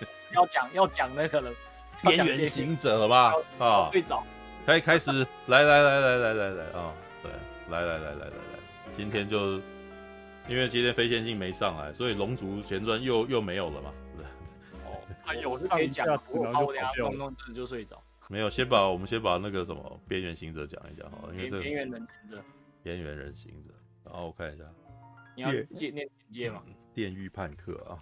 要讲要讲那个了，边缘行者了吧？啊，最早开开始，来来来来来来来啊，对，来来来来来来，今天就因为今天飞线性没上来，所以龙族前传又又没有了嘛？对 哦，他有是可以讲，我怕我等下弄弄就睡着。没有，先把我们先把那个什么边缘行者讲一讲好了，因为这个边缘人行者，边缘人行者，然后我看一下，你要念念简介吗？电狱叛客啊，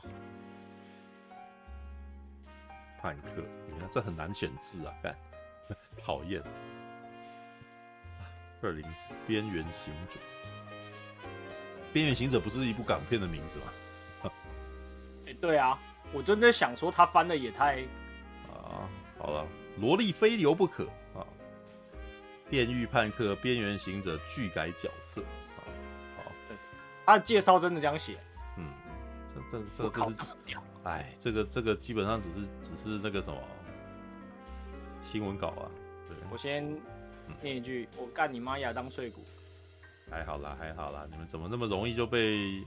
叛客，你看这很难选字啊，看，讨厌。二零边缘行者，边缘行者不是一部港片的名字吗？哎，对啊，我真的想说他翻的也太……啊，好了，萝莉非留不可啊！电狱叛客，边缘行者，剧改角色啊，好，他的介绍真的这样写。嗯，这这这个是，哎，这个这个基本上只是只是那个什么新闻稿啊。对，我先念一句，嗯、我干你妈亚当碎骨。还好啦，还好啦，你们怎么那么容易就被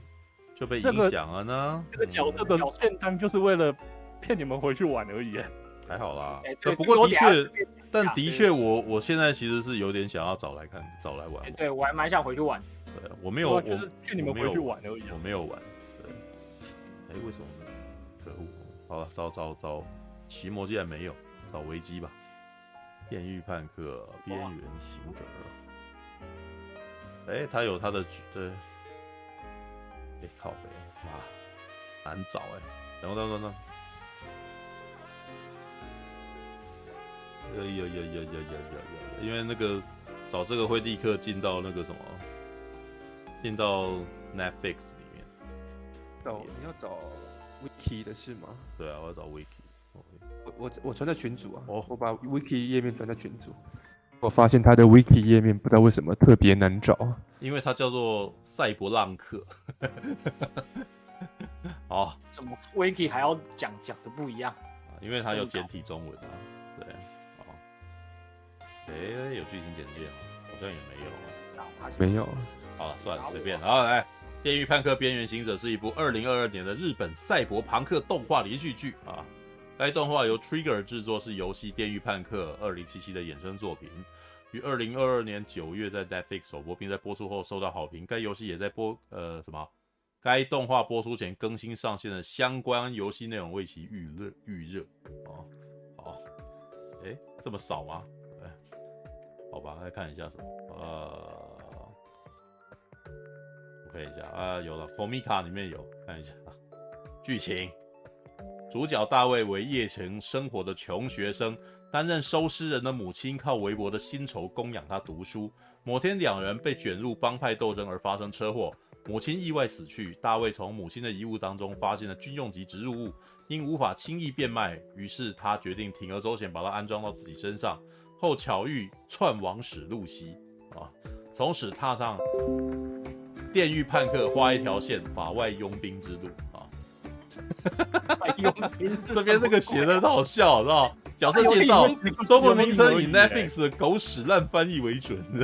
就被影响了呢？这个、这个角色的片单就是为了骗你们回去玩而已。还好啦，欸、不过的确，但的确，我我现在其实是有点想要找来看，找来玩，欸、对我还蛮想回去玩。对，我没有，我劝你们回去玩而已。我没有玩。对哎，为什么呢？可恶！好了，找找找，奇魔竟然没有，找危机吧。电狱判客，边缘行者。哎，他有他的对。哎，靠北，妈，难找哎。等等等等。哎呀呀呀呀呀呀呀！因为那个找这个会立刻进到那个什么，进到 Netflix 里面。找你要找 wiki 的是吗？对啊，我要找 wiki。我我我传在群组啊。我，我把 wiki 页面传在群组。我发现他的 wiki 页面不知道为什么特别难找。因为它叫做赛博浪客。哦，怎么 wiki 还要讲讲的不一样？因为它有简体中文啊。对，哦。哎，有剧情简介吗？好像也没有。没有。好了，算了，随便。好，来。《电狱判客：边缘行者》是一部二零二二年的日本赛博朋克动画连续剧啊。该动画由 Trigger 制作，是游戏《电狱判客二零七七》的衍生作品，于二零二二年九月在 Netflix 首播，并在播出后受到好评。该游戏也在播呃什么？该动画播出前更新上线的相关游戏内容为其预热预热哦。好，哎，这么少吗？哎，好吧，来看一下什么呃。看一下啊，有了，Formica 里面有，看一下啊剧情。主角大卫为夜城生活的穷学生，担任收尸人的母亲靠微薄的薪酬供养他读书。某天，两人被卷入帮派斗争而发生车祸，母亲意外死去。大卫从母亲的遗物当中发现了军用级植入物，因无法轻易变卖，于是他决定铤而走险，把它安装到自己身上。后巧遇篡王史露西啊，从此踏上。电狱叛客画一条线，法外佣兵之路啊！佣兵这边这个写的很好笑，知道角色介绍，中文名称以 Netflix 的狗屎烂翻译为准。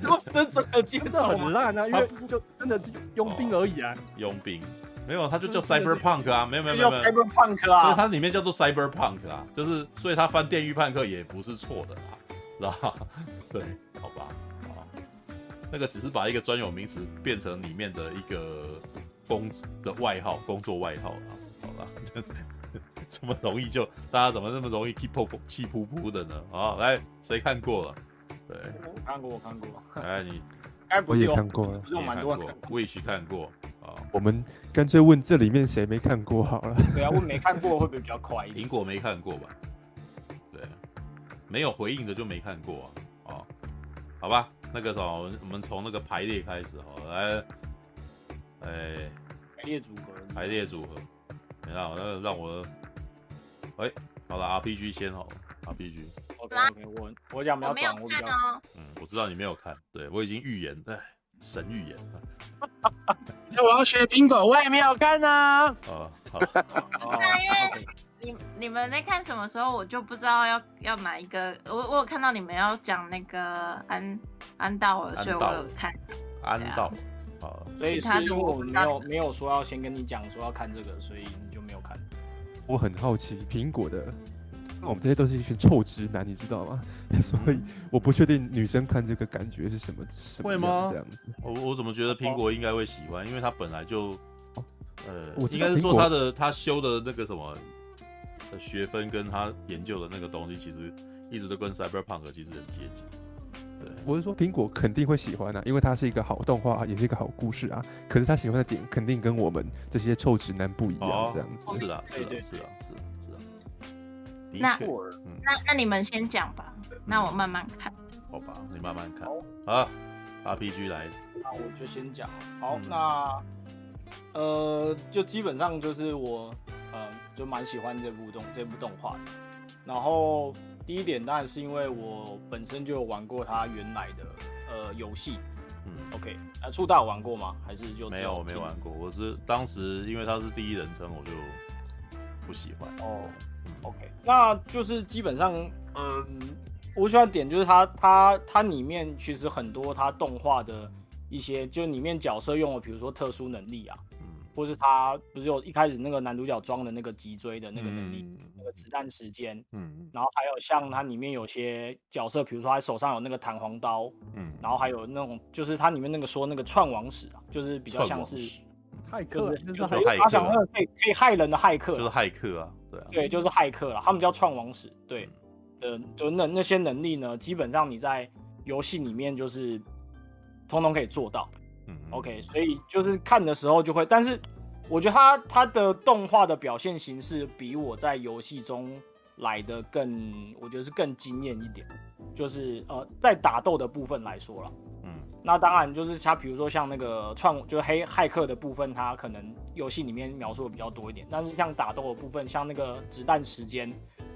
什么真正的介绍很烂啊？因为就真的佣兵而已啊。佣兵没有，它就叫 Cyberpunk 啊，没有没有没有，Cyberpunk 啊，它里面叫做 Cyberpunk 啊，就是所以它翻电狱叛客也不是错的啦，知道 对，好吧。那个只是把一个专有名词变成里面的一个工的外号，工作外号啊，好吧，这么容易就大家怎么那么容易气噗噗气噗噗的呢？啊，来，谁看过了？对，我看过，我看过。哎，你，我也看过了，我蛮多看过，我也去看过啊。我们干脆问这里面谁没看过好了。对啊，问没看过会不会比较快一点？苹果没看过吧？对，没有回应的就没看过啊。啊，好吧。那个什么，我们从那个排列开始哈，来，哎，排列组合，排列组合，你看，那让我，哎，好了，RPG 先好了，RPG。OK OK，我我讲比较短，我比较，嗯，我知道你没有看，对我已经预言，哎，神预言了。那我要学苹果，我也没有看啊。啊，好了。那因为。你你们在看什么时候，我就不知道要要哪一个。我我有看到你们要讲那个安安道尔，所以我有看。安道，啊，所以是因为我们没有没有说要先跟你讲说要看这个，所以你就没有看我很好奇苹果的，我们这些都是一群臭直男，你知道吗？所以我不确定女生看这个感觉是什么，什么会吗？这样子，我我怎么觉得苹果应该会喜欢，因为它本来就，呃，我应该是说他的他修的那个什么的学分跟他研究的那个东西，其实一直都跟 Cyberpunk 其实很接近。对，我是说苹果肯定会喜欢啊，因为它是一个好动画，也是一个好故事啊。可是他喜欢的点肯定跟我们这些臭直男不一样，哦、这样子。是啊，是啊，是啊，是啊，是啊。那，嗯、那那你们先讲吧，那我慢慢看。好吧，你慢慢看。好，RPG 来。那我就先讲。好，嗯、那呃，就基本上就是我，呃，就蛮喜欢这部动这部动画的。然后。第一点当然是因为我本身就有玩过它原来的呃游戏，嗯，OK，那初代有玩过吗？还是就没有？我没玩过，我是当时因为它是第一人称，我就不喜欢。哦，OK，那就是基本上，嗯，我喜欢点就是它它它里面其实很多它动画的一些，就里面角色用了，比如说特殊能力啊。或是他不是有一开始那个男主角装的那个脊椎的那个能力，嗯、那个子弹时间，嗯，然后还有像他里面有些角色，比如说他手上有那个弹簧刀，嗯，然后还有那种就是他里面那个说那个串网史啊，就是比较像是骇客，就是他想那个可以可以害人的骇客，就是骇客啊，对啊，对，就是骇客了，他们叫串网史，对，呃、嗯，就那那些能力呢，基本上你在游戏里面就是通通可以做到。OK，所以就是看的时候就会，但是我觉得他他的动画的表现形式比我在游戏中来的更，我觉得是更惊艳一点。就是呃，在打斗的部分来说了，嗯，那当然就是他比如说像那个创，就是黑骇客的部分，他可能游戏里面描述的比较多一点。但是像打斗的部分，像那个子弹时间，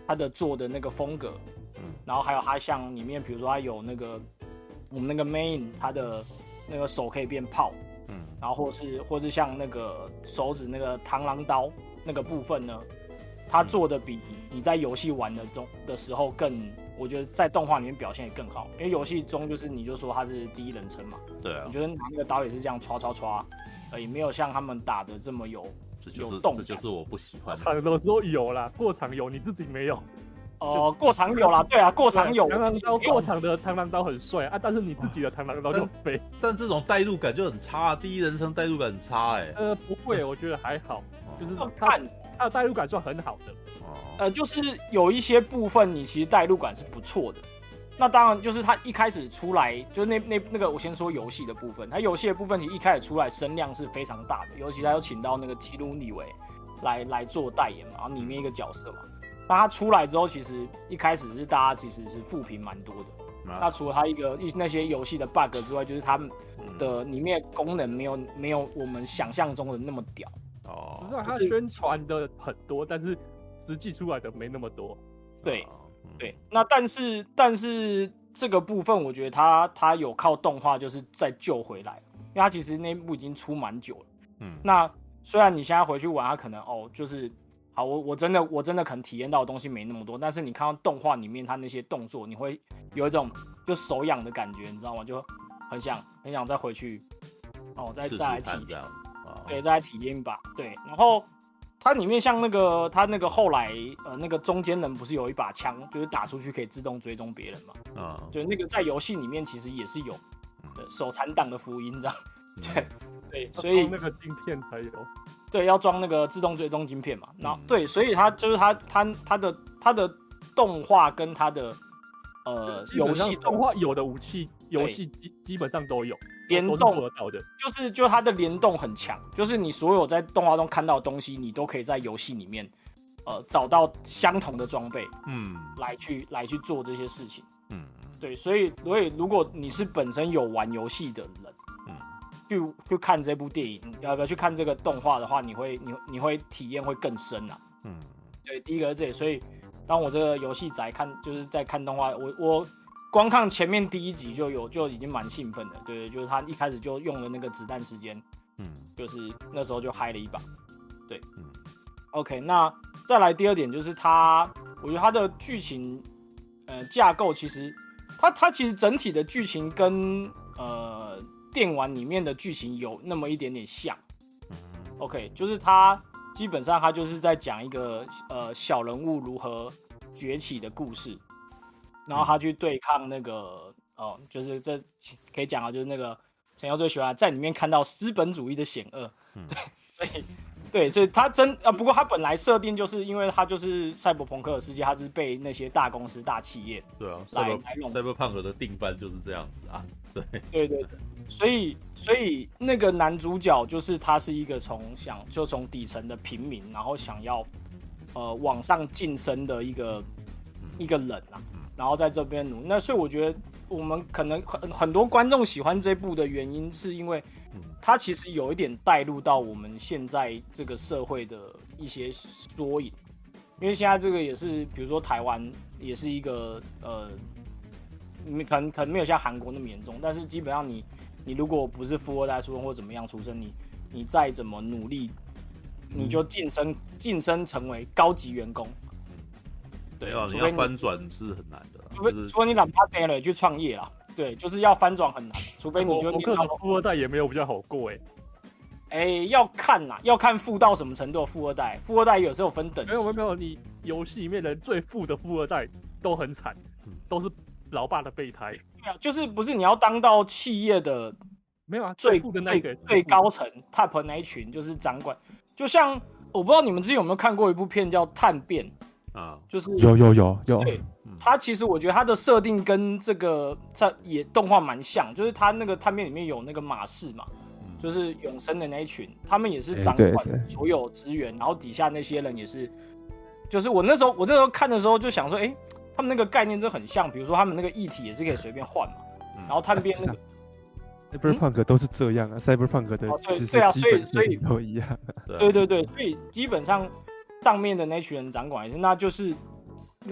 他的做的那个风格，嗯，然后还有他像里面，比如说他有那个我们那个 main 他的。那个手可以变炮，嗯，然后或是或是像那个手指那个螳螂刀那个部分呢，他做的比你在游戏玩的中的时候更，我觉得在动画里面表现也更好，因为游戏中就是你就说他是第一人称嘛，对啊，我觉得拿那个刀也是这样刷刷刷，呃，也没有像他们打的这么有这就是有动，这就是我不喜欢。场的时候有啦，过场有，你自己没有。哦，过场有啦，对啊，过场有。螳螂刀过场的螳螂刀很帅啊，但是你自己的螳螂刀就飞。但这种代入感就很差，啊，第一人称代入感很差哎，欸。呃，不会，我觉得还好，就是看它的代入感算很好的。哦。呃，就是有一些部分你其实代入感是不错的。那当然就是他一开始出来，就是那那那个我先说游戏的部分，他游戏的部分其实一开始出来声量是非常大的，尤其他有请到那个基努里维来来做代言嘛，然后里面一个角色嘛。那它出来之后，其实一开始是大家其实是负评蛮多的。那、啊、除了它一个一那些游戏的 bug 之外，就是它们的里面功能没有没有我们想象中的那么屌。哦，不是它宣传的很多，但是实际出来的没那么多。对，嗯、对。那但是但是这个部分，我觉得它它有靠动画就是再救回来，因为它其实那部已经出蛮久了。嗯。那虽然你现在回去玩，它可能哦就是。好，我我真的我真的可能体验到的东西没那么多，但是你看到动画里面他那些动作，你会有一种就手痒的感觉，你知道吗？就很想很想再回去，哦，再再来体验，对，再来体验一把，对。然后它里面像那个他那个后来呃那个中间人不是有一把枪，就是打出去可以自动追踪别人嘛？啊，就那个在游戏里面其实也是有手残党的福音这样，对对，所以那个镜片才有。对，要装那个自动追踪晶片嘛，然后、嗯、对，所以它就是它它它的它的动画跟它的呃游戏动画有的武器游戏基基本上都有联动得到的，就是就它的联动很强，就是你所有在动画中看到的东西，你都可以在游戏里面呃找到相同的装备，嗯，来去来去做这些事情，嗯，对，所以所以如果你是本身有玩游戏的人。去去看这部电影，要不要去看这个动画的话，你会你你会体验会更深啊。嗯，对，第一个是这里，所以当我这个游戏宅看就是在看动画，我我光看前面第一集就有就已经蛮兴奋的。对，就是他一开始就用了那个子弹时间，嗯，就是那时候就嗨了一把。对，嗯，OK，那再来第二点就是他，我觉得他的剧情呃架构其实他他其实整体的剧情跟呃。电玩里面的剧情有那么一点点像，OK，就是他基本上他就是在讲一个呃小人物如何崛起的故事，然后他去对抗那个哦、呃，就是这可以讲啊，就是那个陈瑶最喜欢在里面看到资本主义的险恶，嗯、对，所以对，所以他真啊，不过他本来设定就是因为他就是赛博朋克的世界，他是被那些大公司大企业对啊，来来弄赛博朋克的定番就是这样子啊，对，对对对。所以，所以那个男主角就是他是一个从想就从底层的平民，然后想要呃往上晋升的一个一个人啊，然后在这边努。那所以我觉得我们可能很很多观众喜欢这部的原因，是因为他其实有一点带入到我们现在这个社会的一些缩影。因为现在这个也是，比如说台湾也是一个呃，你可能可能没有像韩国那么严重，但是基本上你。你如果不是富二代出生或怎么样出生，你你再怎么努力，你就晋升晋升成为高级员工。对啊，你要翻转是很难的，除非除非你哪怕跌了去创业啦。对，就是要翻转很难，除非你觉得你富二代也没有比较好过哎。哎，要看呐，要看富到什么程度的富二代。富二代有时候分等级。没有没有没有，你游戏里面的最富的富二代都很惨，都是。老爸的备胎，对啊，就是不是你要当到企业的没有啊，最富的那个最高层 top 那一群就是掌管，就像我不知道你们之前有没有看过一部片叫《探变》啊，就是有有有有，对，他其实我觉得他的设定跟这个在也动画蛮像，就是他那个探变里面有那个马氏嘛，就是永生的那一群，他们也是掌管所有资源，然后底下那些人也是，就是我那时候我那时候看的时候就想说，哎。他们那个概念真的很像，比如说他们那个议题也是可以随便换嘛，然后探边那个，Cyberpunk 都是这样啊，Cyberpunk 的对啊，所以所以都一样，对对对，所以基本上上面的那群人掌管也是，那就是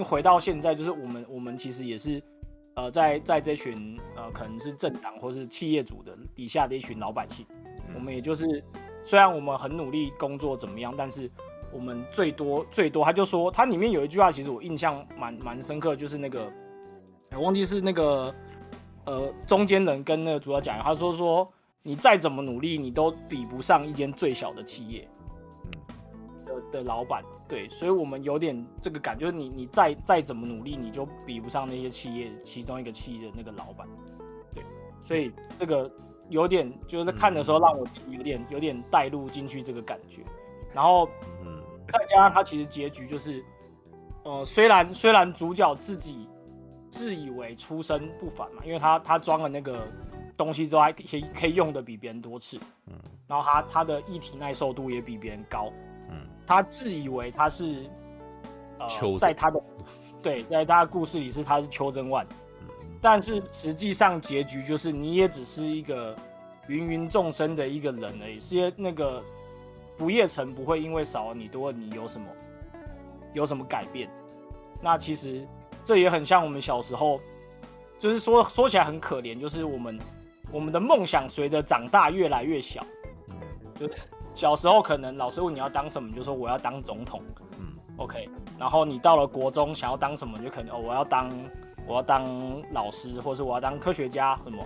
回到现在，就是我们我们其实也是呃在在这群呃可能是政党或是企业主的底下的一群老百姓，我们也就是虽然我们很努力工作怎么样，但是。我们最多最多，他就说，他里面有一句话，其实我印象蛮蛮深刻，就是那个，我忘记是那个，呃，中间人跟那个主要讲，他说说，你再怎么努力，你都比不上一间最小的企业，的的老板，对，所以我们有点这个感觉，就是你你再再怎么努力，你就比不上那些企业其中一个企业的那个老板，对，所以这个有点就是在看的时候，让我有点有点带入进去这个感觉，然后。再加上他其实结局就是，呃，虽然虽然主角自己自以为出身不凡嘛，因为他他装了那个东西之后，还可以可以用的比别人多次，嗯，然后他他的液体耐受度也比别人高，嗯，他自以为他是，呃，在他的 对，在他的故事里是他是秋真万，但是实际上结局就是你也只是一个芸芸众生的一个人而已，是那个。不夜城不会因为少了你多了你有什么有什么改变？那其实这也很像我们小时候，就是说说起来很可怜，就是我们我们的梦想随着长大越来越小。就是小时候可能老师问你要当什么，你就说我要当总统。嗯，OK。然后你到了国中想要当什么，你就可能哦我要当我要当老师，或是我要当科学家什么。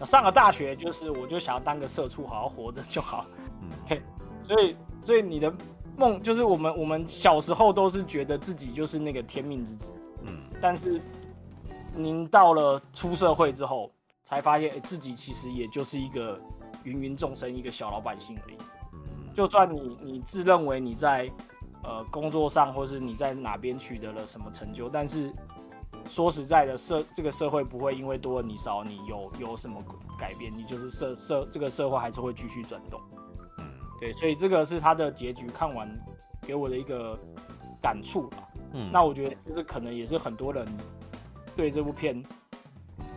那上了大学就是我就想要当个社畜，好好活着就好。嗯，嘿。所以，所以你的梦就是我们，我们小时候都是觉得自己就是那个天命之子，嗯，但是您到了出社会之后，才发现，欸，自己其实也就是一个芸芸众生，一个小老百姓而已。嗯，就算你你自认为你在呃工作上，或是你在哪边取得了什么成就，但是说实在的，社这个社会不会因为多了你少你有有什么改变，你就是社社这个社会还是会继续转动。对，所以这个是他的结局，看完给我的一个感触吧。嗯，那我觉得就是可能也是很多人对这部片，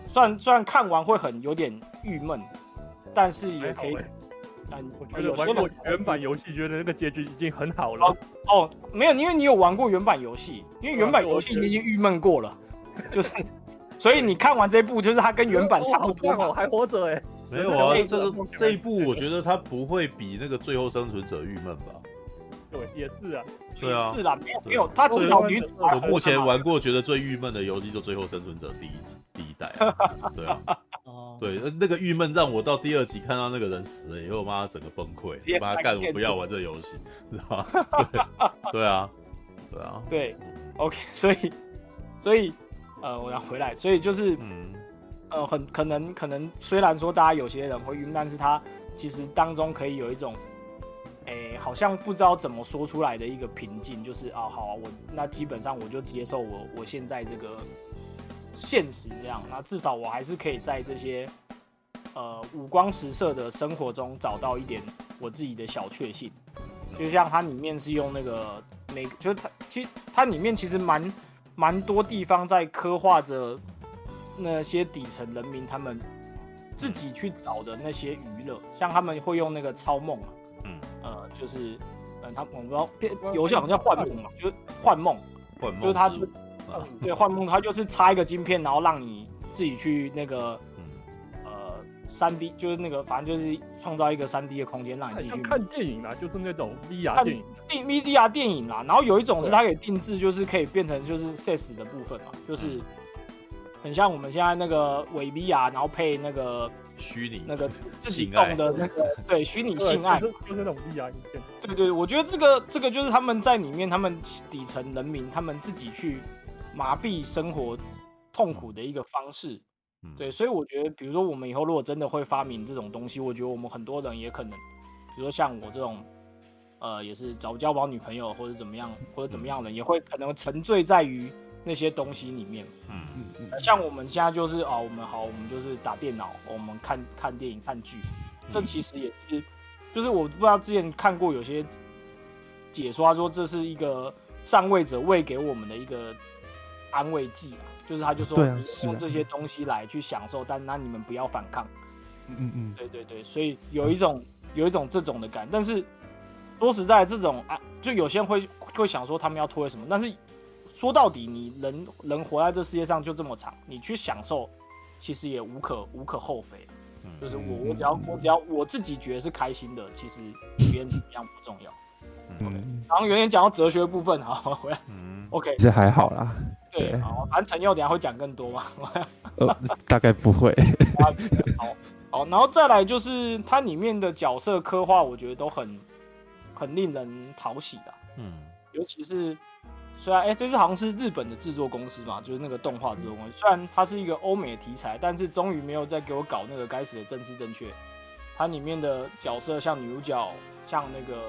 虽然虽然看完会很有点郁闷，但是也可以。嗯，我觉得玩过原版游戏，觉得那个结局已经很好了。哦，哦，没有，因为你有玩过原版游戏，因为原版游戏你已经郁闷过了，就是，所以你看完这部，就是它跟原版差不多，哦，还活着哎。没有啊，这个这一部我觉得它不会比那个《最后生存者》郁闷吧？对，也是啊。对啊，是啦，没有没有，他至少比我目前玩过觉得最郁闷的游戏就《最后生存者》第一第一代啊。对啊。哦。对，那个郁闷让我到第二集看到那个人死了以后，妈整个崩溃，妈干我不要玩这游戏，知道吗？对，对啊，对啊，对，OK，所以，所以，呃，我要回来，所以就是，嗯，呃，很可能，可能虽然说大家有些人会晕，但是他其实当中可以有一种。哎，好像不知道怎么说出来的一个平静，就是啊，好啊，我那基本上我就接受我我现在这个现实这样，那至少我还是可以在这些呃五光十色的生活中找到一点我自己的小确幸。就像它里面是用那个每，就是它其实它里面其实蛮蛮多地方在刻画着那些底层人民他们自己去找的那些娱乐，像他们会用那个超梦啊。呃，就是，呃，他我不知道游戏好像叫幻梦嘛，就是幻梦，幻梦，就是他就，呃，对，幻梦，他就是插一个晶片，然后让你自己去那个，呃，三 D，就是那个，反正就是创造一个三 D 的空间，让你自己去看电影啦，就是那种 VR 电影，电 VR 电影啦。然后有一种是它可以定制，就是可以变成就是 SaaS 的部分嘛，就是很像我们现在那个伪 VR，然后配那个。虚拟那个 自己动的那个 对虚拟性爱，就是那种 VR 影片。对对，我觉得这个这个就是他们在里面，他们底层人民他们自己去麻痹生活痛苦的一个方式。对，所以我觉得，比如说我们以后如果真的会发明这种东西，我觉得我们很多人也可能，比如说像我这种，呃，也是找不交不到女朋友或者怎么样或者怎么样的人，也会可能沉醉在于。那些东西里面，嗯。嗯嗯，像我们现在就是哦，我们好，我们就是打电脑，我们看看电影、看剧，这其实也是，就是我不知道之前看过有些解说说这是一个上位者喂给我们的一个安慰剂啊，就是他就说用这些东西来去享受，但那你们不要反抗，嗯嗯，对对对，所以有一种有一种这种的感，但是说实在，这种啊，就有些人会会想说他们要推什么，但是。说到底，你人人活在这世界上就这么长，你去享受，其实也无可无可厚非。就是我我只要我只要我自己觉得是开心的，其实别人怎么样不重要。嗯，然后有点讲到哲学部分，好回来。嗯，OK，其实还好啦。对，好，反正陈佑等下会讲更多嘛。呃，大概不会。好，好，然后再来就是它里面的角色刻画，我觉得都很很令人讨喜的。嗯，尤其是。虽然哎，这次好像是日本的制作公司嘛，就是那个动画制作公司。虽然它是一个欧美的题材，但是终于没有再给我搞那个该死的政治正确。它里面的角色像女主角，像那个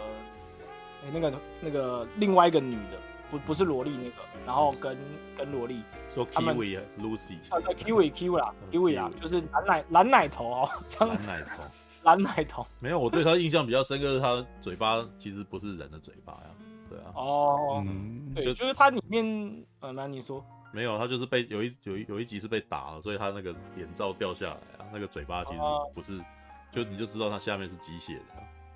哎那个那个另外一个女的，不不是萝莉那个，然后跟跟萝莉说 Kiwi 啊，Lucy 啊对 Kiwi Kiwi 啦 Kiwi 啊，就是蓝奶蓝奶头哦，这样子蓝奶头 蓝奶头。没有，我对他印象比较深刻是他嘴巴其实不是人的嘴巴呀。对啊，哦，嗯、对，就，就是它里面，呃，那你说。没有，他就是被有一有一有一集是被打了，所以他那个眼罩掉下来啊，那个嘴巴其实不是，啊、就你就知道他下面是机械的，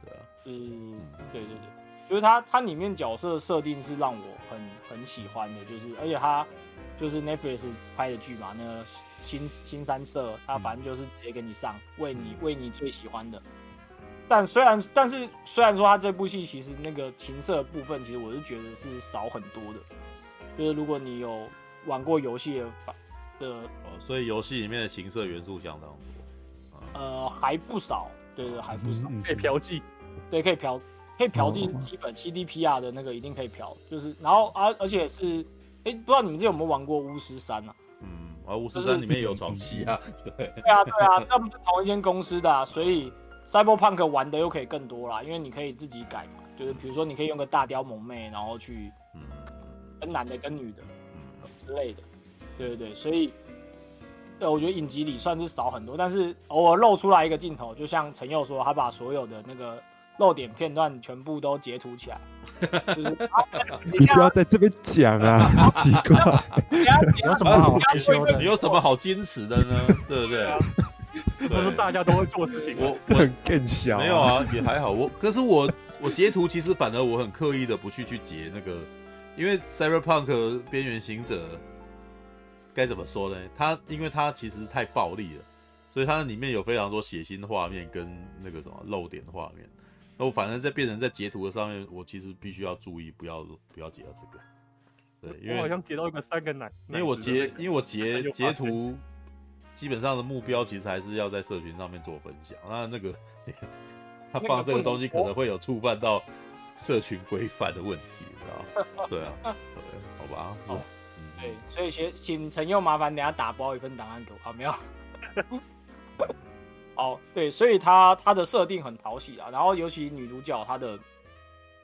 对啊，嗯，对对对，就是它它里面角色设定是让我很很喜欢的，就是而且它就是 Netflix 拍的剧嘛，那个新新三色，它反正就是直接给你上，为你为你最喜欢的。但虽然，但是虽然说他这部戏其实那个情色部分，其实我是觉得是少很多的。就是如果你有玩过游戏的的，哦，所以游戏里面的情色元素相当多。呃，还不少，对对，还不少。可以嫖妓，对，可以嫖，可以嫖妓，基本 CDPR 的那个一定可以嫖。就是，然后而而且是，哎，不知道你们这有没有玩过巫师三啊？嗯，啊，巫师三里面有床戏啊。对对啊，对啊，这不是同一间公司的，啊，所以。Cyberpunk 玩的又可以更多啦，因为你可以自己改嘛，就是比如说你可以用个大雕萌妹，然后去跟男的跟女的之类的，对对对，所以呃，我觉得影集里算是少很多，但是偶尔露出来一个镜头，就像陈佑说，他把所有的那个露点片段全部都截图起来，就是 你不要在这边讲啊，好 奇怪，有什么好害羞的？你有什么好坚持的呢？对不对？他说大家都会做事情，我 我很更小，没有啊，也还好。我可是我我截图其实反而我很刻意的不去去截那个，因为 Cyberpunk 边缘行者该怎么说呢？它因为它其实太暴力了，所以它里面有非常多血腥画面跟那个什么露点画面。那我反正在变成在截图的上面，我其实必须要注意，不要不要截到这个。对，因为我好像截到一个三个奶，因为我截因为我截 截图。基本上的目标其实还是要在社群上面做分享。那那个 他放这个东西可能会有触犯到社群规范的问题，知道 对啊，对，好吧。好，对，所以请请陈佑麻烦等下打包一份档案给我，好没有？哦，对，所以他他的设定很讨喜啊，然后尤其女主角她的，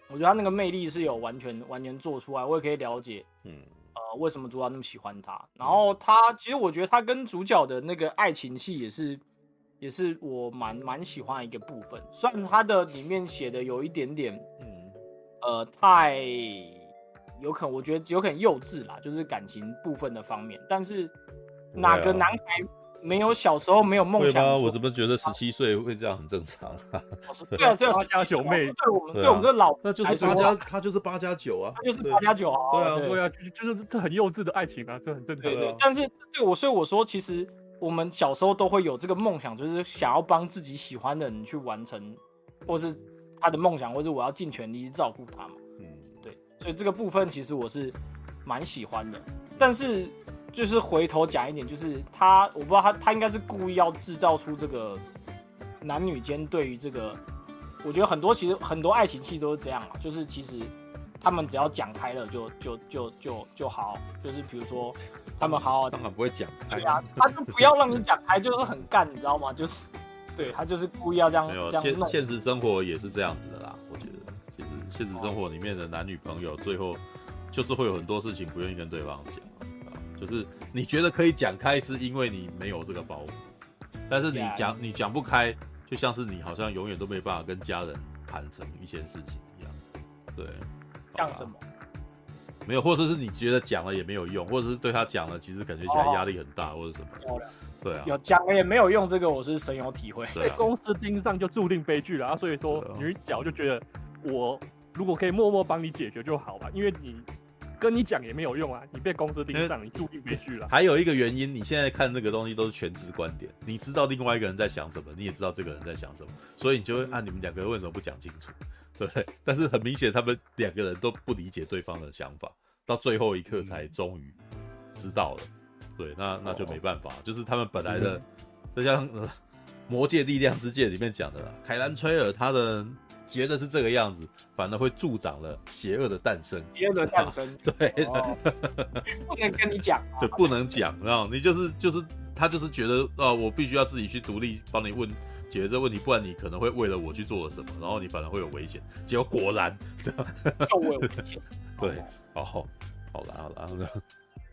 我觉得她那个魅力是有完全完全做出来，我也可以了解，嗯，呃，为什么主角那么喜欢他。然后他其实我觉得他跟主角的那个爱情戏也是，也是我蛮蛮喜欢的一个部分。虽然他的里面写的有一点点，嗯，呃，太有可能我觉得有可能幼稚啦，就是感情部分的方面，但是哪个男孩？没有小时候没有梦想，我怎么觉得十七岁会这样很正常？对啊，这八加九妹，对我们对我们这老那就是八加，他就是八加九啊，他就是八加九啊，对啊，对。啊，就是这很幼稚的爱情啊，这很正常。对对，但是对我，所以我说，其实我们小时候都会有这个梦想，就是想要帮自己喜欢的人去完成，或是他的梦想，或是我要尽全力照顾他嘛。嗯，对，所以这个部分其实我是蛮喜欢的，但是。就是回头讲一点，就是他，我不知道他，他应该是故意要制造出这个男女间对于这个，我觉得很多其实很多爱情戏都是这样嘛，就是其实他们只要讲开了就就就就就好，就是比如说他们好好，当然不会讲开，对啊，他就不要让你讲开，就是很干，你知道吗？就是对他就是故意要这样，没有，现现实生活也是这样子的啦，我觉得其实现实生活里面的男女朋友最后就是会有很多事情不愿意跟对方讲。就是你觉得可以讲开，是因为你没有这个包袱，但是你讲.你讲不开，就像是你好像永远都没办法跟家人谈成一件事情一样。对，像什么？没有，或者是你觉得讲了也没有用，或者是对他讲了，其实感觉起来压力很大，oh. 或者什么？对啊，有讲了也没有用，这个我是深有体会。被、啊，公司盯上就注定悲剧了啊！所以说女角就觉得，我如果可以默默帮你解决就好了，因为你。跟你讲也没有用啊！你被公司盯上，你注定别去了。还有一个原因，你现在看这个东西都是全知观点，你知道另外一个人在想什么，你也知道这个人在想什么，所以你就会按你们两个人为什么不讲清楚，对不对？但是很明显，他们两个人都不理解对方的想法，到最后一刻才终于知道了。对，那那就没办法，就是他们本来的，就像《魔界力量之戒》里面讲的啦，凯兰崔尔他的。觉得是这个样子，反而会助长了邪恶的诞生。邪恶的诞生，对，不能跟你讲，就不能讲，然后你就是就是他就是觉得啊，我必须要自己去独立帮你问解决这个问题，不然你可能会为了我去做了什么，然后你反而会有危险。结果果然，就会有危险。对，好，好了，好了，好了，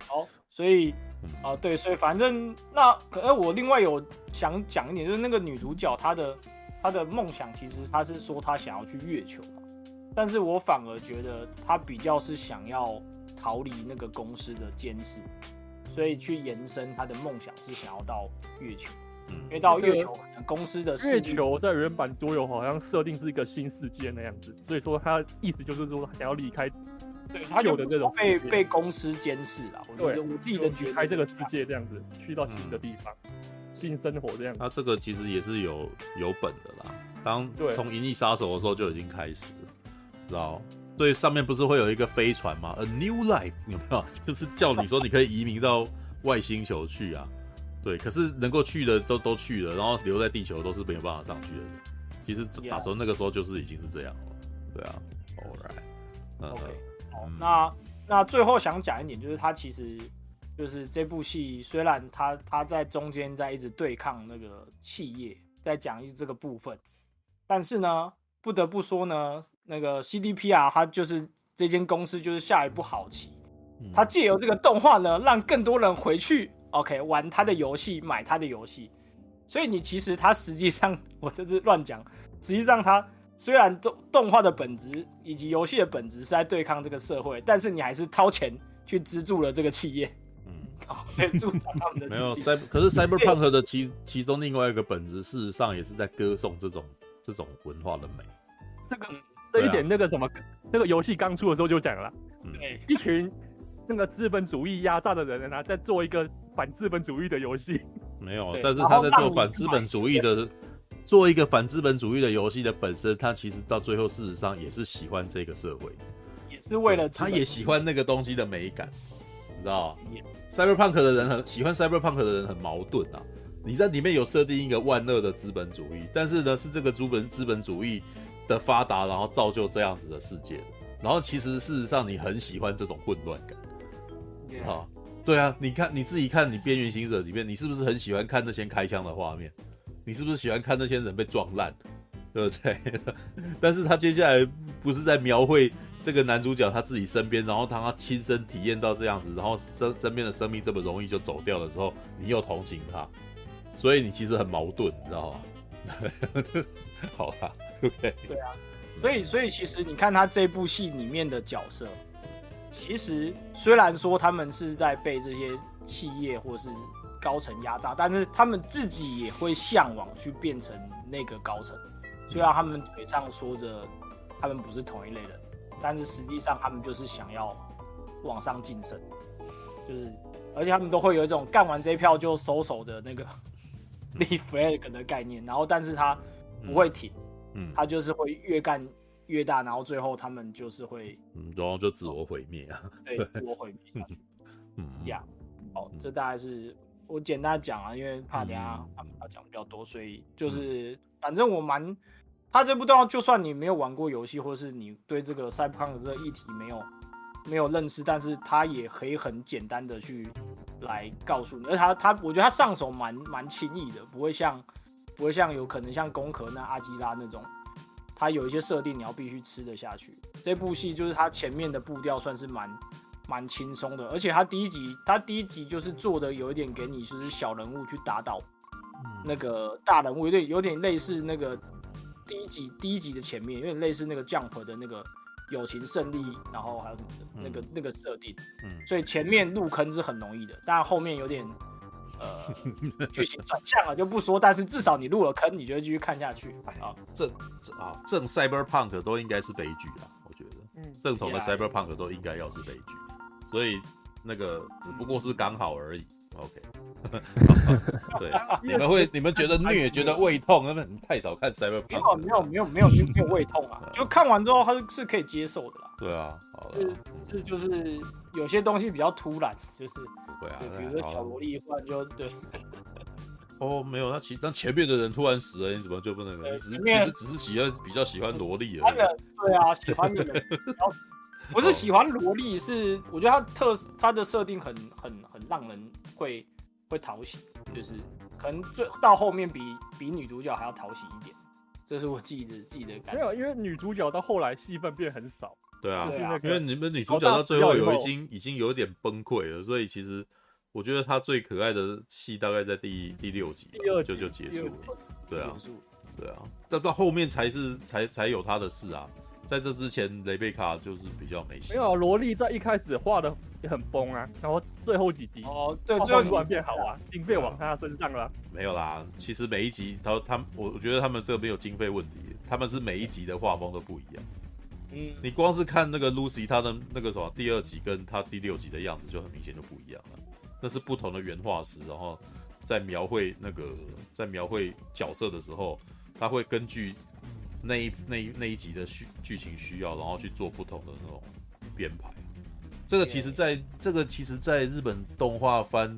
好，所以啊，对，所以反正那可能我另外有想讲一点，就是那个女主角她的。他的梦想其实他是说他想要去月球，但是我反而觉得他比较是想要逃离那个公司的监视，所以去延伸他的梦想是想要到月球。嗯，因为到月球可能公司的月球在原版桌游好像设定是一个新世界那样子，所以说他意思就是说想要离开，对他有的这种被被公司监视了，对，我自己的觉得离开这个世界这样子，去到新的地方。嗯新生活这样，他这个其实也是有有本的啦。当从《银翼杀手》的时候就已经开始了，知道？对，上面不是会有一个飞船吗？A New Life 有没有？就是叫你说你可以移民到外星球去啊。对，可是能够去的都都去了，然后留在地球都是没有办法上去的。其实打时候那个时候就是已经是这样了。对啊，All right，OK，好，嗯、那那最后想讲一点就是他其实。就是这部戏，虽然他他在中间在一直对抗那个企业，在讲一这个部分，但是呢，不得不说呢，那个 CDPR 他就是这间公司就是下一步好棋，他借由这个动画呢，让更多人回去 OK 玩他的游戏，买他的游戏，所以你其实他实际上我这是乱讲，实际上他虽然动动画的本质以及游戏的本质是在对抗这个社会，但是你还是掏钱去资助了这个企业。助长他们的 没有，可是 Cyberpunk 的其其中另外一个本质，事实上也是在歌颂这种这种文化的美。这个这一点，那个什么，啊、那个游戏刚出的时候就讲了，对，一群那个资本主义压榨的人呢，在做一个反资本主义的游戏。没有，但是他在做反资本主义的，做一个反资本主义的游戏的本身，他其实到最后事实上也是喜欢这个社会，也是为了他也喜欢那个东西的美感。你知道吗？Cyberpunk 的人很喜欢 Cyberpunk 的人很矛盾啊。你在里面有设定一个万恶的资本主义，但是呢，是这个资本资本主义的发达，然后造就这样子的世界。然后其实事实上你很喜欢这种混乱感，啊对啊，你看你自己看你边缘行者里面，你是不是很喜欢看那些开枪的画面？你是不是喜欢看那些人被撞烂？对不对？但是他接下来不是在描绘这个男主角他自己身边，然后当他亲身体验到这样子，然后身身边的生命这么容易就走掉的时候，你又同情他，所以你其实很矛盾，你知道吗？好吧，OK，对啊。所以，所以其实你看他这部戏里面的角色，其实虽然说他们是在被这些企业或是高层压榨，但是他们自己也会向往去变成那个高层。虽然他们嘴上说着他们不是同一类人，但是实际上他们就是想要往上晋升，就是而且他们都会有一种干完这一票就收手的那个 立 flag 的概念，然后但是他不会停。嗯，他就是会越干越大，然后最后他们就是会，嗯，然后就自我毁灭啊，对，自我毁灭下去。嗯。呀，好，嗯、这大概是我简单讲啊，因为怕等下他们要讲比较多，所以就是、嗯、反正我蛮，他这部动画就算你没有玩过游戏，或是你对这个 Cyberpunk 的这个议题没有没有认识，但是他也可以很简单的去来告诉你，而他他我觉得他上手蛮蛮轻易的，不会像。不会像有可能像攻壳那阿基拉那种，它有一些设定你要必须吃得下去。这部戏就是它前面的步调算是蛮蛮轻松的，而且它第一集它第一集就是做的有一点给你就是小人物去打倒那个大人物，有点有点类似那个第一集第一集的前面，有点类似那个 Jump 的那个友情胜利，然后还有什么的那个那个设定。嗯所以前面入坑是很容易的，但后面有点。呃，剧情转向了就不说，但是至少你入了坑，你就会继续看下去啊。正啊正 Cyberpunk 都应该是悲剧啦，我觉得，嗯，正统的 Cyberpunk 都应该要是悲剧，所以那个只不过是刚好而已。OK，对，你们会你们觉得虐，觉得胃痛，那么你太少看 Cyberpunk。没有没有没有没有没有胃痛啊，就看完之后他是是可以接受的啦。对啊，好是是就是有些东西比较突然，就是。对啊，比如说小萝莉忽然就对。哦，没有，那其那前面的人突然死了，你怎么就不能？你只是其实只是喜欢比较喜欢萝莉而已。对啊，喜欢的人，不是喜欢萝莉，是我觉得他特他的设定很很很让人会会讨喜，就是可能最到后面比比女主角还要讨喜一点，这是我记得记得感觉。没有，因为女主角到后来戏份变很少。对啊，因为你们女主角到最后有已经已经有点崩溃了，所以其实我觉得她最可爱的戏大概在第第六集，第二集就就结束了。对啊，对啊，但到后面才是才才有她的事啊，在这之前雷贝卡就是比较没戏。没有萝莉在一开始画的也很崩啊，然后最后几集哦，对，最后突然变好啊，经费往他身上了。没有啦，其实每一集他他我我觉得他们这个没有经费问题，他们是每一集的画风都不一样。嗯，你光是看那个 Lucy，她的那个什么第二集跟她第六集的样子就很明显就不一样了。那是不同的原画师，然后在描绘那个在描绘角色的时候，他会根据那一那一那一集的需剧情需要，然后去做不同的那种编排。这个其实在，在这个其实在日本动画番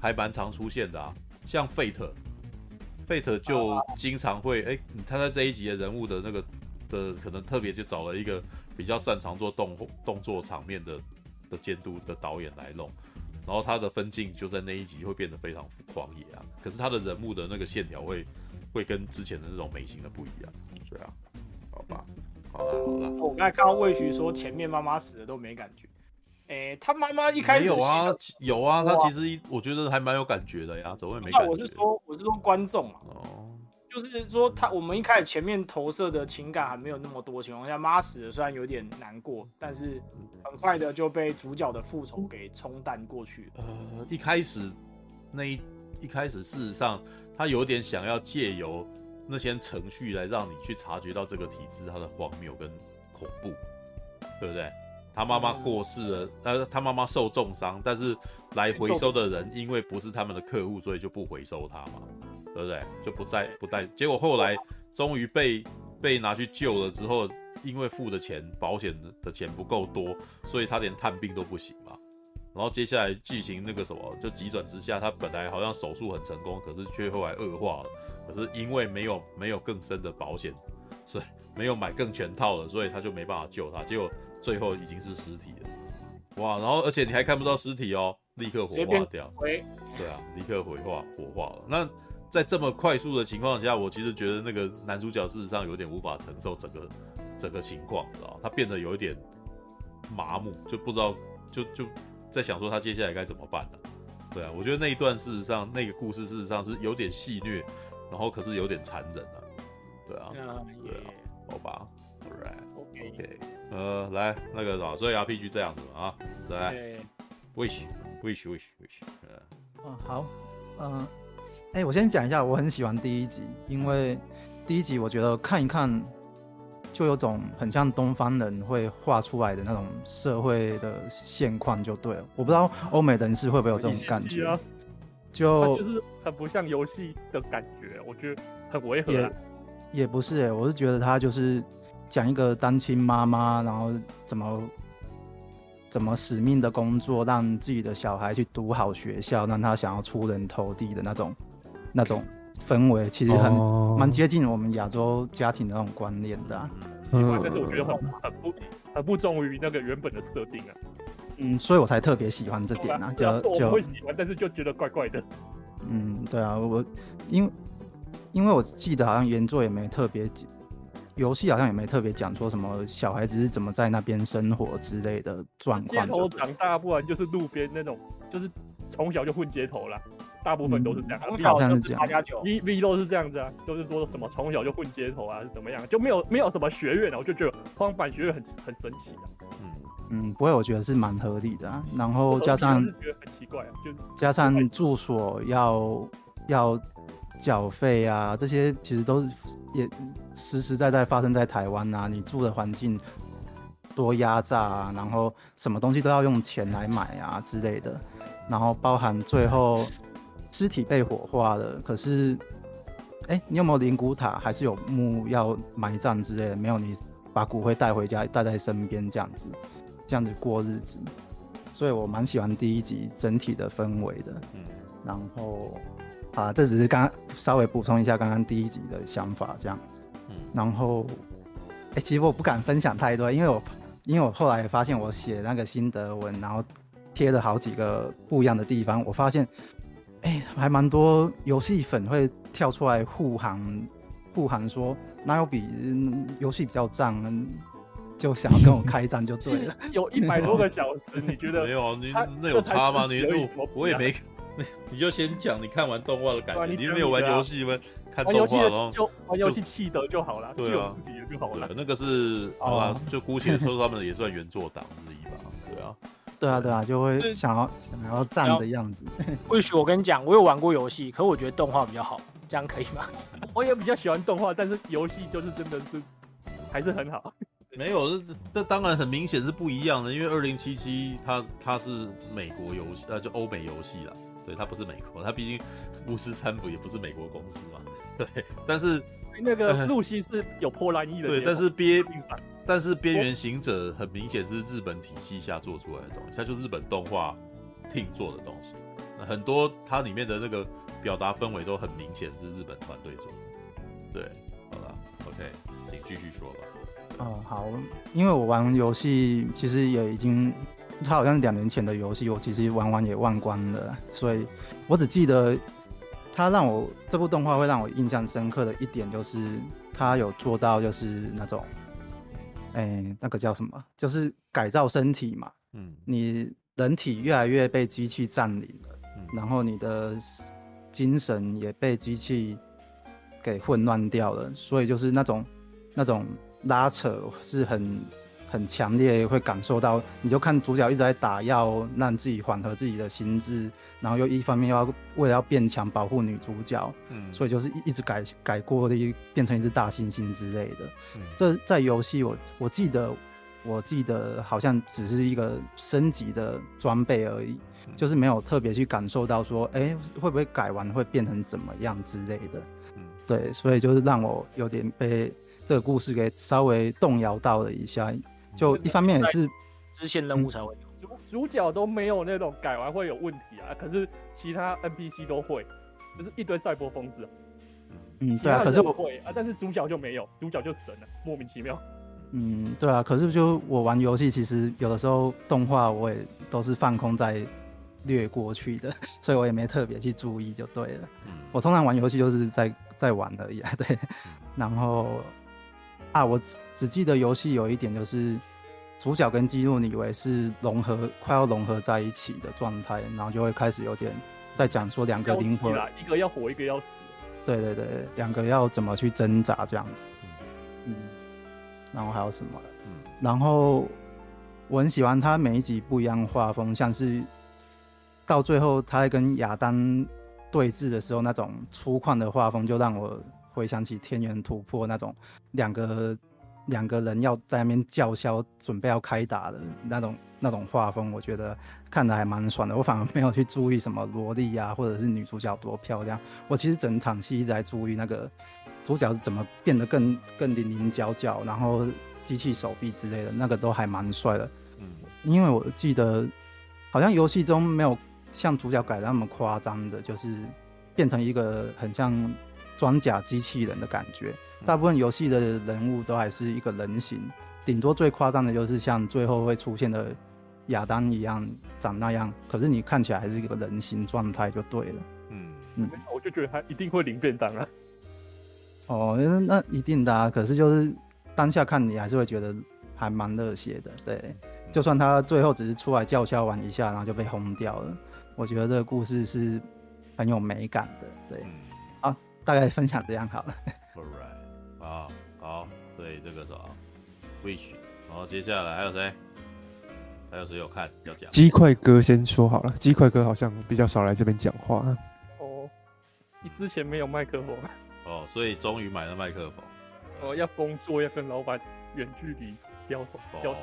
还蛮常出现的啊，像 Fate，Fate 就经常会哎，他在这一集的人物的那个。的可能特别就找了一个比较擅长做动动作场面的的监督的导演来弄，然后他的分镜就在那一集会变得非常狂野啊，可是他的人物的那个线条会会跟之前的那种美型的不一样，对啊，好吧，好了好了，我刚才看到魏徐说前面妈妈死了都没感觉，哎、欸，他妈妈一开始有啊有啊，他其实一我觉得还蛮有感觉的呀，怎么会没感觉？我是说我是说观众啊。哦。就是说，他我们一开始前面投射的情感还没有那么多情况下，妈死了虽然有点难过，但是很快的就被主角的复仇给冲淡过去。呃，一开始那一一开始，事实上他有点想要借由那些程序来让你去察觉到这个体制它的荒谬跟恐怖，对不对？他妈妈过世了，呃，他妈妈受重伤，但是来回收的人因为不是他们的客户，所以就不回收他嘛。对不对？就不再不带，结果后来终于被被拿去救了之后，因为付的钱保险的钱不够多，所以他连探病都不行嘛。然后接下来剧情那个什么就急转直下，他本来好像手术很成功，可是却后来恶化了。可是因为没有没有更深的保险，所以没有买更全套的，所以他就没办法救他。结果最后已经是尸体了。哇！然后而且你还看不到尸体哦，立刻火化掉。对啊，立刻火化火化了。那在这么快速的情况下，我其实觉得那个男主角事实上有点无法承受整个整个情况，知道他变得有一点麻木，就不知道就就在想说他接下来该怎么办了。对啊，我觉得那一段事实上那个故事事实上是有点戏谑。然后可是有点残忍啊，对啊，对啊，好吧，All right，OK，呃，来那个什么，所以 RPG 这样子啊，来，Wish，Wish，Wish，Wish，嗯，好，嗯，哎，我先讲一下，我很喜欢第一集，因为第一集我觉得看一看就有种很像东方人会画出来的那种社会的现况就对了，我不知道欧美人士会不会有这种感觉。就就是很不像游戏的感觉，我觉得很违和。也也不是哎、欸，我是觉得他就是讲一个单亲妈妈，然后怎么怎么使命的工作，让自己的小孩去读好学校，让他想要出人头地的那种那种氛围，其实很蛮、哦、接近我们亚洲家庭的那种观念的、啊。嗯，但是我觉得很很不很不忠于那个原本的设定啊。嗯，所以我才特别喜欢这点啊，就就会喜欢，但是就觉得怪怪的。嗯，对啊，我因为因为我记得好像原作也没特别讲，游戏好像也没特别讲说什么小孩子是怎么在那边生活之类的状况。街头长大，不然就是路边那种，就是从小就混街头了，大部分都是这样。从、嗯、小就是八加九，V V 都是这样子啊，就是说什么从小就混街头啊，是怎么样，就没有没有什么学院啊，我就觉得荒坂学院很很神奇啊。嗯。嗯，不会，我觉得是蛮合理的啊。然后加上觉得很奇怪啊，就，加上住所要要缴费啊，这些其实都也实实在在发生在台湾啊。你住的环境多压榨啊，然后什么东西都要用钱来买啊之类的。然后包含最后尸体被火化了，可是，哎，你有没有灵骨塔？还是有墓要埋葬之类的？没有，你把骨灰带回家，带在身边这样子。这样子过日子，所以我蛮喜欢第一集整体的氛围的。嗯，然后啊，这只是刚稍微补充一下刚刚第一集的想法，这样。嗯，然后，哎、其实我不敢分享太多，因为我因为我后来发现我写那个心得文，然后贴了好几个不一样的地方，我发现，哎、欸，还蛮多游戏粉会跳出来护航，护航说哪有比游戏比较脏。就想要跟我开战就对了，有一百多个小时，你觉得没有？你那有差吗？你我我也没，你 你就先讲你看完动画的感觉。你没有玩游戏吗？看动画然后就玩游戏气得就好了，对啊，就好了。那个是好吧？就姑且说他们也算原作党之一吧。对啊，对啊，对啊，就会想要想要站的样子。或许我跟你讲，我有玩过游戏，可我觉得动画比较好，这样可以吗？我也比较喜欢动画，但是游戏就是真的是还是很好。没有，这这当然很明显是不一样的，因为二零七七它它是美国游戏，呃，就欧美游戏啦，对，它不是美国，它毕竟 巫师三部也不是美国公司嘛，对，但是那个露西是有波兰裔的，对，但是边但是边缘行者很明显是日本体系下做出来的东西，它就日本动画听做的东西，很多它里面的那个表达氛围都很明显是日本团队做的，对，好了，OK，请继续说吧。哦，好，因为我玩游戏其实也已经，它好像是两年前的游戏，我其实玩完也忘光了，所以我只记得它让我这部动画会让我印象深刻的一点就是它有做到就是那种，哎、欸，那个叫什么，就是改造身体嘛，嗯，你人体越来越被机器占领了，嗯，然后你的精神也被机器给混乱掉了，所以就是那种那种。拉扯是很很强烈，会感受到。你就看主角一直在打药，让自己缓和自己的心智，然后又一方面又要为了要变强，保护女主角，嗯，所以就是一一直改改过的，变成一只大猩猩之类的。嗯，这在游戏我我记得我记得好像只是一个升级的装备而已，嗯，就是没有特别去感受到说，哎，欸，会不会改完会变成怎么样之类的。嗯，对，所以就是让我有点被。这个故事给稍微动摇到了一下，就一方面也是支线任务才会有，主主角都没有那种改完会有问题啊，可是其他 NPC 都会，就是一堆赛博疯子。嗯，对啊，可是我会啊，但是主角就没有，主角就神了，莫名其妙。嗯，对啊，可是就我玩游戏，其实有的时候动画我也都是放空在略过去的，所以我也没特别去注意，就对了。嗯，我通常玩游戏就是在在玩而已啊，对。然后啊，我只只记得游戏有一点就是主角跟基努李维是融合，快要融合在一起的状态，然后就会开始有点在讲说两个灵魂，一个要活，一个要死。对对对，两个要怎么去挣扎这样子。嗯。然后还有什么？嗯，然后我很喜欢他每一集不一样画风，像是到最后他在跟亚当对峙的时候，那种粗犷的画风，就让我回想起《天元突破》那种两个两个人要在那边叫嚣，准备要开打的那种那种画风，我觉得看的还蛮爽的。我反而没有去注意什么萝莉啊，或者是女主角多漂亮。我其实整场戏一直在注意那个。主角是怎么变得更更零零角角，然后机器手臂之类的，那个都还蛮帅的。嗯，因为我记得好像游戏中没有像主角改的那么夸张的，就是变成一个很像装甲机器人的感觉。大部分游戏的人物都还是一个人形，顶多最夸张的就是像最后会出现的亚当一样长那样，可是你看起来还是一个人形状态就对了。嗯嗯，我就觉得他一定会领便当啊。哦，那那一定的啊，可是就是当下看你还是会觉得还蛮热血的，对。就算他最后只是出来叫嚣玩一下，然后就被轰掉了，我觉得这个故事是很有美感的，对。好，大概分享这样好了。Alright，好，好，对这个是啊？Wish，然后接下来还有谁？还有谁有看要讲？鸡块哥先说好了，鸡块哥好像比较少来这边讲话。哦，你之前没有麦克风。哦，所以终于买了麦克风。哦，要工作，要跟老板远距离交流。哦，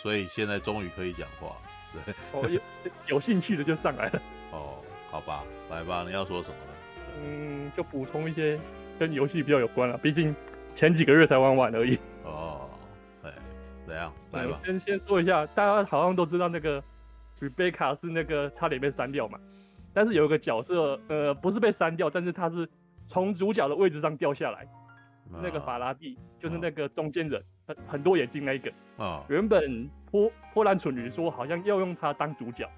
所以现在终于可以讲话。对。哦，有有兴趣的就上来了。哦，好吧，来吧，你要说什么呢？嗯，就补充一些跟游戏比较有关了，毕竟前几个月才玩完而已。哦，哎，怎样？来吧。先先说一下，大家好像都知道那个 Rebecca 是那个差点被删掉嘛，但是有一个角色，呃，不是被删掉，但是他是。从主角的位置上掉下来，啊、那个法拉第就是那个中间人，很、啊、很多眼睛那一个。啊，原本波波兰蠢女说好像要用他当主角，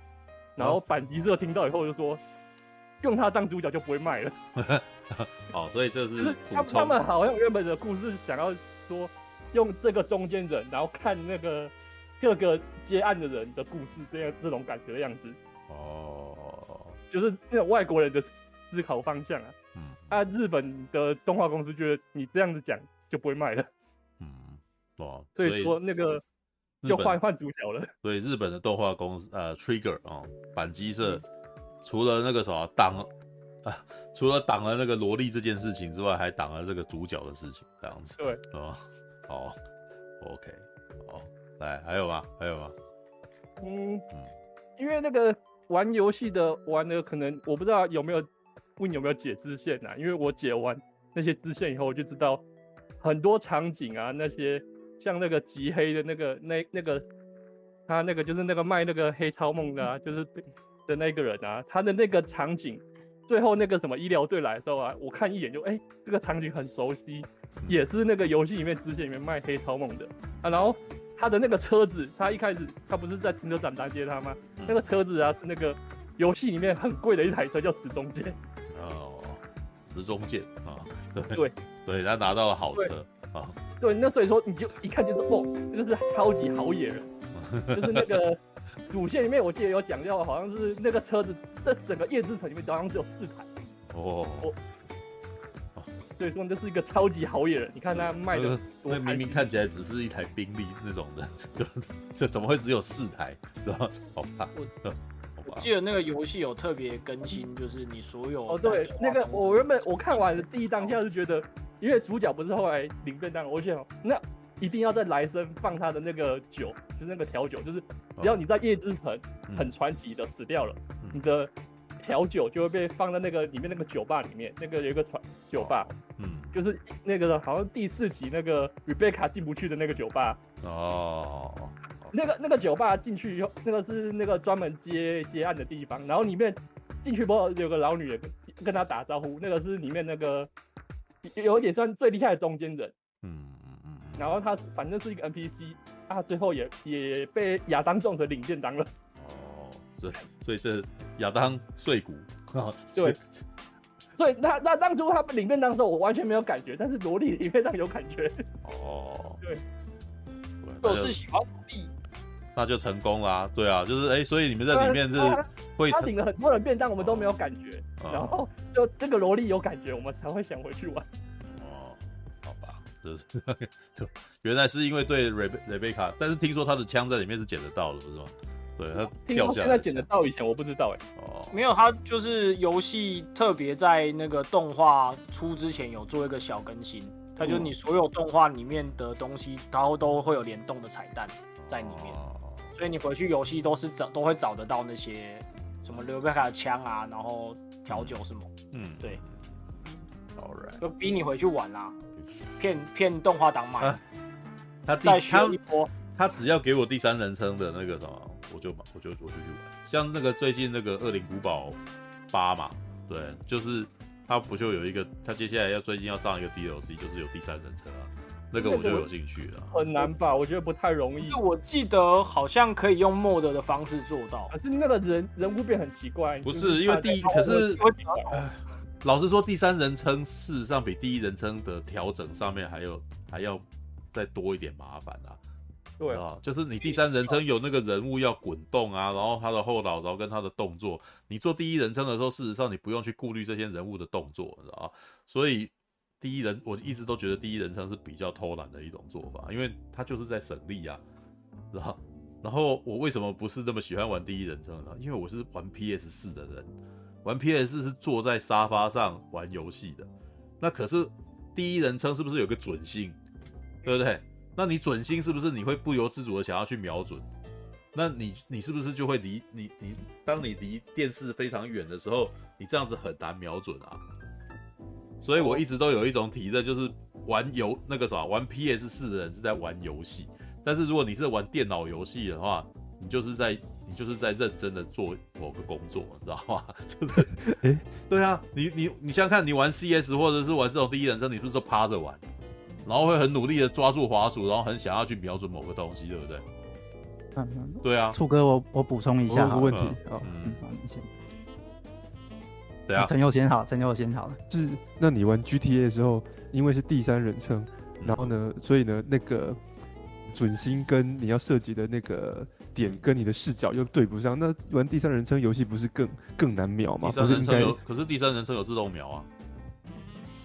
然后板吉社听到以后就说，用他当主角就不会卖了。哦，所以这是他他们好像原本的故事想要说用这个中间人，然后看那个各个接案的人的故事，这样这种感觉的样子。哦，就是那种外国人的思考方向啊。嗯啊！日本的动画公司觉得你这样子讲就不会卖了，嗯，哦，所以说那个就换换主角了。所以日本的动画公司呃，Trigger 啊、哦，板机社、嗯、除了那个什么挡啊，除了挡了那个萝莉这件事情之外，还挡了这个主角的事情，这样子。对，哦，好，OK，好，来，还有吗？还有吗？嗯嗯，因为那个玩游戏的玩的可能我不知道有没有。问你有没有解支线啊？因为我解完那些支线以后，我就知道很多场景啊，那些像那个极黑的那个那那个他那个就是那个卖那个黑超梦的啊，就是的那个人啊，他的那个场景，最后那个什么医疗队来的时候啊，我看一眼就哎、欸，这个场景很熟悉，也是那个游戏里面支线里面卖黑超梦的啊。然后他的那个车子，他一开始他不是在停车场拦截他吗？那个车子啊是那个游戏里面很贵的一台车，叫时钟剑。时钟剑啊，对对，对他拿到了好车啊，对，那所以说你就一看就是哦，这个是超级好野人，就是那个主线里面我记得有讲到，好像是那个车子这整个夜之城里面好像只有四台哦，所以说这是一个超级好野人，你看他卖的，那明明看起来只是一台宾利那种的，就这怎么会只有四台，对吧？好怕。记得那个游戏有特别更新，就是你所有哦，对，那个我原本我看完的第一当下就觉得，因为主角不是后来领便当，我想那一定要在来生放他的那个酒，就是那个调酒，就是只要你在夜之城很传奇的死掉了，嗯、你的调酒就会被放在那个里面那个酒吧里面，那个有一个传酒吧，嗯，就是那个好像第四集那个 Rebecca 进不去的那个酒吧。哦。那个那个酒吧进去以后，那个是那个专门接接案的地方，然后里面进去不有个老女人跟，跟他打招呼，那个是里面那个有一点算最厉害的中间人。嗯。然后他反正是一个 NPC，他最后也也被亚当种的领便当了。哦，对，所以是亚当碎骨。对。所以那那当初他领便当的时候，我完全没有感觉，但是萝莉里面上有感觉。哦。对。我是喜欢萝莉。那就成功啦，啊，对啊，就是哎，欸，所以你们在里面就是会他领了很多人便当，我们都没有感觉，哦，然后就这个萝莉有感觉，我们才会想回去玩。原来是因为对瑞贝瑞贝卡，但是听说他的枪在里面是捡得到的，不是吗？对他掉下来，现在捡得到，以前我不知道哎。哦，没有，他就是游戏特别在那个动画出之前有做一个小更新，他就是你所有动画里面的东西，然后都会有联动的彩蛋在里面。哦所以你回去游戏都是找都会找得到那些什么刘贝卡的枪啊，然后调酒什么，嗯，对，当然就逼你回去玩啊，骗骗动画党买，啊、他再学一波他，他只要给我第三人称的那个什么，我就我就我就去玩，像那个最近那个《恶灵古堡八》嘛，对，就是他不就有一个，他接下来要最近要上一个 DLC，就是有第三人称啊。那个我就有兴趣了，很难吧？我觉得不太容易。就我记得好像可以用 mod 的方式做到，可是那个人人物变很奇怪。不是因为第一，可是老实说，第三人称事实上比第一人称的调整上面还有还要再多一点麻烦啊。对啊，就是你第三人称有那个人物要滚动啊，然后他的后脑勺跟他的动作，你做第一人称的时候，事实上你不用去顾虑这些人物的动作，你知道吗？所以。第一人，我一直都觉得第一人称是比较偷懒的一种做法，因为他就是在省力啊，然后，然后我为什么不是这么喜欢玩第一人称呢？因为我是玩 PS 四的人，玩 PS 四是坐在沙发上玩游戏的，那可是第一人称是不是有个准心，对不对？那你准心是不是你会不由自主的想要去瞄准？那你你是不是就会离你你当你离电视非常远的时候，你这样子很难瞄准啊？所以我一直都有一种体认，就是玩游那个啥，玩 PS 四的人是在玩游戏，但是如果你是玩电脑游戏的话，你就是在你就是在认真的做某个工作，你知道吗？就是，哎、欸，对啊，你你你想想看，你玩 CS 或者是玩这种第一人称，你不是都趴着玩，然后会很努力的抓住滑鼠，然后很想要去瞄准某个东西，对不对？嗯，对啊。楚哥，我我补充一下，有个问题，哦，嗯，好，你先。对啊，陈佑先好，陈佑先好了。是，那你玩 GTA 的时候，因为是第三人称，然后呢，所以呢，那个准心跟你要涉及的那个点跟你的视角又对不上，那玩第三人称游戏不是更更难瞄吗？第三人称有，可是第三人称有自动瞄啊，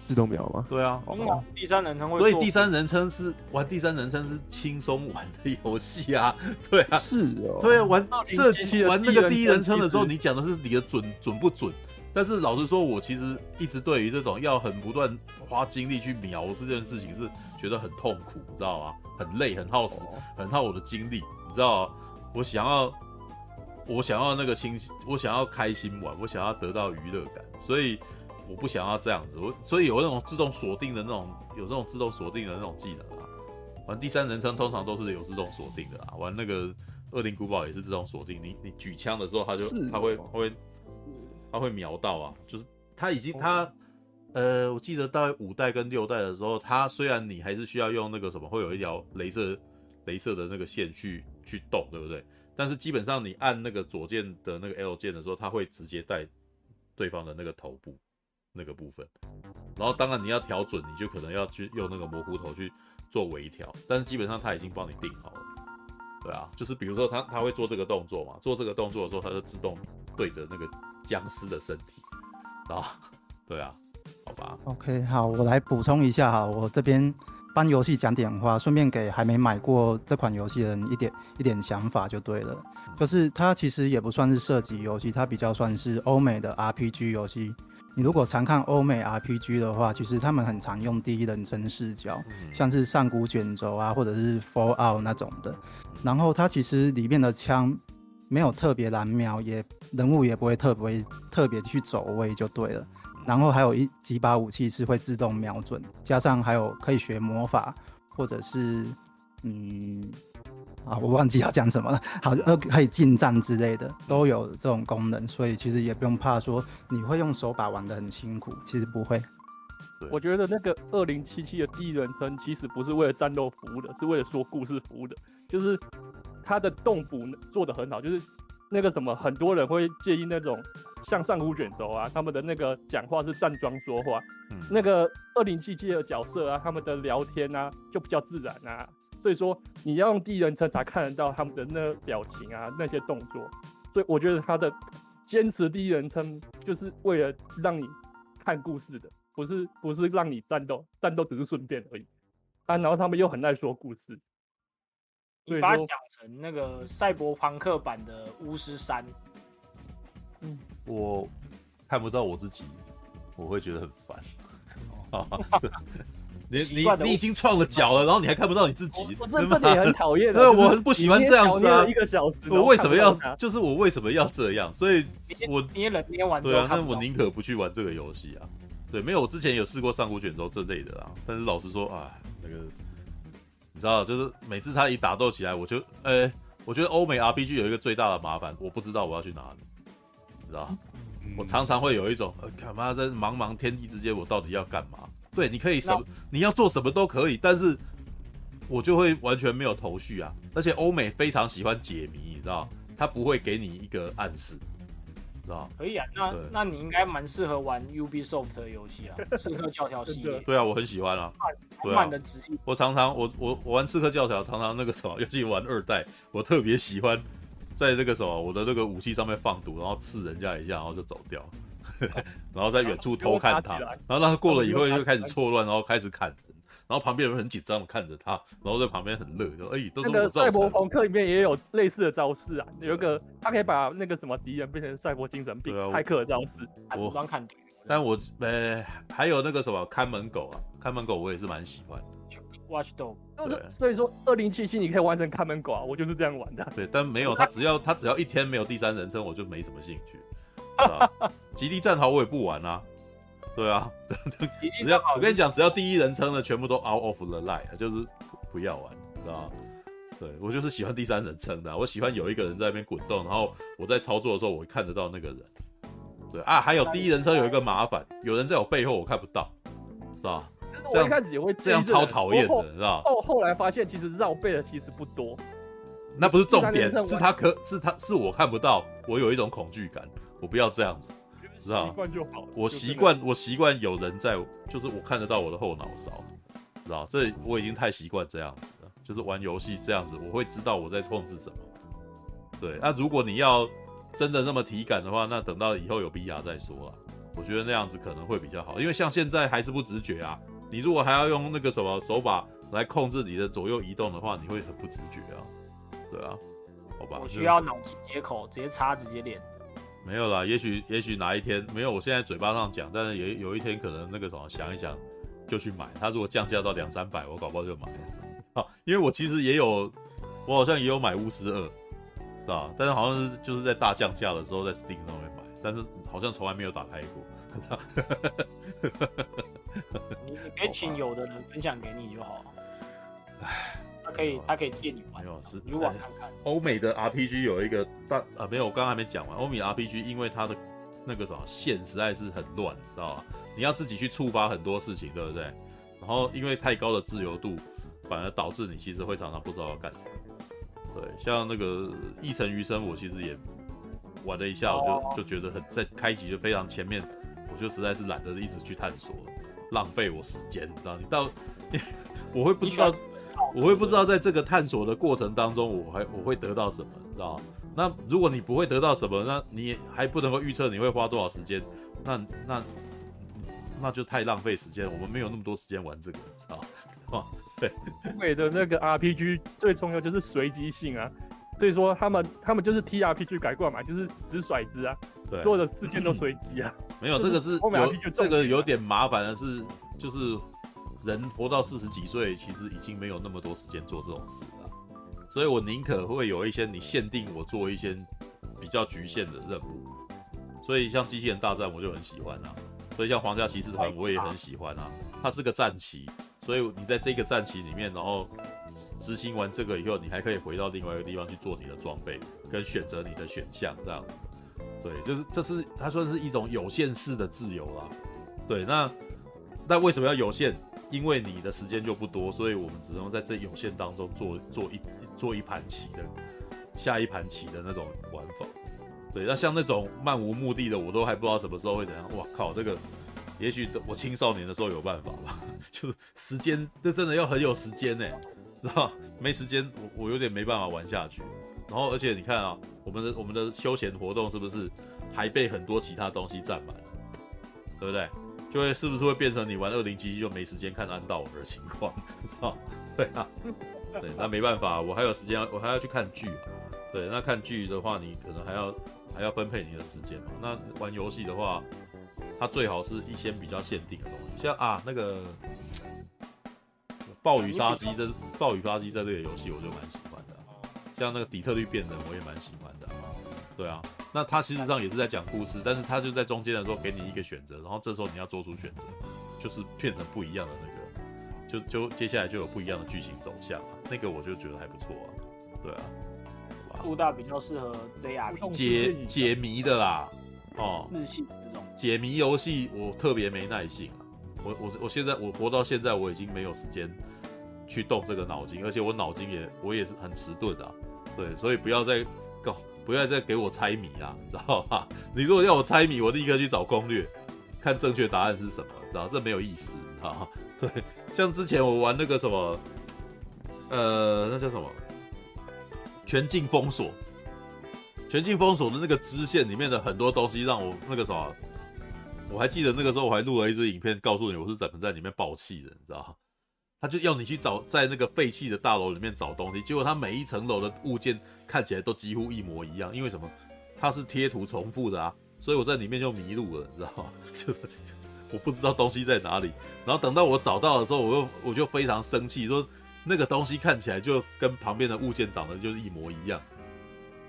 自动瞄吗？对啊，哦、第三人称会，所以第三人称是玩第三人称是轻松玩的游戏啊，对啊，是哦，对啊，玩射击玩那个第一人称的时候，你讲的是你的准准不准？但是老实说，我其实一直对于这种要很不断花精力去瞄这件事情是觉得很痛苦，你知道吗？很累，很耗时，很耗我的精力，你知道吗？我想要，我想要那个清晰，我想要开心玩，我想要得到娱乐感，所以我不想要这样子。我所以有那种自动锁定的那种，有这种自动锁定的那种技能啊。玩第三人称通常都是有自动锁定的啊。玩那个恶灵古堡也是自动锁定，你你举枪的时候，它就它会它会。他会瞄到啊，就是他已经他，呃，我记得到五代跟六代的时候，它虽然你还是需要用那个什么，会有一条镭射镭射的那个线去去动，对不对？但是基本上你按那个左键的那个 L 键的时候，他会直接带对方的那个头部那个部分。然后当然你要调准，你就可能要去用那个模糊头去做微调，但是基本上他已经帮你定好了。对啊，就是比如说他他会做这个动作嘛，做这个动作的时候，他就自动对着那个。僵尸的身体，啊，对啊，好吧。OK，好，我来补充一下哈，我这边帮游戏讲点话，顺便给还没买过这款游戏的人一点一点想法就对了。就是它其实也不算是射击游戏，它比较算是欧美的 RPG 游戏。你如果常看欧美 RPG 的话，其实他们很常用第一人称视角，像是上古卷轴啊，或者是 Fallout 那种的。然后它其实里面的枪。没有特别难瞄，也人物也不会特别特别去走位就对了。然后还有一几把武器是会自动瞄准，加上还有可以学魔法，或者是嗯啊，我忘记要讲什么了。好，呃，可以近战之类的都有这种功能，所以其实也不用怕说你会用手把玩的很辛苦，其实不会。我觉得那个二零七七的第一人称其实不是为了战斗服务的，是为了说故事服务的，就是它的动捕做的很好，就是。那个什么，很多人会介意那种像上古卷轴啊，他们的那个讲话是站桩说话，嗯、那个二零七七的角色啊，他们的聊天啊就比较自然啊，所以说你要用第一人称才看得到他们的那个表情啊，那些动作，所以我觉得他的坚持第一人称就是为了让你看故事的，不是不是让你战斗，战斗只是顺便而已。啊，然后他们又很爱说故事。你把它想成那个赛博朋克版的巫师三，嗯，我看不到我自己，我会觉得很烦。你你你已经创了脚了，然后你还看不到你自己，我这这里很讨厌。对，我很不喜欢这样子啊。一个小时，我为什么要？就是我为什么要这样？所以我捏了捏完对啊，那我宁可不去玩这个游戏啊。对，没有，我之前有试过上古卷轴这类的啊，但是老实说啊，那个。你知道，就是每次他一打斗起来，我就，呃、欸，我觉得欧美 RPG 有一个最大的麻烦，我不知道我要去哪里，你知道，嗯、我常常会有一种，呃，干嘛在茫茫天地之间，我到底要干嘛？对，你可以什么，你要做什么都可以，但是我就会完全没有头绪啊。而且欧美非常喜欢解谜，你知道，他不会给你一个暗示。知道可以啊，那那你应该蛮适合玩 Ubisoft 的游戏啊，《刺客教条》系列。对啊，我很喜欢啊。满满的。我常常我我我玩《刺客教条》，常常那个什么，尤其玩二代，我特别喜欢在那个什么我的那个武器上面放毒，然后刺人家一下，然后就走掉，然后在远处偷看他，然后让他过了以后就开始错乱，然后开始砍人。然后旁边有人很紧张的看着他，然后在旁边很乐，说：“哎，都是我造成的。”那个赛博朋克里面也有类似的招式啊，有一个他可以把那个什么敌人变成赛博精神病，骇客的招式。我刚看，但我呃还有那个什么看门狗啊，看门狗我也是蛮喜欢的。Watchdog，对，所以说二零七七你可以完成看门狗啊，我就是这样玩的。对，但没有他只要他只要一天没有第三人称，我就没什么兴趣。是吧？极地战壕我也不玩啊。对啊，只要我跟你讲，只要第一人称的全部都 out of the line，就是不要玩，知道吗？对，我就是喜欢第三人称的，我喜欢有一个人在那边滚动，然后我在操作的时候，我会看得到那个人。对啊，还有第一人称有一个麻烦，有人在我背后我看不到，知道吗？我一开始也会这样超讨厌的，知道后后来发现其实绕背的其实不多，那不是重点，是他可是他是我看不到，我有一种恐惧感，我不要这样子。知道，习惯就好。我习惯，我习惯有人在，就是我看得到我的后脑勺，知道？这我已经太习惯这样子了，就是玩游戏这样子，我会知道我在控制什么。对，那如果你要真的那么体感的话，那等到以后有 VR 再说啊。我觉得那样子可能会比较好，因为像现在还是不直觉啊。你如果还要用那个什么手把来控制你的左右移动的话，你会很不直觉啊。对啊，好吧。我需要脑机接口，直接插，直接连。没有啦，也许也许哪一天没有，我现在嘴巴上讲，但是也有一天可能那个什么想一想就去买。他如果降价到两三百，我搞不好就买。好，因为我其实也有，我好像也有买巫师二，是吧？但是好像是就是在大降价的时候在 Steam 上面买，但是好像从来没有打开过。你你可以请有的人分享给你就好。唉。他可以，他可以借你玩。没有，是你玩看看。欧美的 RPG 有一个大啊，没有，我刚刚还没讲完。欧美 RPG 因为它的那个什么线实在是很乱，知道吧？你要自己去触发很多事情，对不对？然后因为太高的自由度，反而导致你其实会常常不知道要干什么。对，像那个《一城余生》，我其实也玩了一下，我就就觉得很在开局就非常前面，我就实在是懒得一直去探索，浪费我时间，你知道？你到 我会不知道。我会不知道在这个探索的过程当中，我还我会得到什么，知道？那如果你不会得到什么，那你还不能够预测你会花多少时间，那那那就太浪费时间。我们没有那么多时间玩这个，知道吗？对，欧美的那个 RPG 最重要就是随机性啊，所以说他们他们就是 TRPG 改过来嘛，就是只甩子啊，对，所有的事件都随机啊。没有这个是有这个有点麻烦的是就是。人活到四十几岁，其实已经没有那么多时间做这种事了，所以我宁可会有一些你限定我做一些比较局限的任务，所以像机器人大战我就很喜欢啊，所以像皇家骑士团我也很喜欢啊，它是个战旗，所以你在这个战旗里面，然后执行完这个以后，你还可以回到另外一个地方去做你的装备，跟选择你的选项这样子。对，就是这是它算是一种有限式的自由啦。对，那那为什么要有限？因为你的时间就不多，所以我们只能在这有限当中做做一做一盘棋的下一盘棋的那种玩法。对，那像那种漫无目的的，我都还不知道什么时候会怎样。哇靠，这个也许我青少年的时候有办法吧，就是时间，这真的要很有时间呢，知道没时间，我我有点没办法玩下去。然后，而且你看啊，我们的我们的休闲活动是不是还被很多其他东西占满了，对不对？就会是不是会变成你玩二零七七就没时间看安道尔的情况，知 道？对啊，对，那没办法，我还有时间，我还要去看剧啊。对，那看剧的话，你可能还要还要分配你的时间嘛。那玩游戏的话，它最好是一些比较限定的东西，像啊那个暴雨杀机，这暴雨杀机这类的游戏我就蛮喜欢的。像那个底特律变人，我也蛮喜欢的。对啊。那他其实上也是在讲故事，但是他就在中间的时候给你一个选择，然后这时候你要做出选择，就是变成不一样的那个，就就接下来就有不一样的剧情走向啊，那个我就觉得还不错啊，对啊，杜大比较适合 JRPG 解解谜的啦，哦，日系这种解谜游戏我特别没耐性啊，我我我现在我活到现在我已经没有时间去动这个脑筋，而且我脑筋也我也是很迟钝的，对，所以不要再。不要再给我猜谜啊，你知道吧？你如果要我猜谜，我立刻去找攻略，看正确答案是什么，知道？这没有意思，啊。对，像之前我玩那个什么，呃，那叫什么？全境封锁。全境封锁的那个支线里面的很多东西，让我那个什么，我还记得那个时候我还录了一支影片，告诉你我是怎么在里面爆气的，你知道吗？他就要你去找在那个废弃的大楼里面找东西，结果他每一层楼的物件看起来都几乎一模一样，因为什么？它是贴图重复的啊，所以我在里面就迷路了，你知道吗？就我不知道东西在哪里，然后等到我找到的时候，我又我就非常生气，说那个东西看起来就跟旁边的物件长得就是一模一样，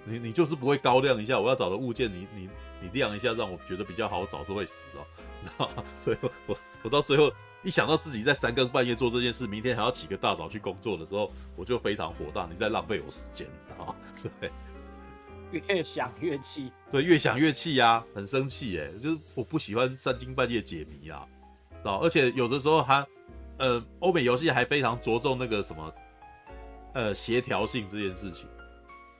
你你就是不会高亮一下，我要找的物件你你你亮一下，让我觉得比较好找是会死哦，你知道吗？所以我我到最后。一想到自己在三更半夜做这件事，明天还要起个大早去工作的时候，我就非常火大。你在浪费我时间啊！对，越想越气，对，越想越气呀，很生气哎，就是我不喜欢三更半夜解谜啊，啊，而且有的时候还，呃，欧美游戏还非常着重那个什么，呃，协调性这件事情，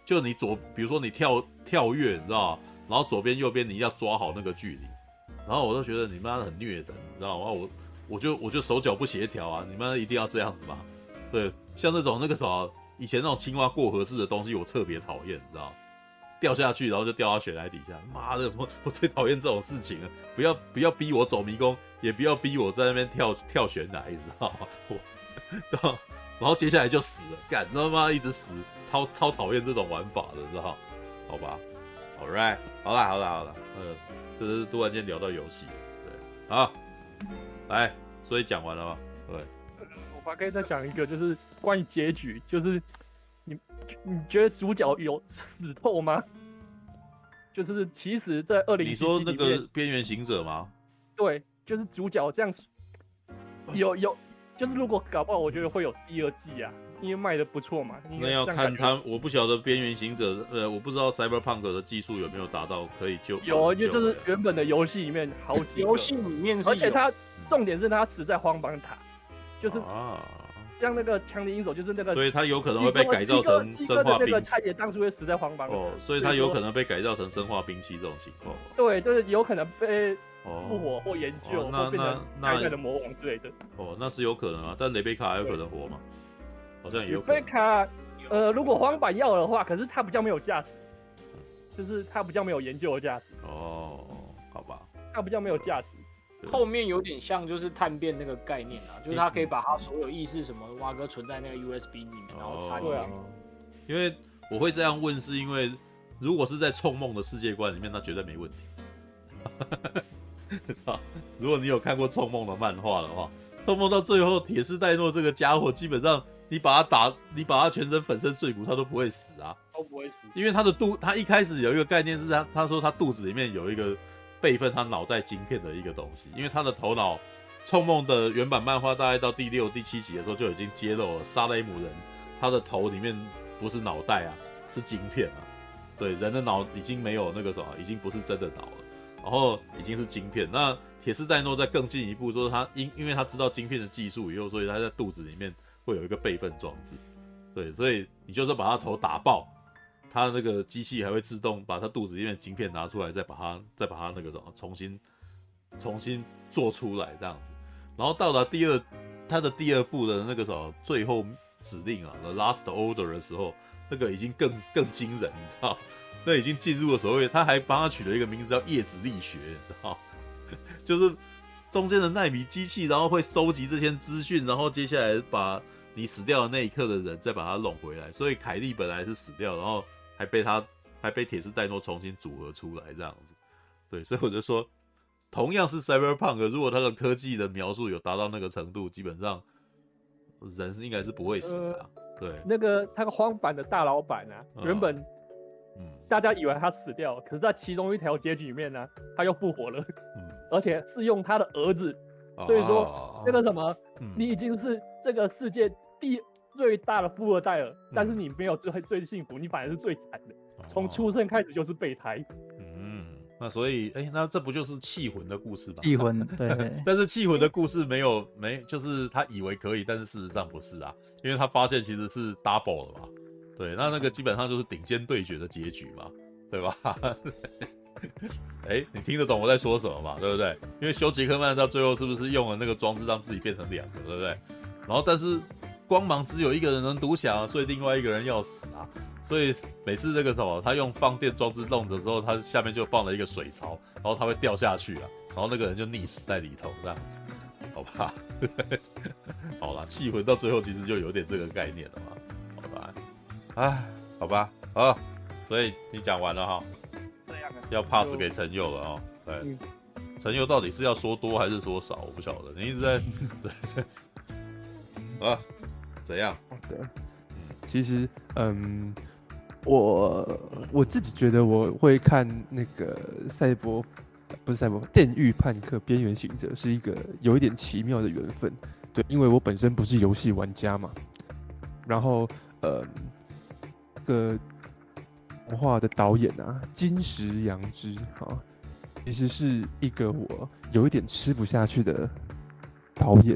就你左，比如说你跳跳跃，你知道，然后左边右边你要抓好那个距离，然后我都觉得你妈的很虐人，你知道吗？我。我就我就手脚不协调啊！你们一定要这样子吗？对，像那种那个什么以前那种青蛙过河式的东西，我特别讨厌，你知道？掉下去然后就掉到悬崖底下，妈的，我我最讨厌这种事情了！不要不要逼我走迷宫，也不要逼我在那边跳跳悬崖，你知道吗？我，知道？然后接下来就死了，干他妈一直死，超超讨厌这种玩法的，知道？好吧，All right，好啦好啦好啦，呃，这是突然间聊到游戏，对，好。来，所以讲完了吗？对，我还可以再讲一个，就是关于结局，就是你你觉得主角有死透吗？就是其实，在二零，你说那个边缘行者吗？对，就是主角这样，有有，就是如果搞不好，我觉得会有第二季啊。因为卖的不错嘛，那要看他，我不晓得边缘行者，呃，我不知道 Cyberpunk 的技术有没有达到可以救。有，因为就是原本的游戏里面好几游戏里面是，而且他重点是他死在荒坂塔，就是像那个强敌银手，就是那个，所以他有可能会被改造成生化兵器。他也当初会死在荒坂塔，哦，所以他有可能被改造成生化兵器这种情况。对，就是有可能被复活或研究，那那那那的魔王之类的。哦，那是有可能啊，但雷贝卡还有可能活吗？好像也有。贝卡，呃，如果荒坂要的话，可是他比较没有价值，就是他比较没有研究的价值。哦，好吧。他比较没有价值。后面有点像就是探变那个概念啊，就是他可以把他所有意识什么挖哥存在那个 USB 里面，然后插进去。因为我会这样问，是因为如果是在冲梦的世界观里面，那绝对没问题。如果你有看过冲梦的漫画的话，冲梦到最后，铁士戴诺这个家伙基本上。你把他打，你把他全身粉身碎骨，他都不会死啊，都不会死，因为他的肚，他一开始有一个概念是他，他说他肚子里面有一个备份他脑袋晶片的一个东西，因为他的头脑，《銃梦》的原版漫画大概到第六、第七集的时候就已经揭露了，沙雷姆人他的头里面不是脑袋啊，是晶片啊。对，人的脑已经没有那个什么，已经不是真的脑了，然后已经是晶片。那铁丝代诺在更进一步，说他因因为他知道晶片的技术以后，所以他在肚子里面会有一个备份装置。对，所以你就是把他头打爆，他那个机器还会自动把他肚子里面的晶片拿出来，再把它再把它那个什么重新重新做出来这样子。然后到达第二他的第二步的那个什么最后指令啊，The Last Order 的时候。那个已经更更惊人，你知道？那已经进入了所谓，他还帮他取了一个名字叫叶子力学，你知道？就是中间的奈米机器，然后会收集这些资讯，然后接下来把你死掉的那一刻的人再把他拢回来。所以凯利本来是死掉，然后还被他还被铁丝戴诺重新组合出来这样子。对，所以我就说，同样是 Cyberpunk，如果他的科技的描述有达到那个程度，基本上人是应该是不会死的啊。对，那个他个荒坂的大老板啊，哦、原本，嗯，大家以为他死掉了，可是，在其中一条结局里面呢，他又复活了，嗯，而且是用他的儿子，哦、所以说那个什么，嗯、你已经是这个世界第最大的富二代了，嗯、但是你没有最最幸福，你反而是最惨的，从出生开始就是备胎。嗯那所以，哎、欸，那这不就是气魂的故事吗？气魂，对。但是气魂的故事没有没，就是他以为可以，但是事实上不是啊，因为他发现其实是 double 了嘛。对，那那个基本上就是顶尖对决的结局嘛，对吧？哎、欸，你听得懂我在说什么嘛？对不对？因为修杰克曼到最后是不是用了那个装置让自己变成两个，对不对？然后，但是光芒只有一个人能独享，所以另外一个人要死啊。所以每次这个什么，他用放电装置弄的时候，他下面就放了一个水槽，然后他会掉下去啊，然后那个人就溺死在里头这样子，好吧？好啦，气魂到最后其实就有点这个概念了嘛，好吧？哎，好吧，好，所以你讲完了哈，这样要 pass 给陈佑了哦。对，陈佑到底是要说多还是说少？我不晓得，你一直在对对啊，怎样？对，其实嗯。我我自己觉得我会看那个赛博，不是赛博，电狱判客边缘行者是一个有一点奇妙的缘分，对，因为我本身不是游戏玩家嘛，然后呃，这个动画的导演啊，金石阳之啊，其实是一个我有一点吃不下去的导演，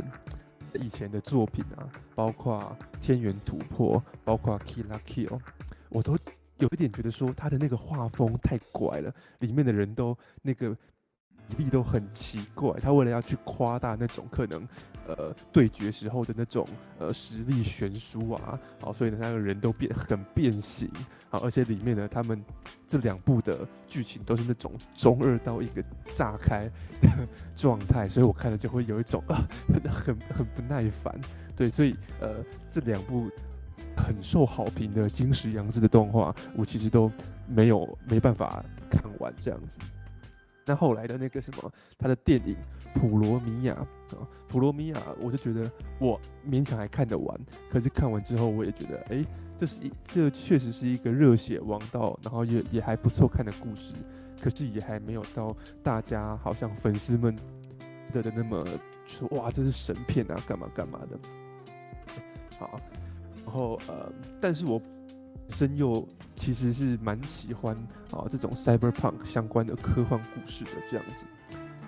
以前的作品啊，包括《天元突破》，包括《Kill a Kill》。我都有一点觉得说他的那个画风太怪了，里面的人都那个例都很奇怪。他为了要去夸大那种可能呃对决时候的那种呃实力悬殊啊，好，所以呢那个人都变很变形好，而且里面呢他们这两部的剧情都是那种中二到一个炸开状态，所以我看了就会有一种啊很很很不耐烦。对，所以呃这两部。很受好评的金石阳之的动画，我其实都没有没办法看完这样子。那后来的那个什么，他的电影《普罗米亚》啊，《普罗米亚》，我就觉得我勉强还看得完。可是看完之后，我也觉得，哎、这是一这确实是一个热血王道，然后也也还不错看的故事。可是也还没有到大家好像粉丝们的的那么说，哇，这是神片啊，干嘛干嘛的。好。然后呃，但是我本身又其实是蛮喜欢啊这种 cyberpunk 相关的科幻故事的这样子。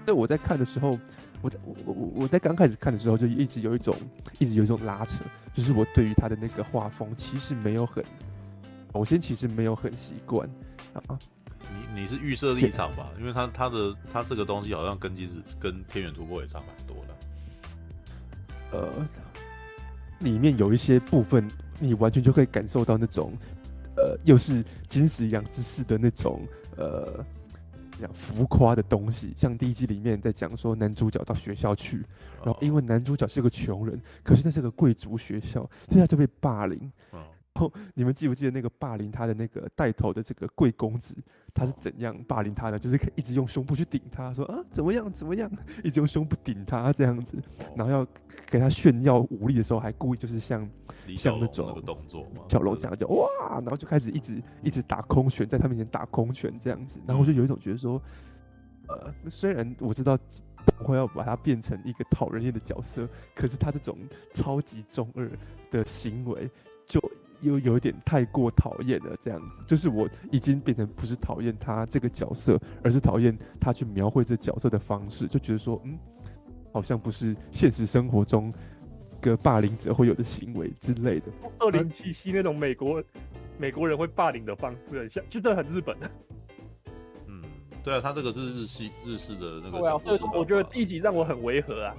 那我在看的时候，我在我我我在刚开始看的时候就一直有一种一直有一种拉扯，就是我对于他的那个画风其实没有很，我先其实没有很习惯啊。你你是预设立场吧？因为他他的他这个东西好像跟其实跟天元突破也差蛮多的。呃。里面有一些部分，你完全就可以感受到那种，呃，又是金石阳之式的那种，呃，浮夸的东西。像第一集里面在讲说，男主角到学校去，然后因为男主角是个穷人，可是那是个贵族学校，所以他就被霸凌。然后你们记不记得那个霸凌他的那个带头的这个贵公子？他是怎样霸凌他的？就是可以一直用胸部去顶他，说啊怎么样怎么样，一直用胸部顶他这样子，然后要给他炫耀武力的时候，还故意就是像像那种动作小龙这样就哇，然后就开始一直一直打空拳，在他面前打空拳这样子，然后我就有一种觉得说，呃，虽然我知道我要把他变成一个讨人厌的角色，可是他这种超级中二的行为。就又有点太过讨厌了，这样子，就是我已经变成不是讨厌他这个角色，而是讨厌他去描绘这角色的方式，就觉得说，嗯，好像不是现实生活中个霸凌者会有的行为之类的。二零七七那种美国美国人会霸凌的方式，很像，就真的很日本的。嗯，对啊，他这个是日系日式的那个。对啊，所以我觉得第一集让我很违和啊。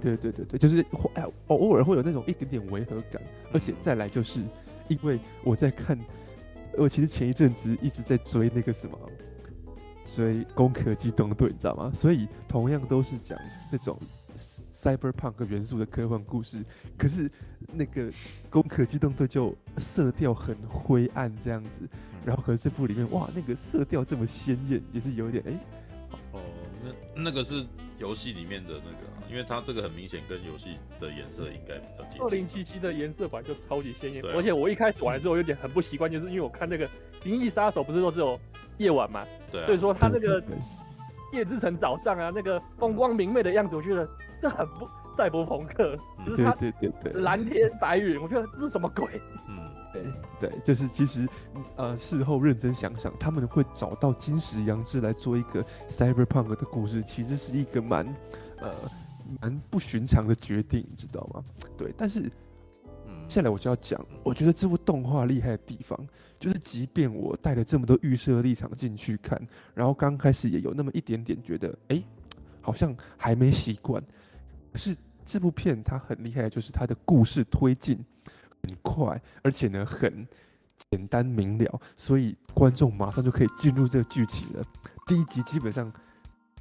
对对对对，就是哎，偶尔会有那种一点点违和感，而且再来就是因为我在看，我其实前一阵子一直在追那个什么，追《攻壳机动队》，你知道吗？所以同样都是讲那种 cyberpunk 元素的科幻故事，可是那个《攻壳机动队》就色调很灰暗这样子，然后可是这部里面哇，那个色调这么鲜艳，也是有点哎，哦，那那个是。游戏里面的那个、啊，因为它这个很明显跟游戏的颜色应该比较接近。二零七七的颜色本来就超级鲜艳，啊、而且我一开始玩的时候有点很不习惯，就是因为我看那个《银翼杀手》不是都是有夜晚嘛，对、啊，所以说它那个夜之城早上啊，那个风光明媚的样子，我觉得这很不赛博朋克，就是它对对对对，蓝天白云，我觉得这是什么鬼？嗯。对，就是其实，呃，事后认真想想，他们会找到金石杨志来做一个 cyberpunk 的故事，其实是一个蛮，呃，蛮不寻常的决定，你知道吗？对，但是，嗯，接下来我就要讲，我觉得这部动画厉害的地方，就是即便我带了这么多预设立场进去看，然后刚开始也有那么一点点觉得，哎，好像还没习惯，可是这部片它很厉害的就是它的故事推进。很快，而且呢很简单明了，所以观众马上就可以进入这个剧情了。第一集基本上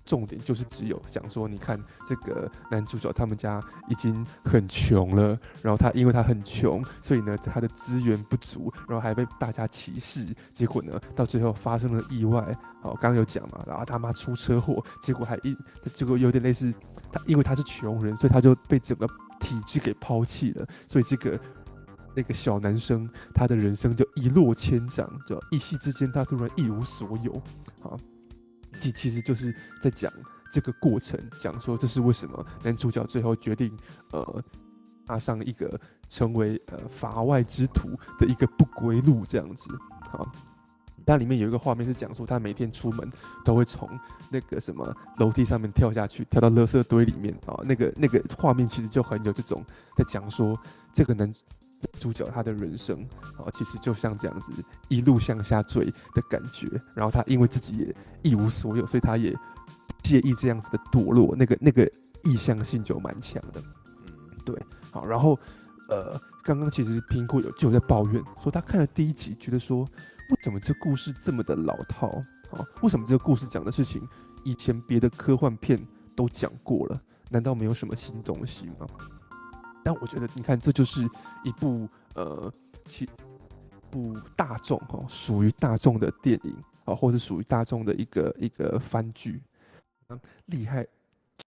重点就是只有讲说，你看这个男主角他们家已经很穷了，然后他因为他很穷，所以呢他的资源不足，然后还被大家歧视，结果呢到最后发生了意外。哦，刚刚有讲嘛，然后他妈出车祸，结果还一结果有点类似他，因为他是穷人，所以他就被整个体制给抛弃了，所以这个。那个小男生，他的人生就一落千丈，就一夕之间，他突然一无所有。啊，这其实就是在讲这个过程，讲说这是为什么男主角最后决定，呃，踏上一个成为呃法外之徒的一个不归路这样子。好，它里面有一个画面是讲说，他每天出门都会从那个什么楼梯上面跳下去，跳到垃圾堆里面啊。那个那个画面其实就很有这种在讲说这个男。主角他的人生啊，其实就像这样子一路向下坠的感觉。然后他因为自己也一无所有，所以他也介意这样子的堕落，那个那个意向性就蛮强的。嗯，对，好。然后呃，刚刚其实苹果有就在抱怨说，他看了第一集，觉得说为什么这故事这么的老套啊？为什么这个故事讲的事情以前别的科幻片都讲过了？难道没有什么新东西吗？但我觉得，你看，这就是一部呃，其部大众哈，属于大众的电影啊，或者属于大众的一个一个番剧，厉害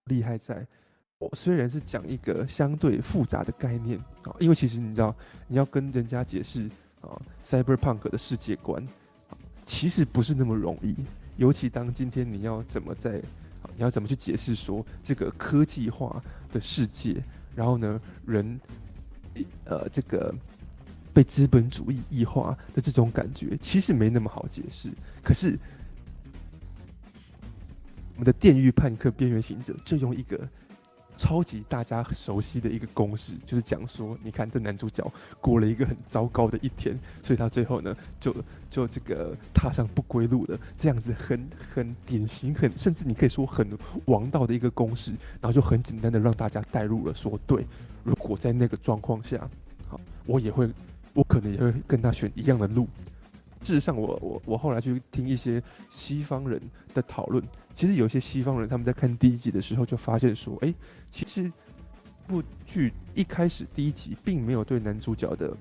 厉害在，我虽然是讲一个相对复杂的概念啊，因为其实你知道，你要跟人家解释啊，cyberpunk 的世界观，其实不是那么容易，尤其当今天你要怎么在，你要怎么去解释说这个科技化的世界。然后呢，人，呃，这个被资本主义异化的这种感觉，其实没那么好解释。可是，我们的《电狱叛客：边缘行者》就用一个。超级大家熟悉的一个公式，就是讲说，你看这男主角过了一个很糟糕的一天，所以他最后呢，就就这个踏上不归路了，这样子很很典型，很甚至你可以说很王道的一个公式，然后就很简单的让大家带入了，说对，如果在那个状况下，好，我也会，我可能也会跟他选一样的路。事实上我，我我我后来去听一些西方人的讨论，其实有些西方人他们在看第一集的时候就发现说，哎，其实部剧一开始第一集并没有对男主角的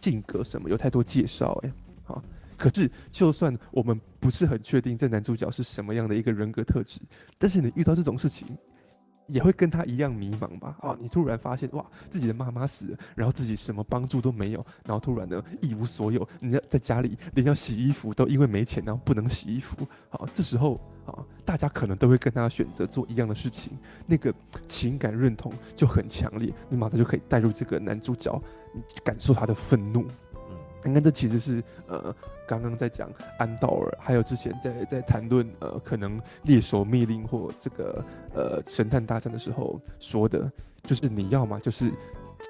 性格什么有太多介绍，哎，好，可是就算我们不是很确定这男主角是什么样的一个人格特质，但是你遇到这种事情，也会跟他一样迷茫吧？哦，你突然发现哇，自己的妈妈死了，然后自己什么帮助都没有，然后突然呢一无所有，你要在家里连要洗衣服都因为没钱，然后不能洗衣服。好，这时候啊，大家可能都会跟他选择做一样的事情，那个情感认同就很强烈，你马上就可以带入这个男主角，感受他的愤怒。嗯，你看这其实是呃。刚刚在讲安道尔，还有之前在在谈论呃可能猎手密令或这个呃神探大战的时候说的，就是你要嘛就是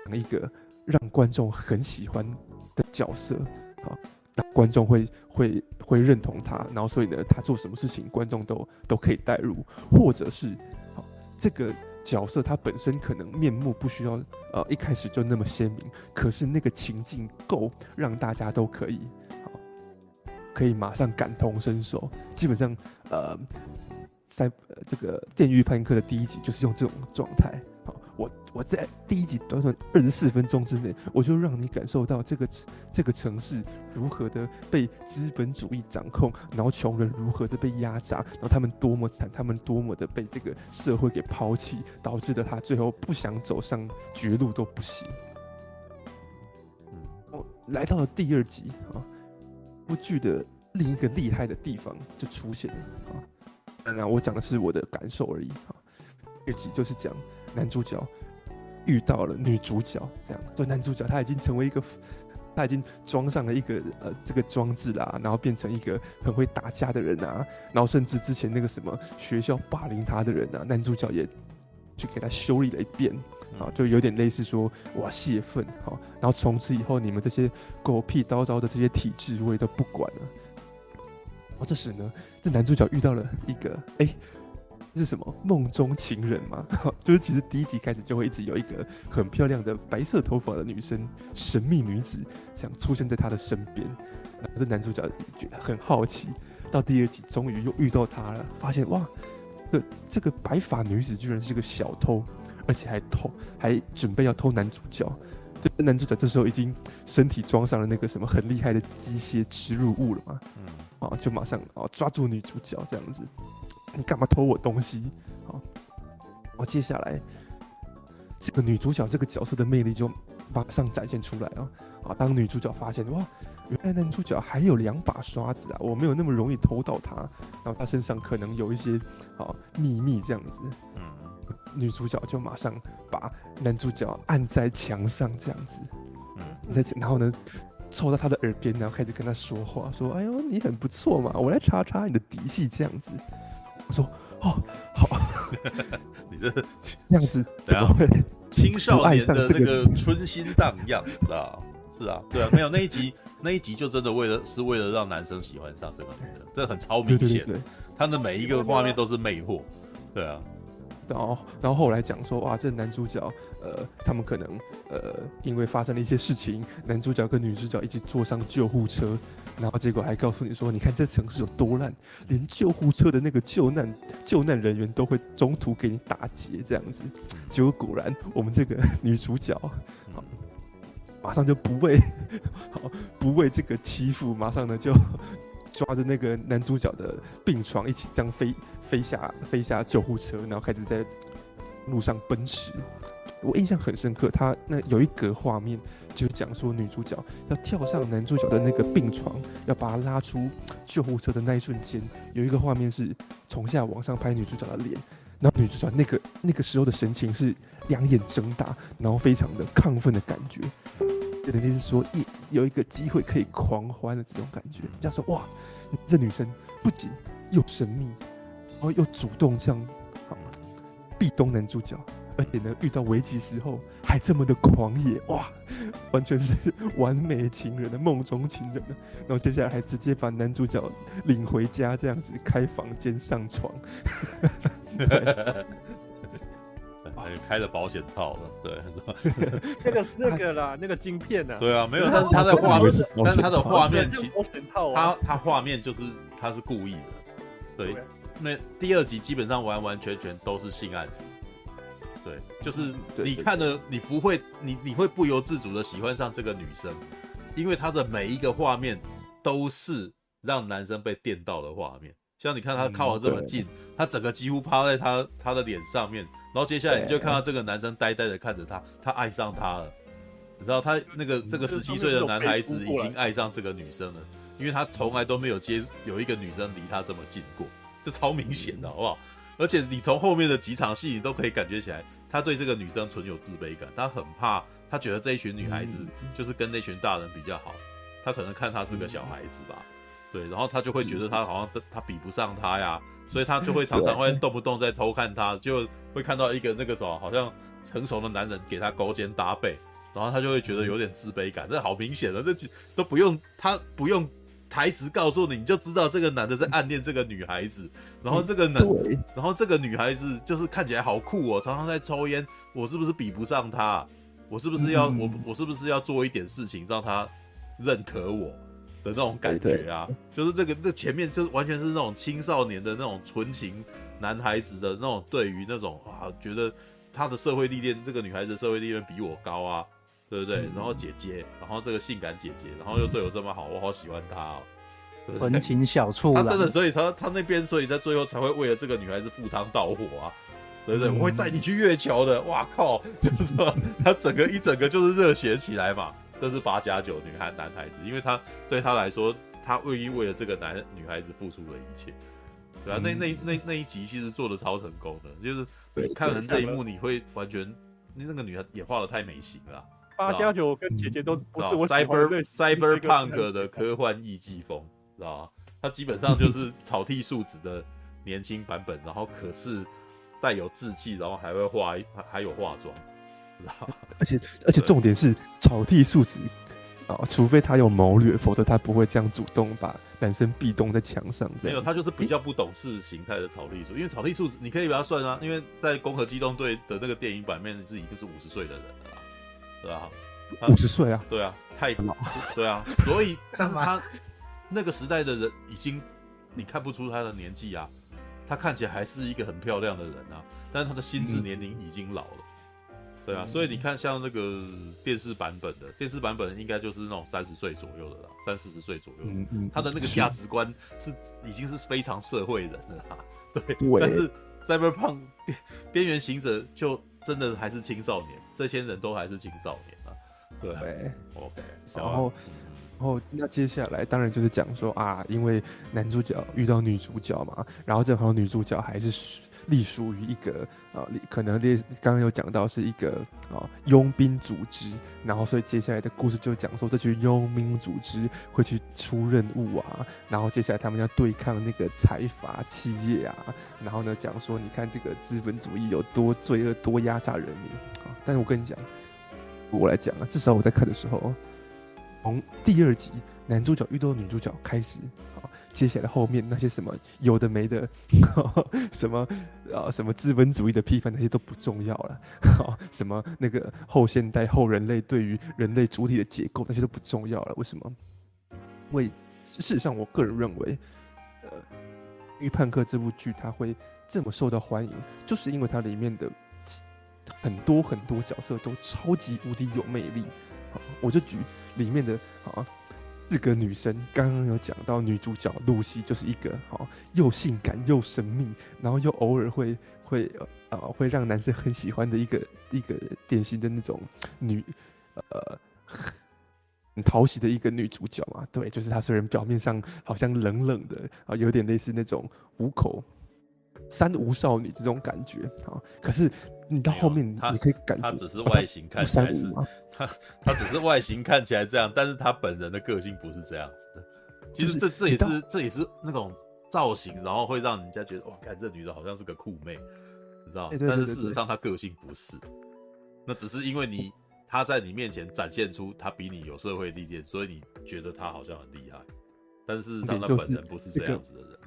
讲一个让观众很喜欢的角色，好，让观众会会会认同他，然后所以呢他做什么事情观众都都可以带入，或者是好这个角色他本身可能面目不需要呃一开始就那么鲜明，可是那个情境够让大家都可以。可以马上感同身受，基本上，呃，在、呃、这个《电驭叛客》的第一集就是用这种状态。好，我我在第一集短短二十四分钟之内，我就让你感受到这个这个城市如何的被资本主义掌控，然后穷人如何的被压榨，然后他们多么惨，他们多么的被这个社会给抛弃，导致的他最后不想走上绝路都不行。嗯，我来到了第二集啊。部剧的另一个厉害的地方就出现了啊！当然，我讲的是我的感受而已啊。这集就是讲男主角遇到了女主角，这样，就男主角他已经成为一个，他已经装上了一个呃这个装置啦，然后变成一个很会打架的人啊，然后甚至之前那个什么学校霸凌他的人啊，男主角也去给他修理了一遍。啊，就有点类似说，哇，泄愤，好，然后从此以后，你们这些狗屁叨叨的这些体制，我也都不管了。哦，这时呢，这男主角遇到了一个，哎、是什么梦中情人吗？就是其实第一集开始就会一直有一个很漂亮的白色头发的女生，神秘女子，这样出现在他的身边。然后这男主角觉得很好奇，到第二集终于又遇到她了，发现哇，这个这个白发女子居然是个小偷。而且还偷，还准备要偷男主角。对，男主角这时候已经身体装上了那个什么很厉害的机械植入物了嘛？嗯，啊，就马上啊抓住女主角这样子。你干嘛偷我东西？好，我接下来这个女主角这个角色的魅力就马上展现出来啊！啊，当女主角发现哇，原来男主角还有两把刷子啊，我没有那么容易偷到他，然后他身上可能有一些啊秘密这样子。嗯。女主角就马上把男主角按在墙上，这样子，嗯，在然后呢，凑到他的耳边，然后开始跟他说话，说：“哎呦，你很不错嘛，我来查查你的底细。”这样子，我说：“哦，好，你这这样子怎么会青少年的那个春心荡漾，是吧？是啊，对啊，没有那一集，那一集就真的为了是为了让男生喜欢上这个女的，这很超明显，他的每一个画面都是魅惑，对啊。”然后，然后后来讲说，哇，这男主角，呃，他们可能，呃，因为发生了一些事情，男主角跟女主角一起坐上救护车，然后结果还告诉你说，你看这城市有多烂，连救护车的那个救难救难人员都会中途给你打劫这样子。结果果然，我们这个女主角，好，马上就不为，好，不为这个欺负，马上呢就。抓着那个男主角的病床，一起这样飞飞下飞下救护车，然后开始在路上奔驰。我印象很深刻，他那有一格画面，就是讲说女主角要跳上男主角的那个病床，要把他拉出救护车的那一瞬间，有一个画面是从下往上拍女主角的脸，然后女主角那个那个时候的神情是两眼睁大，然后非常的亢奋的感觉。等于是说，一有一个机会可以狂欢的这种感觉。人家说，哇，这女生不仅又神秘，然后又主动这样，壁咚男主角，而且呢，遇到危机时候还这么的狂野，哇，完全是完美情人的梦中情人。然后接下来还直接把男主角领回家，这样子开房间上床。开了保险套了，对，那个是那个啦，那个晶片呢？对啊，没有，但是他在画面，但是他的画面其实他他画面就是他是故意的，对，那第二集基本上完完全全都是性暗示，对，就是你看了你不会，你你会不由自主的喜欢上这个女生，因为她的每一个画面都是让男生被电到的画面，像你看他靠的这么近。他整个几乎趴在他他的脸上面，然后接下来你就看到这个男生呆呆的看着他，他爱上他了。你知道他那个这个十七岁的男孩子已经爱上这个女生了，因为他从来都没有接有一个女生离他这么近过，这超明显的好不好？而且你从后面的几场戏，你都可以感觉起来，他对这个女生存有自卑感，他很怕，他觉得这一群女孩子就是跟那群大人比较好，他可能看他是个小孩子吧。对，然后他就会觉得他好像他比不上他呀，所以他就会常常会动不动在偷看他，就会看到一个那个什么好像成熟的男人给他勾肩搭背，然后他就会觉得有点自卑感。这好明显的，这都不用他不用台词告诉你，你就知道这个男的在暗恋这个女孩子。然后这个男，然后这个女孩子就是看起来好酷哦，常常在抽烟。我是不是比不上他？我是不是要我我是不是要做一点事情让他认可我？的那种感觉啊，就是这个这前面就是完全是那种青少年的那种纯情男孩子的那种对于那种啊，觉得他的社会历练，这个女孩子的社会历练比我高啊，对不对？然后姐姐，然后这个性感姐姐，然后又对我这么好，我好喜欢她哦。纯情小处，他真的，所以他他那边，所以在最后才会为了这个女孩子赴汤蹈火啊，对不对？我会带你去月球的，哇靠，就是说他整个一整个就是热血起来嘛。这是八加九女孩男孩子，因为他对他来说，他愿意为了这个男女孩子付出了一切，对啊，那那那那一集其实做的超成功的，就是看完这一幕，你会完全那个女孩也画的太美型了。八加九跟姐姐都不是我喜欢的 cyberpunk 的科幻艺伎风，知道吗？他基本上就是草剃树子的年轻版本，然后可是带有稚气，然后还会画还还有化妆。而且而且重点是草剃树子啊，除非他有谋略，否则他不会这样主动把男生壁咚在墙上。没有，他就是比较不懂事形态的草剃树，因为草剃树子你可以把它算啊，因为在《攻壳机动队》的那个电影版面是已经是五十岁的人了啦，对啊，五十岁啊，对啊，太老，对啊，所以但是他那个时代的人已经你看不出他的年纪啊，他看起来还是一个很漂亮的人啊，但是他的心智年龄已经老了。对啊，所以你看，像那个电视版本的电视版本，应该就是那种三十岁左右的啦，三四十岁左右的。嗯嗯。他的那个价值观是已经是非常社会人了啦。对。对。但是 Cyberpunk 边缘行者就真的还是青少年，这些人都还是青少年啊。对。对 OK。然后，然后那接下来当然就是讲说啊，因为男主角遇到女主角嘛，然后正好女主角还是。隶属于一个啊，可能这刚刚有讲到是一个啊佣兵组织，然后所以接下来的故事就讲说这群佣兵组织会去出任务啊，然后接下来他们要对抗那个财阀企业啊，然后呢讲说你看这个资本主义有多罪恶，多压榨人民啊，但是我跟你讲，我来讲啊，至少我在看的时候，从第二集男主角遇到女主角开始啊。接下来后面那些什么有的没的，什么啊什么资本主义的批判那些都不重要了，什么那个后现代后人类对于人类主体的结构那些都不重要了。为什么？为事实上，我个人认为，呃，《预判课》这部剧它会这么受到欢迎，就是因为它里面的很多很多角色都超级无敌有魅力。好，我就举里面的啊。四个女生刚刚有讲到，女主角露西就是一个好又性感又神秘，然后又偶尔会会呃会让男生很喜欢的一个一个典型的那种女呃很讨喜的一个女主角嘛。对，就是她虽然表面上好像冷冷的啊，有点类似那种五口三无少女这种感觉啊，可是。你到后面，你可以感觉她只是外形看起来是，他他只是外形看起来这样，但是他本人的个性不是这样子的。其实这这也是这也是那种造型，然后会让人家觉得哇，看这女的好像是个酷妹，你知道？但是事实上她个性不是，那只是因为你她在你面前展现出她比你有社会历练，所以你觉得她好像很厉害，但事实上她本人不是这样子的人。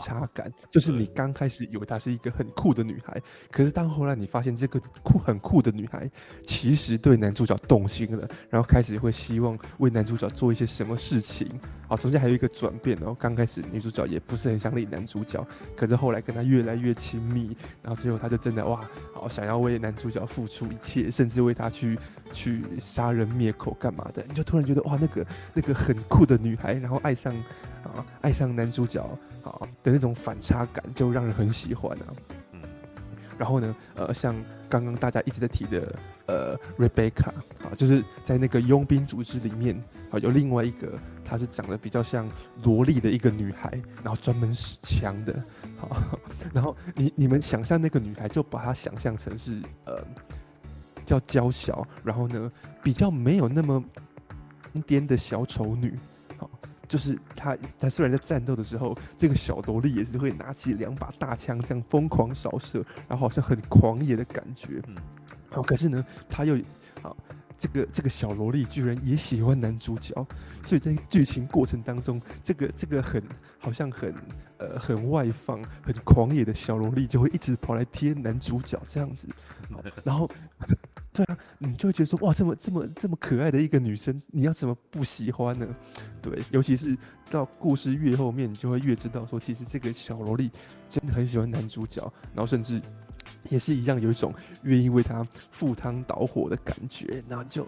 差感就是你刚开始以为她是一个很酷的女孩，可是当后来你发现这个酷很酷的女孩其实对男主角动心了，然后开始会希望为男主角做一些什么事情。好，中间还有一个转变哦。刚开始女主角也不是很想理男主角，可是后来跟他越来越亲密，然后最后他就真的哇，好想要为男主角付出一切，甚至为他去去杀人灭口干嘛的。你就突然觉得哇，那个那个很酷的女孩，然后爱上。啊，爱上男主角啊的那种反差感就让人很喜欢啊。嗯，然后呢，呃，像刚刚大家一直在提的，呃，Rebecca 啊，就是在那个佣兵组织里面啊，有另外一个，她是长得比较像萝莉的一个女孩，然后专门使枪的。好，然后你你们想象那个女孩，就把她想象成是呃，叫娇小，然后呢，比较没有那么癫的小丑女。好，就是她她虽然在战斗的时候，这个小萝莉也是会拿起两把大枪这样疯狂扫射，然后好像很狂野的感觉。嗯，好，可是呢，她又好。这个这个小萝莉居然也喜欢男主角，所以在剧情过程当中，这个这个很好像很呃很外放、很狂野的小萝莉就会一直跑来贴男主角这样子，然后对啊，你就会觉得说哇，这么这么这么可爱的一个女生，你要怎么不喜欢呢？对，尤其是到故事越后面，你就会越知道说，其实这个小萝莉真的很喜欢男主角，然后甚至。也是一样，有一种愿意为他赴汤蹈火的感觉，然后就，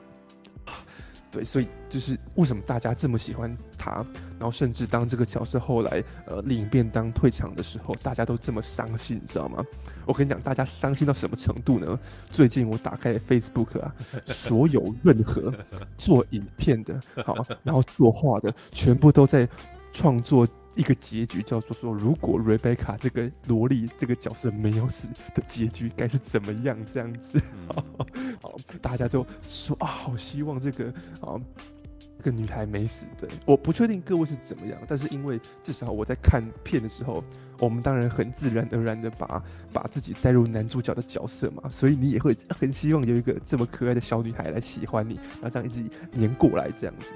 对，所以就是为什么大家这么喜欢他，然后甚至当这个角色后来呃领便当退场的时候，大家都这么伤心，你知道吗？我跟你讲，大家伤心到什么程度呢？最近我打开 Facebook 啊，所有任何做影片的，好，然后作画的，全部都在创作。一个结局叫做说，如果瑞贝卡这个萝莉这个角色没有死的结局该是怎么样？这样子，好，好，大家都说啊，好希望这个啊，这个女孩没死。对，我不确定各位是怎么样，但是因为至少我在看片的时候，我们当然很自然而然的把把自己带入男主角的角色嘛，所以你也会很希望有一个这么可爱的小女孩来喜欢你，然后这样一直黏过来这样子。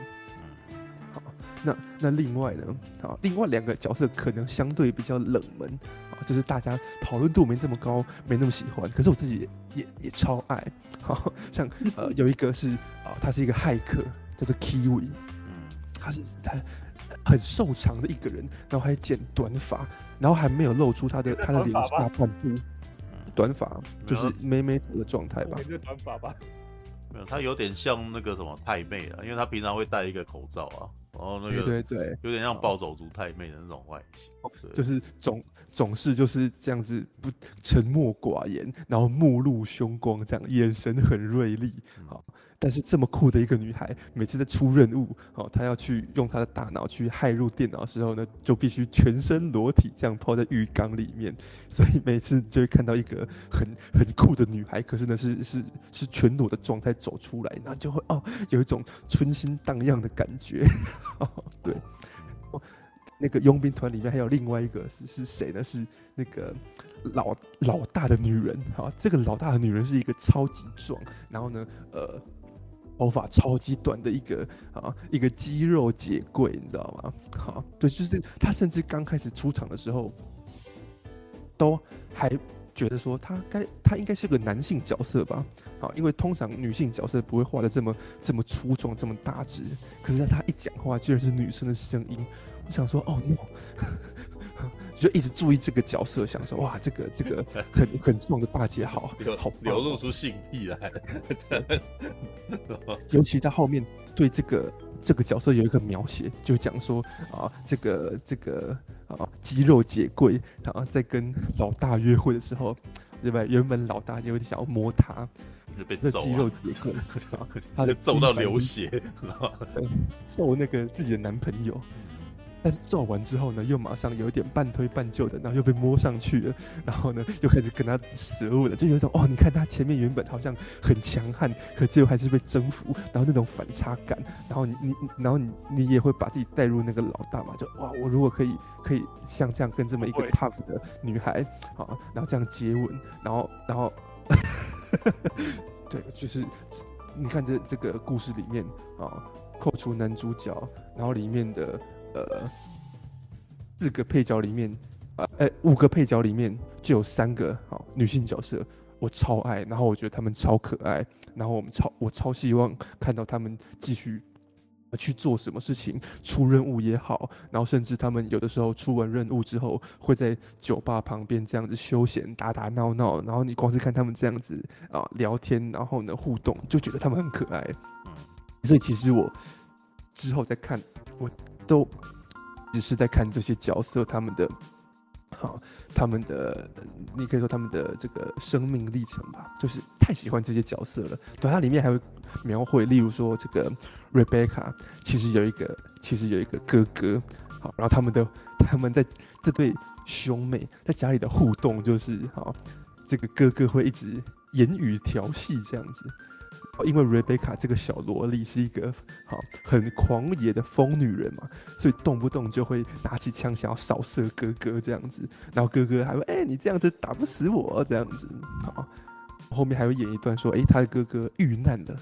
那那另外呢？啊，另外两个角色可能相对比较冷门啊，就是大家讨论度没这么高，没那么喜欢。可是我自己也也，也超爱，好像呃 有一个是啊，他是一个骇客，叫做 Kiwi，嗯，他是他很瘦长的一个人，然后还剪短发，然后还没有露出他的他的脸下半部，短发就是妹妹头的状态吧？短发吧？没有，他有点像那个什么太妹啊，因为他平常会戴一个口罩啊。然后那个对对。对，有点像暴走族太妹的那种外形，就是总总是就是这样子不沉默寡言，然后目露凶光，这样眼神很锐利，好。但是这么酷的一个女孩，每次在出任务，哦，她要去用她的大脑去骇入电脑的时候呢，就必须全身裸体这样泡在浴缸里面，所以每次就会看到一个很很酷的女孩，可是呢是是是全裸的状态走出来，那就会哦有一种春心荡漾的感觉，哦、对，哦，那个佣兵团里面还有另外一个是是谁呢？是那个老老大的女人，好、这个老大的女人是一个超级壮，然后呢，呃。头发超级短的一个啊，一个肌肉姐贵，你知道吗？好，对，就是他，甚至刚开始出场的时候，都还觉得说他该他应该是个男性角色吧？好，因为通常女性角色不会画的这么这么粗壮，这么大只。可是他一讲话，居然是女生的声音，想说，哦，no。就一直注意这个角色，想说哇，这个这个很很壮的大姐好，好流露出性癖来了。尤其他后面对这个这个角色有一个描写，就讲说啊，这个这个啊肌肉姐贵，然后在跟老大约会的时候，对吧？原本老大有点想要摸他，就被揍、啊、肌肉姐贵，他就揍到流血，揍那个自己的男朋友。但是做完之后呢，又马上有一点半推半就的，然后又被摸上去了，然后呢，又开始跟他舌吻了，就有一种哦，你看他前面原本好像很强悍，可最后还是被征服，然后那种反差感，然后你你，然后你你也会把自己带入那个老大嘛，就哇，我如果可以可以像这样跟这么一个 tough 的女孩啊，然后这样接吻，然后然后，对，就是你看这这个故事里面啊，扣除男主角，然后里面的。呃，四个配角里面，呃，哎，五个配角里面就有三个好女性角色，我超爱，然后我觉得他们超可爱，然后我们超我超希望看到他们继续去做什么事情，出任务也好，然后甚至他们有的时候出完任务之后，会在酒吧旁边这样子休闲打打闹闹，然后你光是看他们这样子啊聊天，然后呢互动，就觉得他们很可爱，所以其实我之后再看我。都只是在看这些角色他们的，好，他们的，你可以说他们的这个生命历程吧，就是太喜欢这些角色了。对，它里面还会描绘，例如说这个 Rebecca 其实有一个，其实有一个哥哥，好，然后他们的他们在这对兄妹在家里的互动就是，好，这个哥哥会一直言语调戏这样子。因为瑞贝卡这个小萝莉是一个好很狂野的疯女人嘛，所以动不动就会拿起枪想要扫射哥哥这样子，然后哥哥还会哎、你这样子打不死我这样子，好，后面还会演一段说哎、他的哥哥遇难了，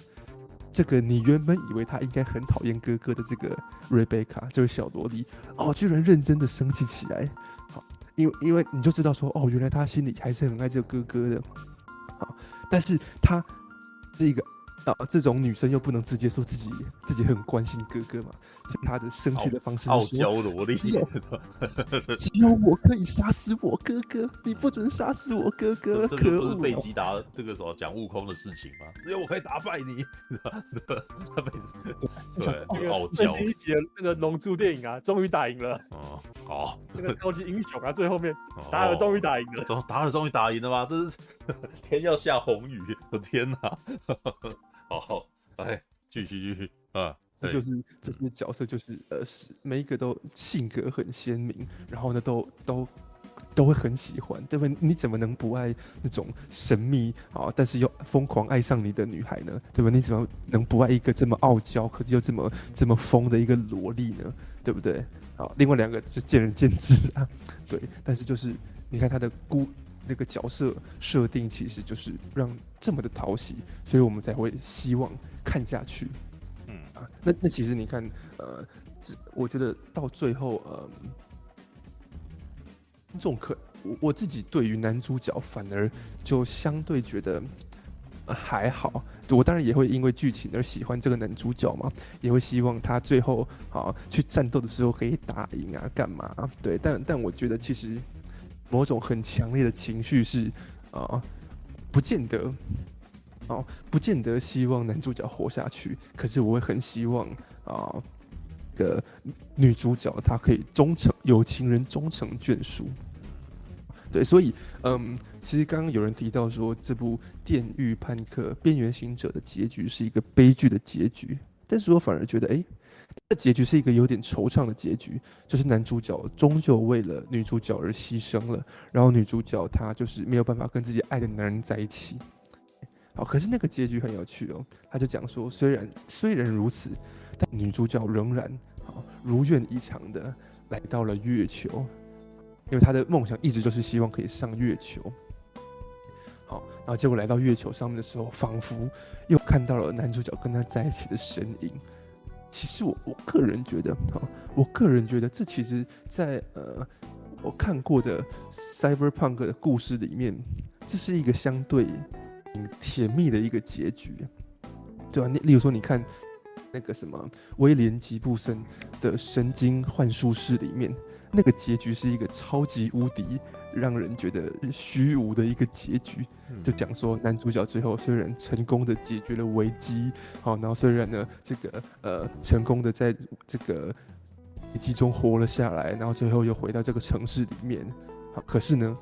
这个你原本以为他应该很讨厌哥哥的这个瑞贝卡这位小萝莉哦居然认真的生气起来，好，因为因为你就知道说哦原来他心里还是很爱这个哥哥的，好，但是他是一个。啊，这种女生又不能直接说自己自己很关心哥哥嘛，所以她的生气的方式是傲娇萝莉 只有我可以杀死我哥哥，你不准杀死我哥哥，可恶！不是贝吉达这个时候讲悟空的事情吗？只有我可以打败你，他每次对傲娇。最新一集的那个龙珠电影啊，终于打赢了哦，好，这个超级英雄啊，最后面达尔终于打赢了，达尔终于打赢了吗？这是天要下红雨，我天哪！好，来继续继续啊！这就是这些角色，就是呃，是每一个都性格很鲜明，然后呢，都都都会很喜欢，对不对？你怎么能不爱那种神秘啊，但是又疯狂爱上你的女孩呢？对吧？你怎么能不爱一个这么傲娇，可是又这么这么疯的一个萝莉呢？对不对？好，另外两个就见仁见智啊。对，但是就是你看他的孤。那个角色设定其实就是让这么的讨喜，所以我们才会希望看下去。那那其实你看，呃，我觉得到最后，呃，观众可我我自己对于男主角反而就相对觉得、还好。我当然也会因为剧情而喜欢这个男主角嘛，也会希望他最后啊去战斗的时候可以打赢啊，干嘛？对，但但我觉得其实。某种很强烈的情绪是，啊、呃，不见得，哦、不见得希望男主角活下去。可是我会很希望啊，个、女主角她可以终成有情人终成眷属。对，所以，嗯，其实刚刚有人提到说，这部《电狱叛客：边缘行者》的结局是一个悲剧的结局，但是我反而觉得，哎。这结局是一个有点惆怅的结局，就是男主角终究为了女主角而牺牲了，然后女主角她就是没有办法跟自己爱的男人在一起。好，可是那个结局很有趣哦，他就讲说，虽然虽然如此，但女主角仍然好如愿以偿的来到了月球，因为她的梦想一直就是希望可以上月球。好，然后结果来到月球上面的时候，仿佛又看到了男主角跟她在一起的身影。其实我我个人觉得，哈，我个人觉得这其实在呃我看过的 cyberpunk 的故事里面，这是一个相对甜蜜的一个结局，对吧？你例如说，你看那个什么威廉吉布森的《神经幻术师》里面，那个结局是一个超级无敌。让人觉得虚无的一个结局，就讲说男主角最后虽然成功的解决了危机，好，然后虽然呢这个呃成功的在这个危机中活了下来，然后最后又回到这个城市里面，好，可是呢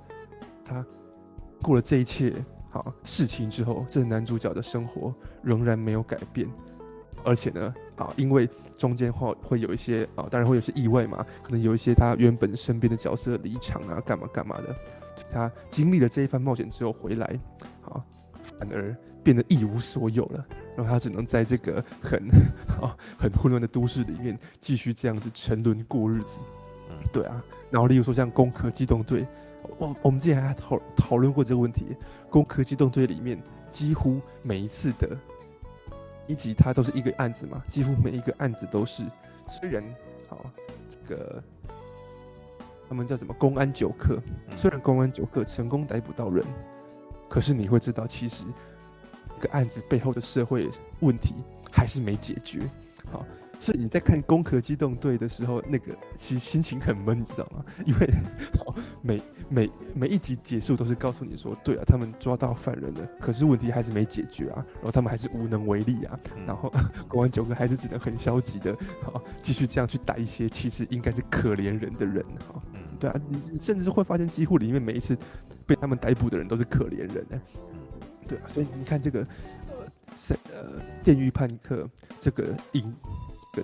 他过了这一切好事情之后，这个男主角的生活仍然没有改变。而且呢，啊，因为中间会会有一些啊，当然会有些意外嘛，可能有一些他原本身边的角色离场啊，干嘛干嘛的。他经历了这一番冒险之后回来，啊，反而变得一无所有了，然后他只能在这个很啊很混乱的都市里面继续这样子沉沦过日子。嗯，对啊。然后例如说像《攻壳机动队》，我我们之前还讨讨论过这个问题，《攻壳机动队》里面几乎每一次的。一集它都是一个案子嘛，几乎每一个案子都是，虽然好这个他们叫什么公安九课，虽然公安九课成功逮捕到人，可是你会知道，其实这个案子背后的社会问题还是没解决。好，所以你在看《攻壳机动队》的时候，那个其实心情很闷，你知道吗？因为每每每一集结束都是告诉你说，对啊，他们抓到犯人了，可是问题还是没解决啊，然后他们还是无能为力啊，然后 国安九哥还是只能很消极的，好继续这样去打一些其实应该是可怜人的人，哈，对啊，你甚至是会发现几乎里面每一次被他们逮捕的人都是可怜人呢，对啊，所以你看这个呃，呃，电狱判客这个影。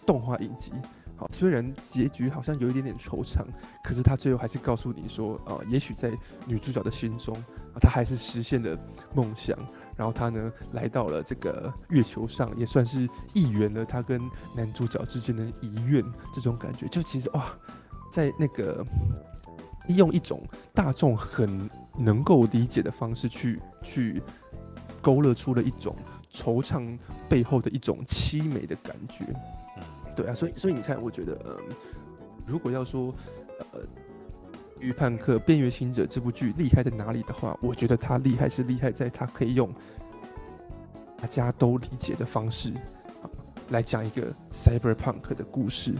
动画影集，好，虽然结局好像有一点点惆怅，可是他最后还是告诉你说，呃，也许在女主角的心中，啊，她还是实现了梦想，然后她呢来到了这个月球上，也算是一圆了她跟男主角之间的遗愿，这种感觉，就其实哇，在那个用一种大众很能够理解的方式去去勾勒出了一种惆怅背后的一种凄美的感觉。对啊，所以所以你看，我觉得，嗯，如果要说，呃，《电驭叛客：边缘行者》这部剧厉害在哪里的话，我觉得它厉害是厉害在它可以用大家都理解的方式，来讲一个 cyberpunk 的故事。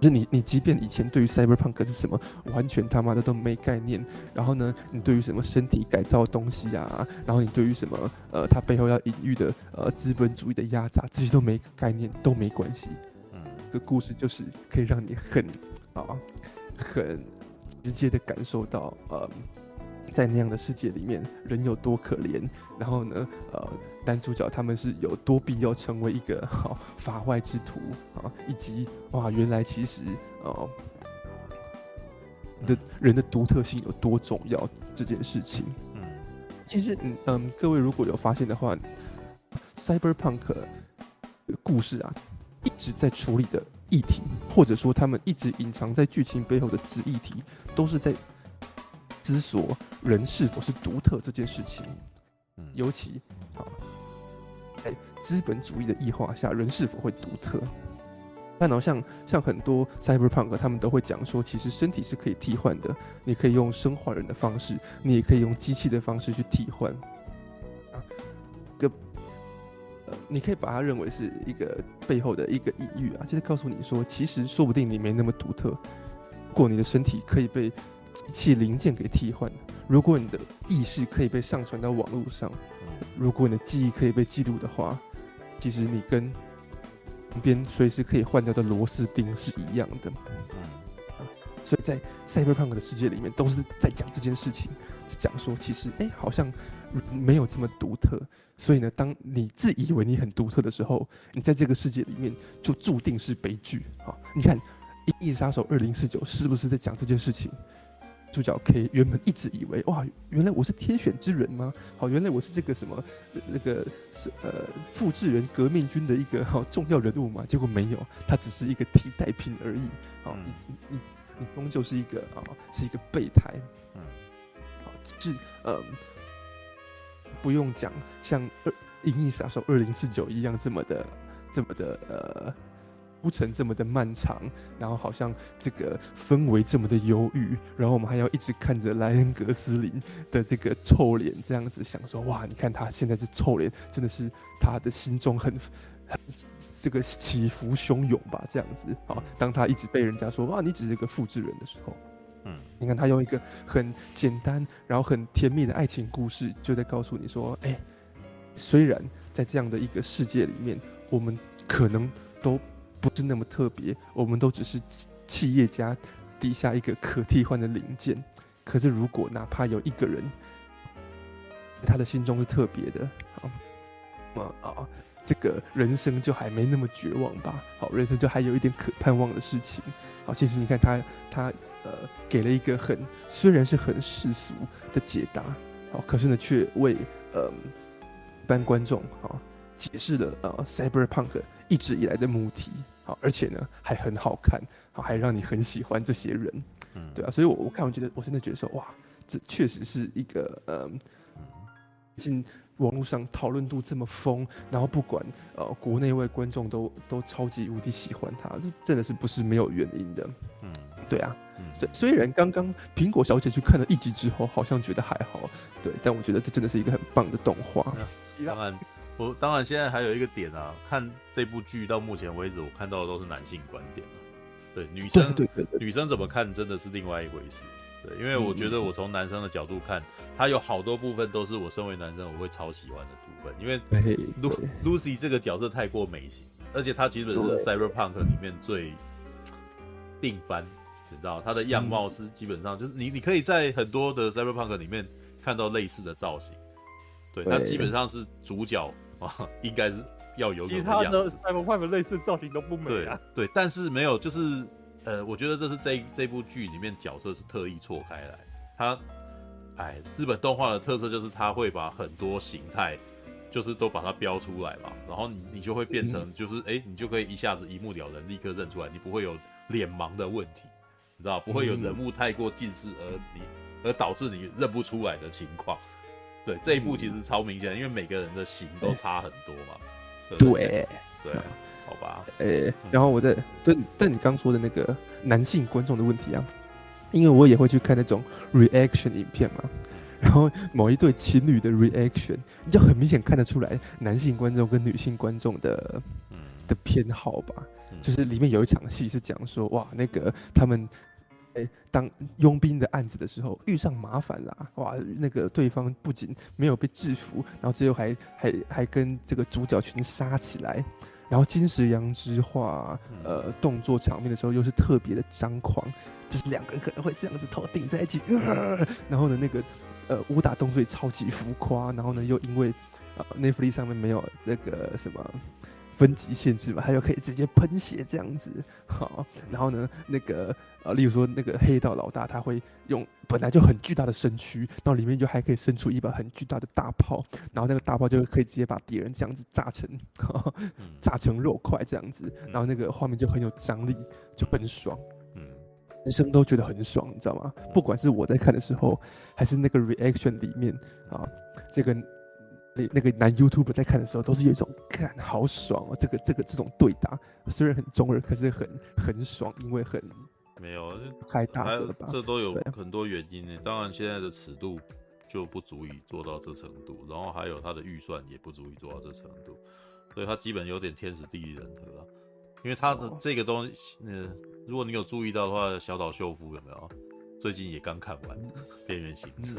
就是你，你即便以前对于 cyberpunk 是什么完全他妈的都没概念，然后呢，你对于什么身体改造的东西啊，然后你对于什么呃，它背后要隐喻的呃资本主义的压榨，这些都没概念都没关系。嗯，这个故事就是可以让你很啊，很直接的感受到呃。在那样的世界里面，人有多可怜，然后呢，呃，男主角他们是有多必要成为一个好、哦、法外之徒啊，以及哇，原来其实哦，的人的独特性有多重要这件事情。嗯，其实嗯嗯，各位如果有发现的话，Cyberpunk 故事啊，一直在处理的议题，或者说他们一直隐藏在剧情背后的子议题，都是在。思索人是否是独特这件事情，尤其好在资本主义的异化下，人是否会独特？但好像像很多 cyberpunk，他们都会讲说，其实身体是可以替换的，你可以用生化人的方式，你也可以用机器的方式去替换。啊，个呃，你可以把它认为是一个背后的一个隐喻啊，就是告诉你说，其实说不定你没那么独特，如果你的身体可以被。机器零件给替换。如果你的意识可以被上传到网络上，如果你的记忆可以被记录的话，其实你跟旁边随时可以换掉的螺丝钉是一样的。所以在 Cyberpunk 的世界里面，都是在讲这件事情，讲说其实哎、欸，好像没有这么独特。所以呢，当你自以为你很独特的时候，你在这个世界里面就注定是悲剧。好，你看《银翼杀手二零四九》是不是在讲这件事情？主角 K 原本一直以为哇，原来我是天选之人吗？好，原来我是这个什么那个是呃复制人革命军的一个 好重要人物嘛？结果没有，他只是一个替代品而已。好，你你你终究是一个啊，是一个备胎。嗯，好，是呃不用讲，像二《银翼杀手二零四九》一样这么的这么的呃。铺陈这么的漫长，然后好像这个氛围这么的忧郁，然后我们还要一直看着莱恩·格斯林的这个臭脸，这样子想说，哇，你看他现在是臭脸，真的是他的心中很很这个起伏汹涌吧？这样子，啊，当他一直被人家说，哇，你只是个复制人的时候，嗯，你看他用一个很简单，然后很甜蜜的爱情故事，就在告诉你说，哎，虽然在这样的一个世界里面，我们可能都。不是那么特别，我们都只是企业家底下一个可替换的零件。可是，如果哪怕有一个人，他的心中是特别的，好，啊啊，这个人生就还没那么绝望吧？好，人生就还有一点可盼望的事情。好，其实你看他，他呃，给了一个很虽然是很世俗的解答，好，可是呢，却为呃一般观众啊解释了呃 cyberpunk 一直以来的母题。而且呢，还很好看，好，还让你很喜欢这些人，嗯，对啊，所以我我看我觉得我真的觉得说，哇，这确实是一个，嗯，进网络上讨论度这么疯，然后不管呃国内外观众都都超级无敌喜欢他，这真的是不是没有原因的，嗯，对啊，虽，虽然刚刚苹果小姐去看了一集之后，好像觉得还好，对，但我觉得这真的是一个很棒的动画。当然，我当然现在还有一个点啊，看这部剧到目前为止，我看到的都是男性观点。对女生，对对对，女生怎么看真的是另外一回事。对，因为我觉得我从男生的角度看，他有好多部分都是我身为男生我会超喜欢的部分。因为 Lucy 这个角色太过美型，而且他基本是 Cyberpunk 里面最定番，你知道，他的样貌是基本上就是你你可以在很多的 Cyberpunk 里面看到类似的造型。对，他基本上是主角啊，应该是要有其他的 Cyberpunk 类似造型都不美啊。对，对，但是没有，就是呃，我觉得这是这这部剧里面角色是特意错开来。他，哎，日本动画的特色就是他会把很多形态，就是都把它标出来嘛，然后你你就会变成就是哎、嗯，你就可以一下子一目了然，立刻认出来，你不会有脸盲的问题，你知道，不会有人物太过近视而你而导致你认不出来的情况。对，这一部其实超明显，因为每个人的型都差很多嘛。对对，啊，好吧。诶、欸，然后我在对，但你刚说的那个男性观众的问题啊，因为我也会去看那种 reaction 影片嘛，然后某一对情侣的 reaction，你就很明显看得出来男性观众跟女性观众的的偏好吧，就是里面有一场戏是讲说，哇，那个他们。哎，当佣兵的案子的时候遇上麻烦啦，哇，那个对方不仅没有被制服，然后最后还还还跟这个主角群杀起来，然后金石阳之画，呃，动作场面的时候又是特别的张狂，就是两个人可能会这样子头顶在一起，呃、然后呢，那个呃武打动作也超级浮夸，然后呢又因为呃 Netflix 上面没有这个什么。分级限制嘛，他就可以直接喷血这样子，好，然后呢，那个呃，例如说那个黑道老大，他会用本来就很巨大的身躯，然后里面就还可以伸出一把很巨大的大炮，然后那个大炮就可以直接把敌人这样子炸成，炸成肉块这样子，然后那个画面就很有张力，就很爽，嗯，男生都觉得很爽，你知道吗？不管是我在看的时候，还是那个 reaction 里面啊，这个。那那个男 YouTuber 在看的时候，都是有一种看好爽哦，这个这个这种对打虽然很中二，可是很很爽，因为很没有开大了吧？这都有很多原因呢。当然，现在的尺度就不足以做到这程度，然后还有他的预算也不足以做到这程度，所以他基本有点天时地利人和。因为他的这个东西，呃，如果你有注意到的话，小岛秀夫有没有？最近也刚看完《边缘行者》，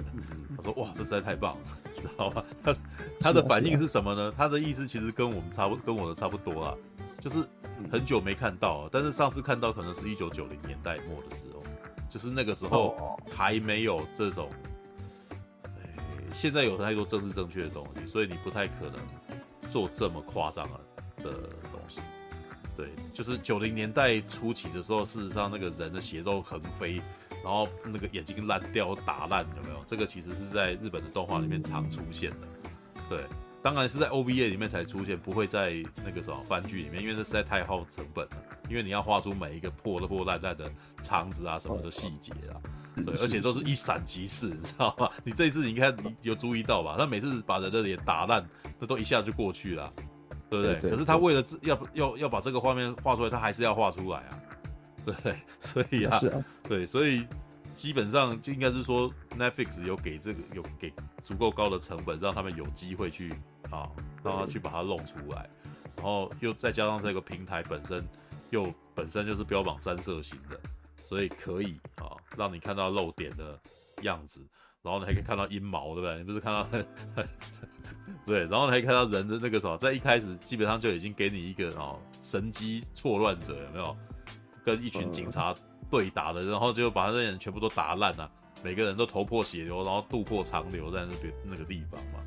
他说：“哇，这实在太棒了，知道吗？” 他他的反应是什么呢？他的意思其实跟我们差不，跟我的差不多啦，就是很久没看到，但是上次看到可能是一九九零年代末的时候，就是那个时候还没有这种，哎，现在有太多政治正确的东西，所以你不太可能做这么夸张的东西。对，就是九零年代初期的时候，事实上那个人的血肉横飞。然后那个眼睛烂掉、打烂，有没有？这个其实是在日本的动画里面常出现的。对，当然是在 OVA 里面才出现，不会在那个什么番剧里面，因为这实在太耗成本了。因为你要画出每一个破的破烂烂的肠子啊什么的细节啊，对，而且都是一闪即逝，你知道吗？你这一次你看你有注意到吧？他每次把人的脸打烂，那都一下就过去了，对不对？可是他为了要要要把这个画面画出来，他还是要画出来啊。对，所以啊，啊对，所以基本上就应该是说，Netflix 有给这个有给足够高的成本，让他们有机会去啊，让他去把它弄出来，然后又再加上这个平台本身又本身就是标榜三色型的，所以可以啊，让你看到漏点的样子，然后你还可以看到阴毛，对不对？你不是看到，对，然后你还可以看到人的那个什么，在一开始基本上就已经给你一个哦神机错乱者，有没有？跟一群警察对打的，然后就把那些人全部都打烂了，每个人都头破血流，然后肚破长流在那边那个地方嘛。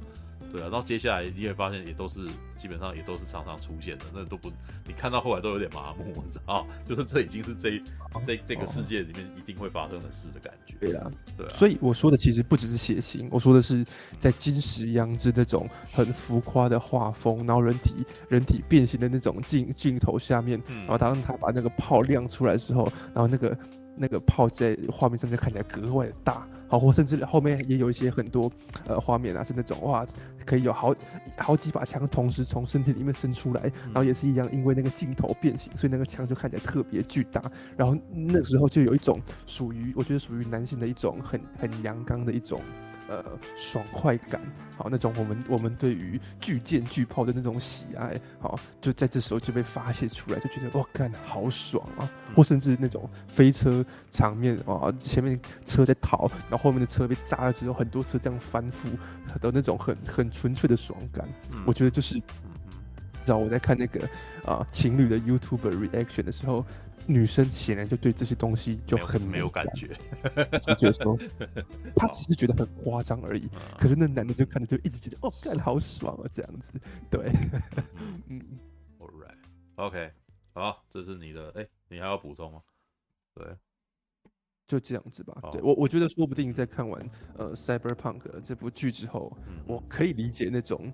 对啊，然后接下来你会发现也都是基本上也都是常常出现的，那都不你看到后来都有点麻木，你知道，就是这已经是这这这个世界里面一定会发生的事的感觉。对啦，对啊。所以我说的其实不只是血腥，我说的是在金石阳之那种很浮夸的画风，然后人体人体变形的那种镜镜头下面，然后当他把那个炮亮出来的时候，然后那个那个炮在画面上就看起来格外的大。好，或甚至后面也有一些很多呃画面啊，是那种哇，可以有好好几把枪同时从身体里面伸出来，然后也是一样，因为那个镜头变形，所以那个枪就看起来特别巨大。然后那时候就有一种属于我觉得属于男性的一种很很阳刚的一种呃爽快感，好那种我们我们对于巨舰巨炮的那种喜爱，好就在这时候就被发泄出来，就觉得哇干好爽啊，或甚至那种飞车场面啊，前面车在逃，然后后面的车被炸了之后，很多车这样翻覆的那种很很纯粹的爽感，我觉得就是。知道我在看那个啊、呃、情侣的 YouTuber reaction 的时候，女生显然就对这些东西就很没有，感觉，是觉得说 他只是觉得很夸张而已。可是那男的就看着就一直觉得哦，干好爽啊，这样子。对，嗯，All right，OK，好，这是你的，哎，你还要补充吗？对，就这样子吧。对我，我觉得说不定在看完呃 Cyberpunk 这部剧之后，嗯、我可以理解那种。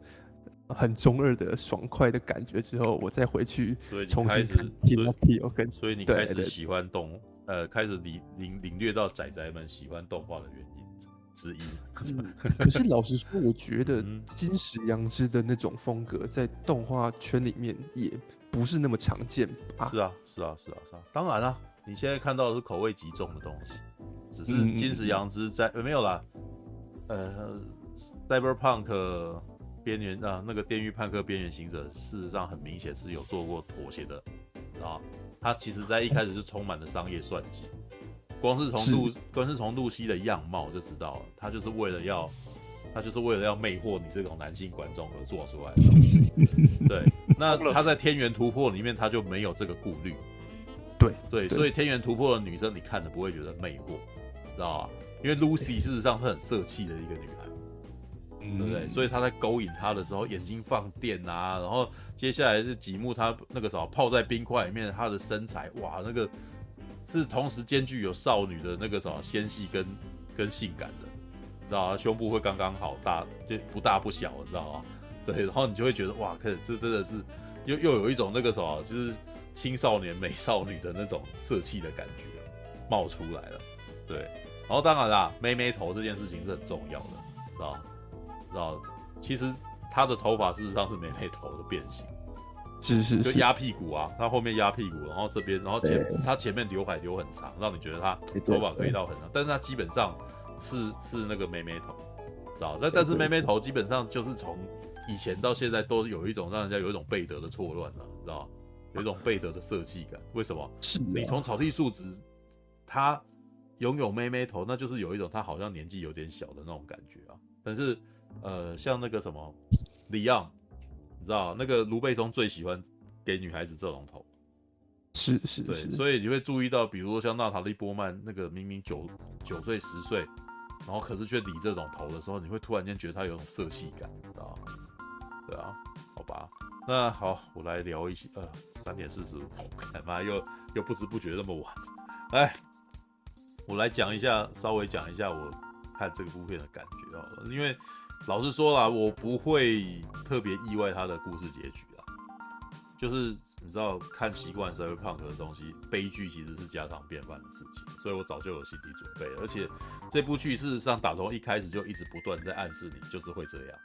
很中二的爽快的感觉之后，我再回去重新看 Pinocchio 跟，所以你开始喜欢动，呃，开始领领领略到仔仔们喜欢动画的原因之一。嗯、可是老实说，我觉得金石阳之的那种风格在动画圈里面也不是那么常见吧？是啊，是啊，是啊，是啊。当然啦，你现在看到的是口味极重的东西，只是金石阳之在、嗯、没有啦，呃，Cyberpunk。边缘啊，那个《电狱判客：边缘行者》事实上很明显是有做过妥协的啊。他其实在一开始就充满了商业算计，光是从露，光是从露西的样貌就知道了，他就是为了要，他就是为了要魅惑你这种男性观众而做出来的东西。对，那 他在《天元突破》里面他就没有这个顾虑。对对，所以《天元突破》的女生你看了不会觉得魅惑，知道吧？因为 Lucy 事实上是很色气的一个女孩。对不对？所以他在勾引他的时候，眼睛放电啊，然后接下来是几幕，他那个什么泡在冰块里面，他的身材哇，那个是同时兼具有少女的那个什么纤细跟跟性感的，知道吗？胸部会刚刚好大，就不大不小，你知道吗？对，然后你就会觉得哇，可这真的是又又有一种那个什么，就是青少年美少女的那种色气的感觉冒出来了。对，然后当然啦，妹妹头这件事情是很重要的，知道吗？知道，其实他的头发事实上是妹妹头的变形，是是，就压屁股啊，他后面压屁股，然后这边，然后前他前面刘海留很长，让你觉得他头发可以到很长，但是他基本上是是那个妹妹头，知道？那但是妹妹头基本上就是从以前到现在都有一种让人家有一种贝德的错乱了，知道？有一种贝德的色气感，为什么？是你从草地数值，他拥有妹妹头，那就是有一种他好像年纪有点小的那种感觉啊，但是。呃，像那个什么，李昂，你知道那个卢贝松最喜欢给女孩子这种头，是是，对，是所以你会注意到，比如说像娜塔莉波曼那个明明九九岁十岁，然后可是却理这种头的时候，你会突然间觉得他有种色系感，知道吗？对啊，好吧，那好，我来聊一些，呃，三点四十五，干嘛又又不知不觉那么晚？哎，我来讲一下，稍微讲一下我看这个部片的感觉好了，因为。老实说啦，我不会特别意外他的故事结局啦。就是你知道，看习惯 Cyberpunk 的东西，悲剧其实是家常便饭的事情，所以我早就有心理准备。而且这部剧事实上打从一开始就一直不断在暗示你，就是会这样。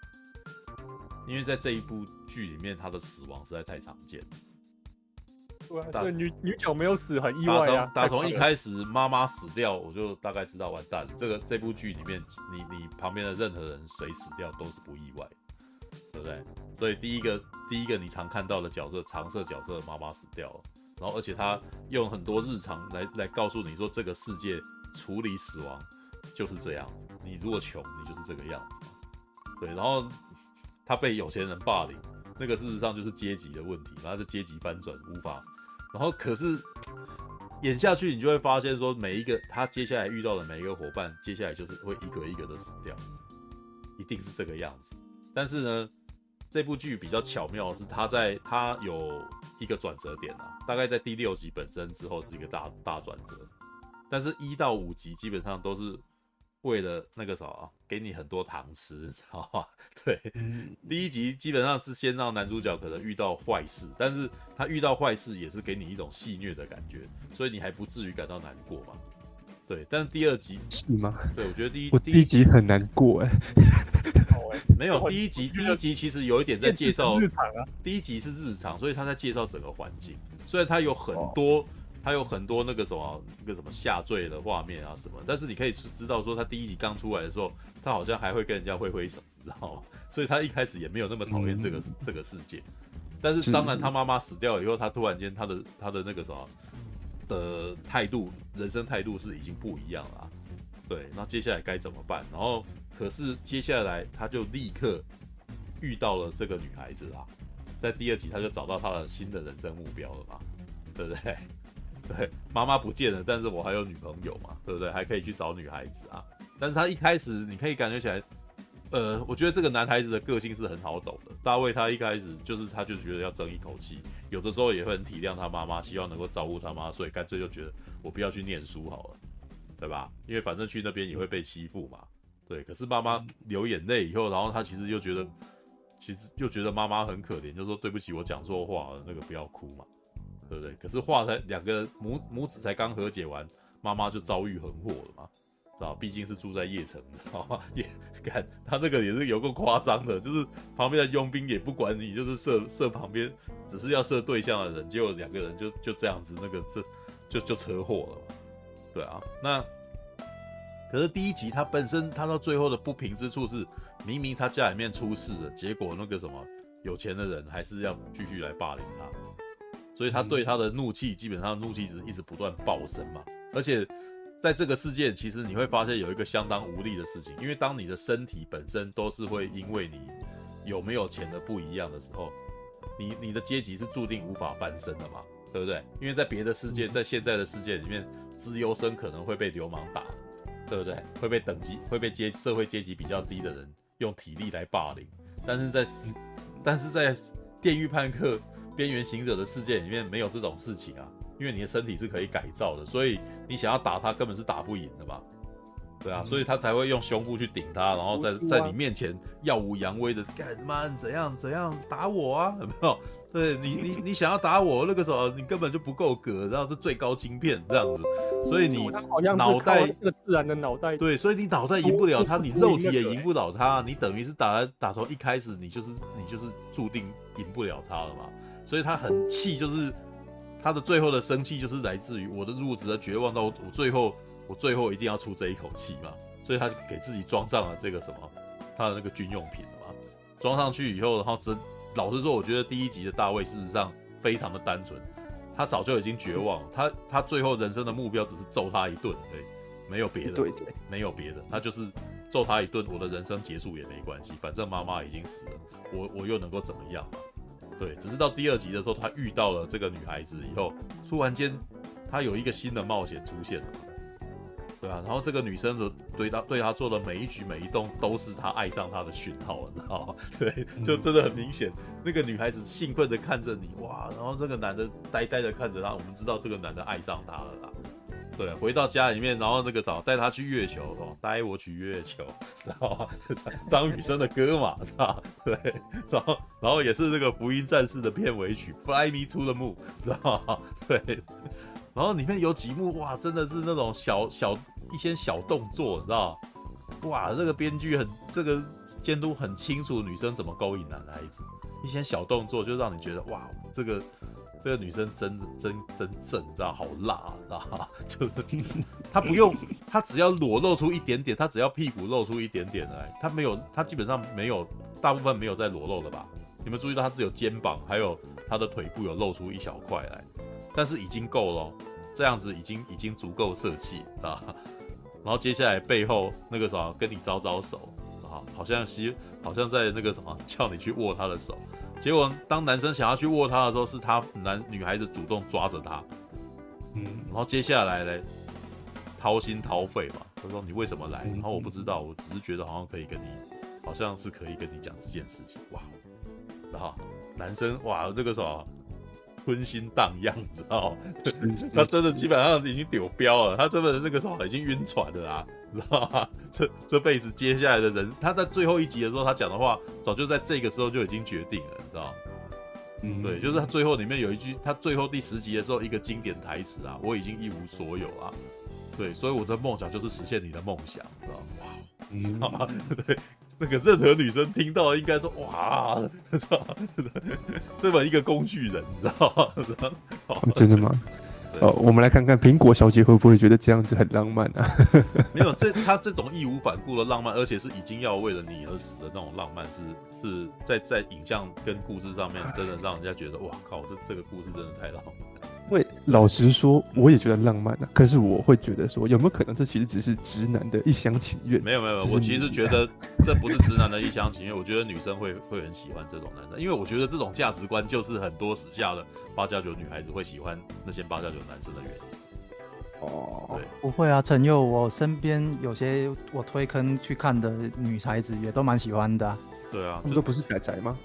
因为在这一部剧里面，他的死亡实在太常见。对，女女角没有死，很意外啊。打从一开始妈妈死掉，我就大概知道完蛋了。这个这部剧里面，你你旁边的任何人谁死掉都是不意外，对不对？所以第一个第一个你常看到的角色，常设角色妈妈死掉了，然后而且他用很多日常来来告诉你说，这个世界处理死亡就是这样。你如果穷，你就是这个样子。对，然后他被有钱人霸凌，那个事实上就是阶级的问题，然后就阶级翻转无法。然后可是演下去，你就会发现说，每一个他接下来遇到的每一个伙伴，接下来就是会一个一个的死掉，一定是这个样子。但是呢，这部剧比较巧妙的是，他在他有一个转折点啊，大概在第六集本身之后是一个大大转折，但是一到五集基本上都是。为了那个啥，给你很多糖吃，知道吗？对，第一集基本上是先让男主角可能遇到坏事，但是他遇到坏事也是给你一种戏虐的感觉，所以你还不至于感到难过嘛。对，但是第二集 是吗？对，我觉得第一我第一集很难过哎，没有第一集，第一集其实有一点在介绍日常啊，第一集是日常，所以他在介绍整个环境，虽然他有很多。他有很多那个什么那个什么下坠的画面啊什么，但是你可以知道说他第一集刚出来的时候，他好像还会跟人家挥挥手，你知道吗？所以他一开始也没有那么讨厌这个、嗯、这个世界。但是当然他妈妈死掉了以后，他突然间他的他的那个什么的态度，人生态度是已经不一样了、啊。对，那接下来该怎么办？然后可是接下来他就立刻遇到了这个女孩子啊，在第二集他就找到他的新的人生目标了嘛，对不对？对，妈妈不见了，但是我还有女朋友嘛，对不对？还可以去找女孩子啊。但是他一开始你可以感觉起来，呃，我觉得这个男孩子的个性是很好懂的。大卫他一开始就是他就是觉得要争一口气，有的时候也会很体谅他妈妈，希望能够照顾他妈，所以干脆就觉得我不要去念书好了，对吧？因为反正去那边也会被欺负嘛。对，可是妈妈流眼泪以后，然后他其实又觉得，其实又觉得妈妈很可怜，就说对不起，我讲错话了，那个不要哭嘛。对不对？可是话才两个母母子才刚和解完，妈妈就遭遇横祸了嘛，知道？毕竟是住在邺城，知道吗？也看他这个也是有够夸张的，就是旁边的佣兵也不管你，就是射射旁边，只是要射对象的人，结果两个人就就这样子，那个这就就车祸了嘛。对啊，那可是第一集他本身他到最后的不平之处是，明明他家里面出事了，结果那个什么有钱的人还是要继续来霸凌他。所以他对他的怒气，基本上怒气值一直不断暴升嘛。而且在这个世界，其实你会发现有一个相当无力的事情，因为当你的身体本身都是会因为你有没有钱的不一样的时候，你你的阶级是注定无法翻身的嘛，对不对？因为在别的世界，在现在的世界里面，资优生可能会被流氓打，对不对？会被等级会被阶社会阶级比较低的人用体力来霸凌，但是在但是在电狱判客。边缘行者的世界里面没有这种事情啊，因为你的身体是可以改造的，所以你想要打他根本是打不赢的嘛，对啊，所以他才会用胸部去顶他，然后在在你面前耀武扬威的干嘛？怎样怎样打我啊？有没有？对你你你想要打我那个时候你根本就不够格，然后是最高晶片这样子，所以你脑袋这个自然的脑袋对，所以你脑袋赢不了他，你肉体也赢不了他，你等于是打打从一开始你就是你就是注定赢不了他了嘛。所以他很气，就是他的最后的生气，就是来自于我的入职的绝望到我最后，我最后一定要出这一口气嘛。所以他就给自己装上了这个什么，他的那个军用品了嘛。装上去以后，然后真老实说，我觉得第一集的大卫事实上非常的单纯，他早就已经绝望了，他他最后人生的目标只是揍他一顿，对，没有别的，对对，没有别的，他就是揍他一顿，我的人生结束也没关系，反正妈妈已经死了，我我又能够怎么样嘛？对，只是到第二集的时候，他遇到了这个女孩子以后，突然间他有一个新的冒险出现了，对啊，然后这个女生的对他对他做的每一举每一动，都是他爱上她的讯号，你知道吗？对，就真的很明显，那个女孩子兴奋的看着你，哇，然后这个男的呆呆的看着她，我们知道这个男的爱上她了啦。对，回到家里面，然后那个找带他去月球哦，带我去月球，知道吗？张雨生的歌嘛，知道？对，然后然后也是这个福音战士的片尾曲《Fly Me to the Moon》，知道？对，然后里面有几幕哇，真的是那种小小一些小动作，你知道？哇，这个编剧很这个监督很清楚女生怎么勾引男孩子，一些小动作就让你觉得哇，这个。这个女生真真真正，你知道好辣，知道吗？就是她不用，她只要裸露出一点点，她只要屁股露出一点点来，她没有，她基本上没有，大部分没有在裸露的吧？你们注意到她只有肩膀，还有她的腿部有露出一小块来，但是已经够了，这样子已经已经足够色气啊。然后接下来背后那个什么跟你招招手啊，好像吸好像在那个什么叫你去握她的手。结果，当男生想要去握她的时候，是她男女孩子主动抓着她，嗯，然后接下来嘞，掏心掏肺嘛，他说你为什么来？然后我不知道，我只是觉得好像可以跟你，好像是可以跟你讲这件事情，哇，然后男生哇，这个时候春心荡漾，知道吗？他真的基本上已经丢标了，他真的那个时候已经晕船了 啊。知道吗？这这辈子接下来的人，他在最后一集的时候，他讲的话早就在这个时候就已经决定了，你知道吗？嗯，对，就是他最后里面有一句，他最后第十集的时候一个经典台词啊，我已经一无所有啊，对，所以我的梦想就是实现你的梦想，知道吗？哇，你知道吗？对，那个任何女生听到应该说哇，知道吗？这么一个工具人，你知道吗？真的吗？哦，我们来看看苹果小姐会不会觉得这样子很浪漫啊？没有，这她这种义无反顾的浪漫，而且是已经要为了你而死的那种浪漫是，是是在在影像跟故事上面，真的让人家觉得哇靠，这这个故事真的太浪漫。因为老实说，我也觉得浪漫啊。可是我会觉得说，有没有可能这其实只是直男的一厢情愿？没有没有，我其实觉得这不是直男的一厢情愿。我觉得女生会会很喜欢这种男生，因为我觉得这种价值观就是很多时下的八加九女孩子会喜欢那些八加九男生的原因。哦，对，不会啊，陈佑，我身边有些我推坑去看的女孩子也都蛮喜欢的啊。对啊，他们都不是仔仔吗？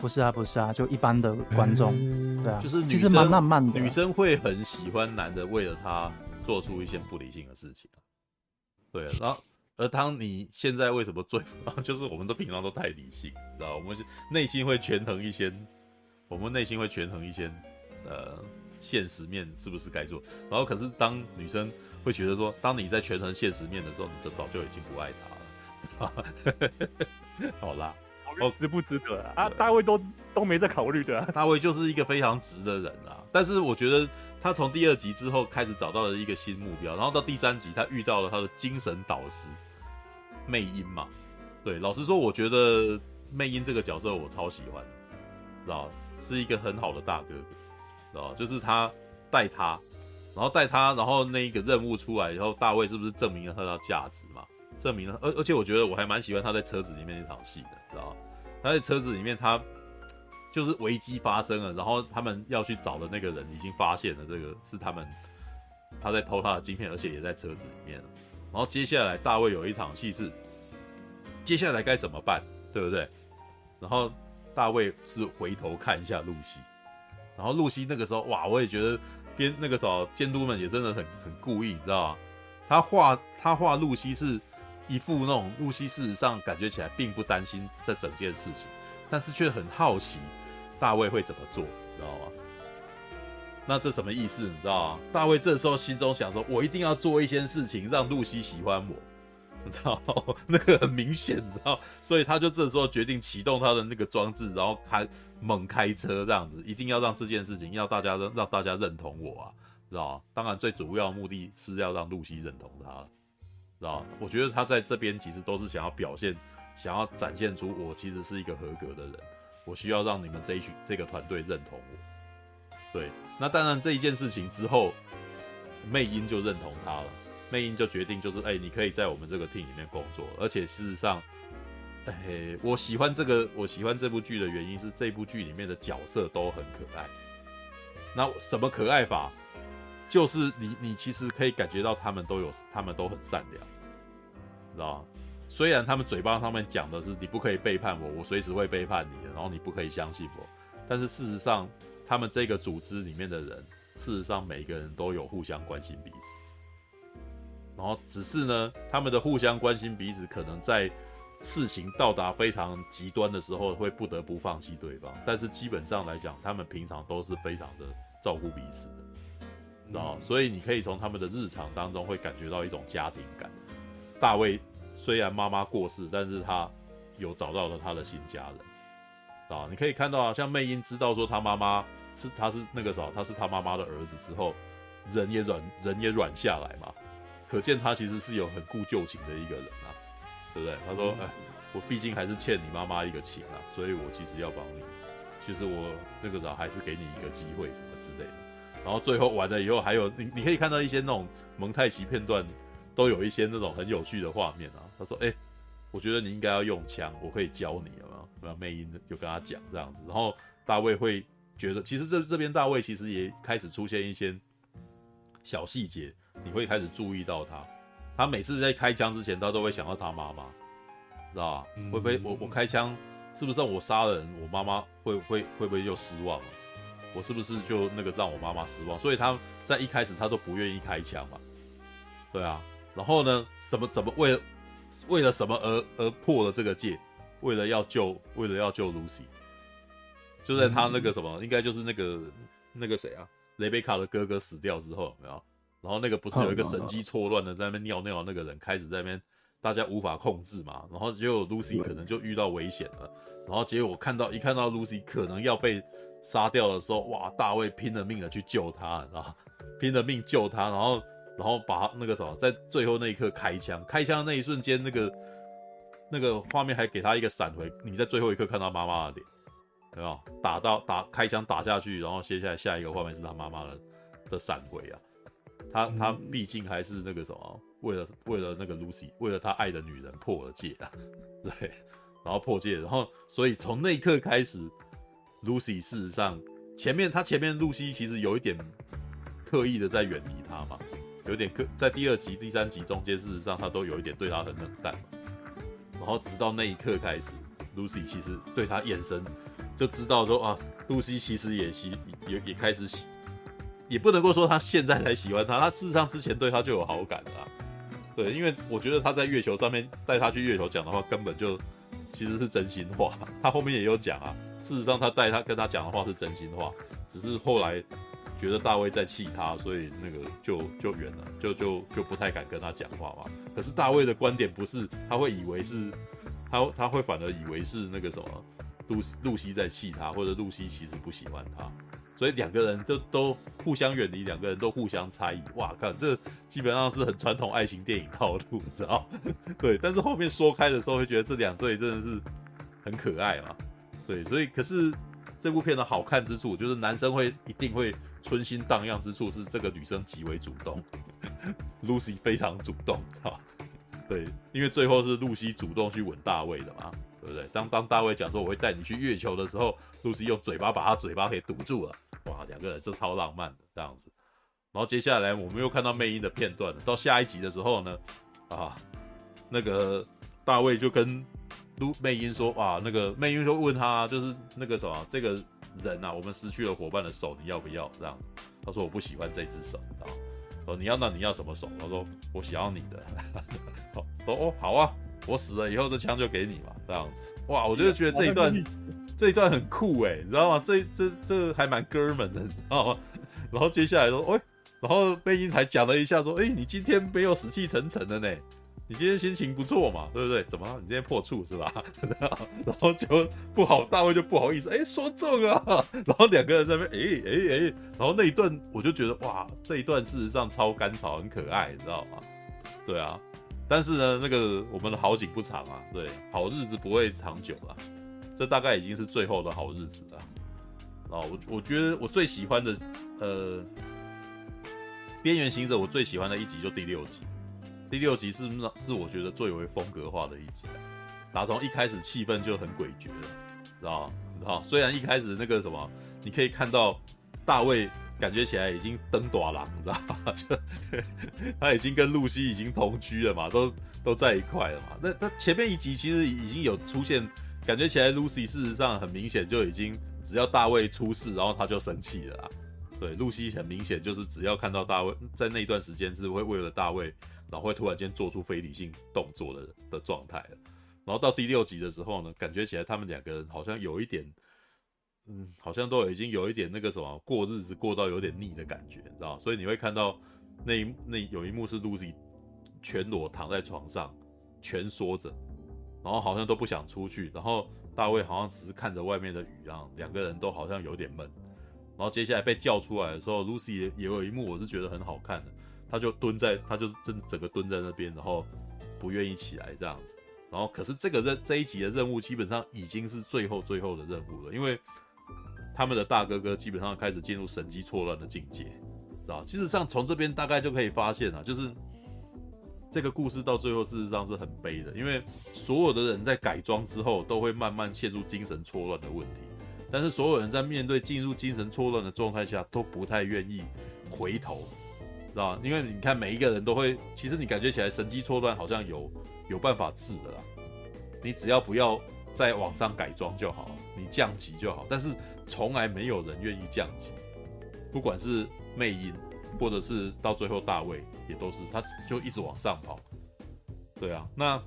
不是啊，不是啊，就一般的观众，嗯、对啊，就是其实蛮浪漫的。女生会很喜欢男的为了她做出一些不理性的事情，对。然后，而当你现在为什么最，就是我们都平常都太理性，知道？我们内心会权衡一些，我们内心会权衡一些，呃，现实面是不是该做。然后，可是当女生会觉得说，当你在权衡现实面的时候，你就早就已经不爱她了。好啦。哦，值不值得啊？啊，大卫都都没在考虑的啊。大卫就是一个非常直的人啊。但是我觉得他从第二集之后开始找到了一个新目标，然后到第三集他遇到了他的精神导师魅音嘛。对，老实说，我觉得魅音这个角色我超喜欢，知道是一个很好的大哥哥，知道就是他带他，然后带他，然后那一个任务出来以后，大卫是不是证明了他的价值嘛？证明了，而而且我觉得我还蛮喜欢他在车子里面那场戏的，知道他在车子里面，他就是危机发生了，然后他们要去找的那个人已经发现了这个是他们，他在偷他的晶片，而且也在车子里面。然后接下来大卫有一场戏是，接下来该怎么办，对不对？然后大卫是回头看一下露西，然后露西那个时候哇，我也觉得边那个时候监督们也真的很很故意，你知道吗？他画他画露西是。一副那种露西，事实上感觉起来并不担心这整件事情，但是却很好奇大卫会怎么做，知道吗？那这什么意思？你知道吗？大卫这时候心中想说：“我一定要做一些事情，让露西喜欢我。”你知道？那个很明显，你知道，所以他就这时候决定启动他的那个装置，然后开猛开车这样子，一定要让这件事情要大家让大家认同我啊，知道？当然，最主要目的是要让露西认同他。知道，我觉得他在这边其实都是想要表现，想要展现出我其实是一个合格的人，我需要让你们这一群这个团队认同我。对，那当然这一件事情之后，魅音就认同他了，魅音就决定就是，哎，你可以在我们这个 team 里面工作，而且事实上，哎，我喜欢这个，我喜欢这部剧的原因是这部剧里面的角色都很可爱。那什么可爱法？就是你，你其实可以感觉到他们都有，他们都很善良，知道？虽然他们嘴巴上面讲的是你不可以背叛我，我随时会背叛你，然后你不可以相信我，但是事实上，他们这个组织里面的人，事实上每一个人都有互相关心彼此，然后只是呢，他们的互相关心彼此，可能在事情到达非常极端的时候，会不得不放弃对方，但是基本上来讲，他们平常都是非常的照顾彼此的。啊，所以你可以从他们的日常当中会感觉到一种家庭感。大卫虽然妈妈过世，但是他有找到了他的新家人。啊，你可以看到啊，像魅音知道说他妈妈是他是那个啥，他是他妈妈的儿子之后，人也软人也软下来嘛，可见他其实是有很顾旧情的一个人啊，对不对？他说，哎，我毕竟还是欠你妈妈一个情啊，所以我其实要帮你，其实我那个啥还是给你一个机会，什么之类的。然后最后完了以后，还有你，你可以看到一些那种蒙太奇片段，都有一些那种很有趣的画面啊。他说：“哎，我觉得你应该要用枪，我可以教你，有没有？”然后魅音就跟他讲这样子。然后大卫会觉得，其实这这边大卫其实也开始出现一些小细节，你会开始注意到他。他每次在开枪之前，他都会想到他妈妈，知道吧？会不会我我开枪，是不是我杀了人？我妈妈会会会不会就失望了？我是不是就那个让我妈妈失望？所以他在一开始他都不愿意开枪嘛，对啊。然后呢，什么怎么为了为了什么而而破了这个戒？为了要救，为了要救 Lucy，就在他那个什么，应该就是那个那个谁啊，雷贝卡的哥哥死掉之后，有没有？然后那个不是有一个神机错乱的在那边尿尿，那个人开始在那边大家无法控制嘛，然后结果 Lucy 可能就遇到危险了，然后结果看到一看到 Lucy 可能要被。杀掉的时候，哇！大卫拼了命的去救他，然后 拼了命救他，然后然后把那个什么，在最后那一刻开枪，开枪的那一瞬间，那个那个画面还给他一个闪回，你在最后一刻看到妈妈的脸，对吧？打到打开枪打下去，然后接下来下一个画面是他妈妈的的闪回啊，他他毕竟还是那个什么，为了为了那个 Lucy，为了他爱的女人破了戒啊，对。然后破戒，然后所以从那一刻开始，Lucy 事实上前面他前面露西其实有一点刻意的在远离他嘛，有点刻在第二集、第三集中间，事实上他都有一点对他很冷淡嘛。然后直到那一刻开始，Lucy 其实对他眼神就知道说啊，露西其实也喜也也开始喜，也不能够说他现在才喜欢他，他事实上之前对他就有好感了啊。对，因为我觉得他在月球上面带他去月球讲的话，根本就。其实是真心话，他后面也有讲啊。事实上，他带他跟他讲的话是真心话，只是后来觉得大卫在气他，所以那个就就远了，就就就不太敢跟他讲话嘛。可是大卫的观点不是，他会以为是他他会反而以为是那个什么露露西在气他，或者露西其实不喜欢他。所以两个人就都互相远离，两个人都互相猜疑。哇，看这基本上是很传统爱情电影套路，你知道？对，但是后面说开的时候，会觉得这两对真的是很可爱嘛。对，所以可是这部片的好看之处，就是男生会一定会春心荡漾之处是这个女生极为主动，Lucy 非常主动，知道？对，因为最后是露西主动去吻大卫的嘛。对不对？当当大卫讲说我会带你去月球的时候，露西用嘴巴把他嘴巴给堵住了。哇，两个人就超浪漫的这样子。然后接下来我们又看到魅音的片段了。到下一集的时候呢，啊，那个大卫就跟露魅音说，哇，那个魅音就问他，就是那个什么，这个人啊，我们失去了伙伴的手，你要不要？这样，他说我不喜欢这只手啊。说你要那你要什么手？他说我想要你的。说哦，好啊。我死了以后，这枪就给你嘛，这样子。哇，我就觉得这一段，这一段很酷哎，你知道吗？这这这还蛮哥们的，你知道吗？然后接下来说，喂，然后魅音还讲了一下，说，哎，你今天没有死气沉沉的呢，你今天心情不错嘛，对不对？怎么，你今天破处是吧？然后就不好，大卫就不好意思，哎，说中啊。然后两个人在那边，哎哎哎，然后那一段我就觉得，哇，这一段事实上超甘草，很可爱，你知道吗？对啊。但是呢，那个我们的好景不长啊，对，好日子不会长久了，这大概已经是最后的好日子了。啊，我我觉得我最喜欢的，呃，边缘行者我最喜欢的一集就第六集，第六集是是我觉得最为风格化的一集，打从一开始气氛就很诡谲了，知道吗？知道，虽然一开始那个什么，你可以看到大卫。感觉起来已经登大郎，知道吗？就他已经跟露西已经同居了嘛，都都在一块了嘛。那那前面一集其实已经有出现，感觉起来露西事实上很明显就已经只要大卫出事，然后他就生气了啊。对，露西很明显就是只要看到大卫在那一段时间是会为了大卫，然后会突然间做出非理性动作的的状态了。然后到第六集的时候呢，感觉起来他们两个人好像有一点。嗯，好像都已经有一点那个什么过日子过到有点腻的感觉，你知道？所以你会看到那一那有一幕是露西全裸躺在床上，蜷缩着，然后好像都不想出去，然后大卫好像只是看着外面的雨啊，两个人都好像有点闷。然后接下来被叫出来的时候，露西也也有一幕我是觉得很好看的，他就蹲在，他就真整个蹲在那边，然后不愿意起来这样子。然后可是这个任这一集的任务基本上已经是最后最后的任务了，因为。他们的大哥哥基本上开始进入神经错乱的境界，知道？其实上从这边大概就可以发现啊，就是这个故事到最后事实上是很悲的，因为所有的人在改装之后都会慢慢陷入精神错乱的问题，但是所有人在面对进入精神错乱的状态下都不太愿意回头，知道？因为你看每一个人都会，其实你感觉起来神经错乱好像有有办法治的啦，你只要不要再往上改装就好，你降级就好，但是。从来没有人愿意降级，不管是魅音，或者是到最后大卫，也都是他就一直往上跑。对啊，那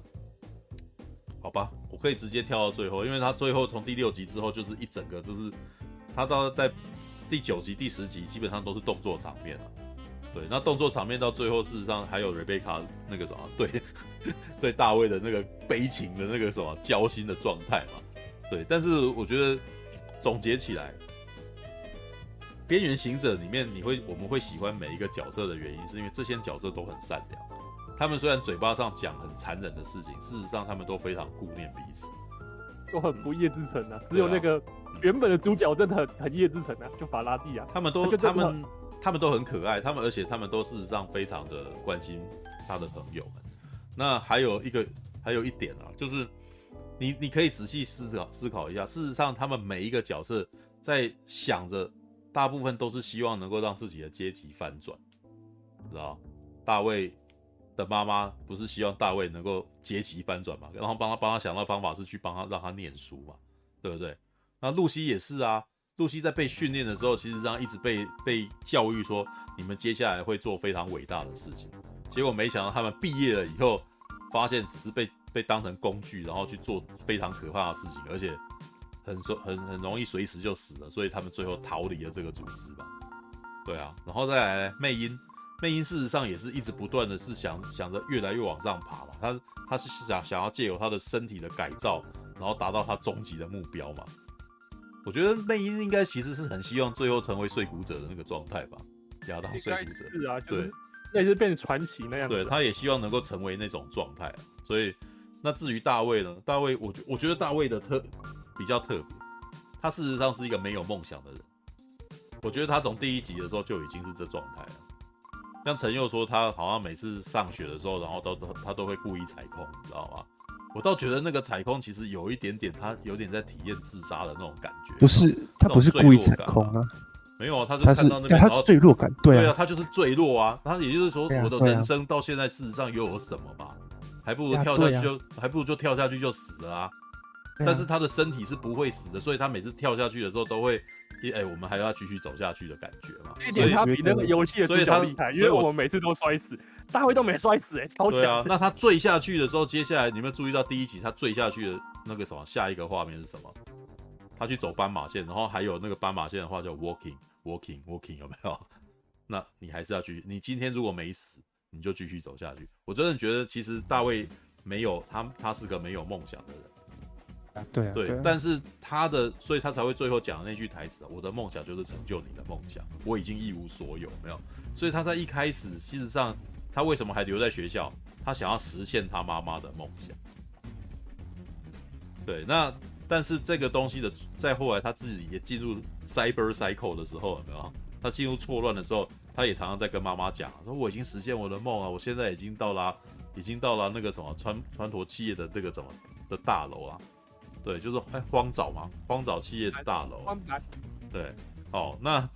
好吧，我可以直接跳到最后，因为他最后从第六集之后就是一整个就是他到在第九集、第十集基本上都是动作场面了。对，那动作场面到最后事实上还有 Rebecca 那个什么对 对大卫的那个悲情的那个什么交心的状态嘛。对，但是我觉得。总结起来，《边边缘行者里面，你会我们会喜欢每一个角色的原因，是因为这些角色都很善良。他们虽然嘴巴上讲很残忍的事情，事实上他们都非常顾念彼此，都很不夜之城啊。只有那个原本的主角真的很很夜之城啊，就法拉第啊。他们都他们他们都很可爱，他们而且他们都事实上非常的关心他的朋友们。那还有一个还有一点啊，就是你你可以仔细思考思考一下，事实上他们每一个角色在想着。大部分都是希望能够让自己的阶级翻转，知道？大卫的妈妈不是希望大卫能够阶级翻转嘛？然后帮他帮他想到方法是去帮他让他念书嘛，对不对？那露西也是啊，露西在被训练的时候，其实上一直被被教育说，你们接下来会做非常伟大的事情。结果没想到他们毕业了以后，发现只是被被当成工具，然后去做非常可怕的事情，而且。很很很容易随时就死了，所以他们最后逃离了这个组织吧。对啊，然后再来魅音，魅音事实上也是一直不断的是想想着越来越往上爬嘛。他他是想想要借由他的身体的改造，然后达到他终极的目标嘛。我觉得魅音应该其实是很希望最后成为碎骨者的那个状态吧，亚当碎骨者。是啊，对，类似变成传奇那样。对，他也希望能够成为那种状态。所以那至于大卫呢？大卫，我觉我觉得大卫的特。比较特别，他事实上是一个没有梦想的人。我觉得他从第一集的时候就已经是这状态了。像陈佑说，他好像每次上学的时候，然后都都他都会故意踩空，你知道吗？我倒觉得那个踩空其实有一点点，他有点在体验自杀的那种感觉。不是，他不是故意踩空啊，没有啊，他就看到那边，他是坠落感，对啊，对啊，他就是坠落啊。他也就是说，我的人生到现在事实上又有什么嘛？还不如跳下去就，还不如就跳下去就死了啊。但是他的身体是不会死的，所以他每次跳下去的时候都会，哎、欸，我们还要继续走下去的感觉嘛。这一点他比那个游戏的主角厉害，因为我们每次都摔死，大卫都没摔死、欸，哎，超强。对啊，那他坠下去的时候，接下来你有没有注意到第一集他坠下去的那个什么？下一个画面是什么？他去走斑马线，然后还有那个斑马线的话叫 walking walking walking，有没有？那你还是要继续。你今天如果没死，你就继续走下去。我真的觉得其实大卫没有他，他是个没有梦想的人。对啊，对，但是他的，所以他才会最后讲的那句台词：“我的梦想就是成就你的梦想，我已经一无所有。”没有，所以他在一开始，事实上，他为什么还留在学校？他想要实现他妈妈的梦想。对，那但是这个东西的，在后来他自己也进入 cyber cycle 的时候，有没有？他进入错乱的时候，他也常常在跟妈妈讲：“说我已经实现我的梦了，我现在已经到了，已经到了那个什么川川陀企业的这个什么的大楼啊。”对，就是哎，荒沼嘛，荒沼企业的大楼。对，哦，那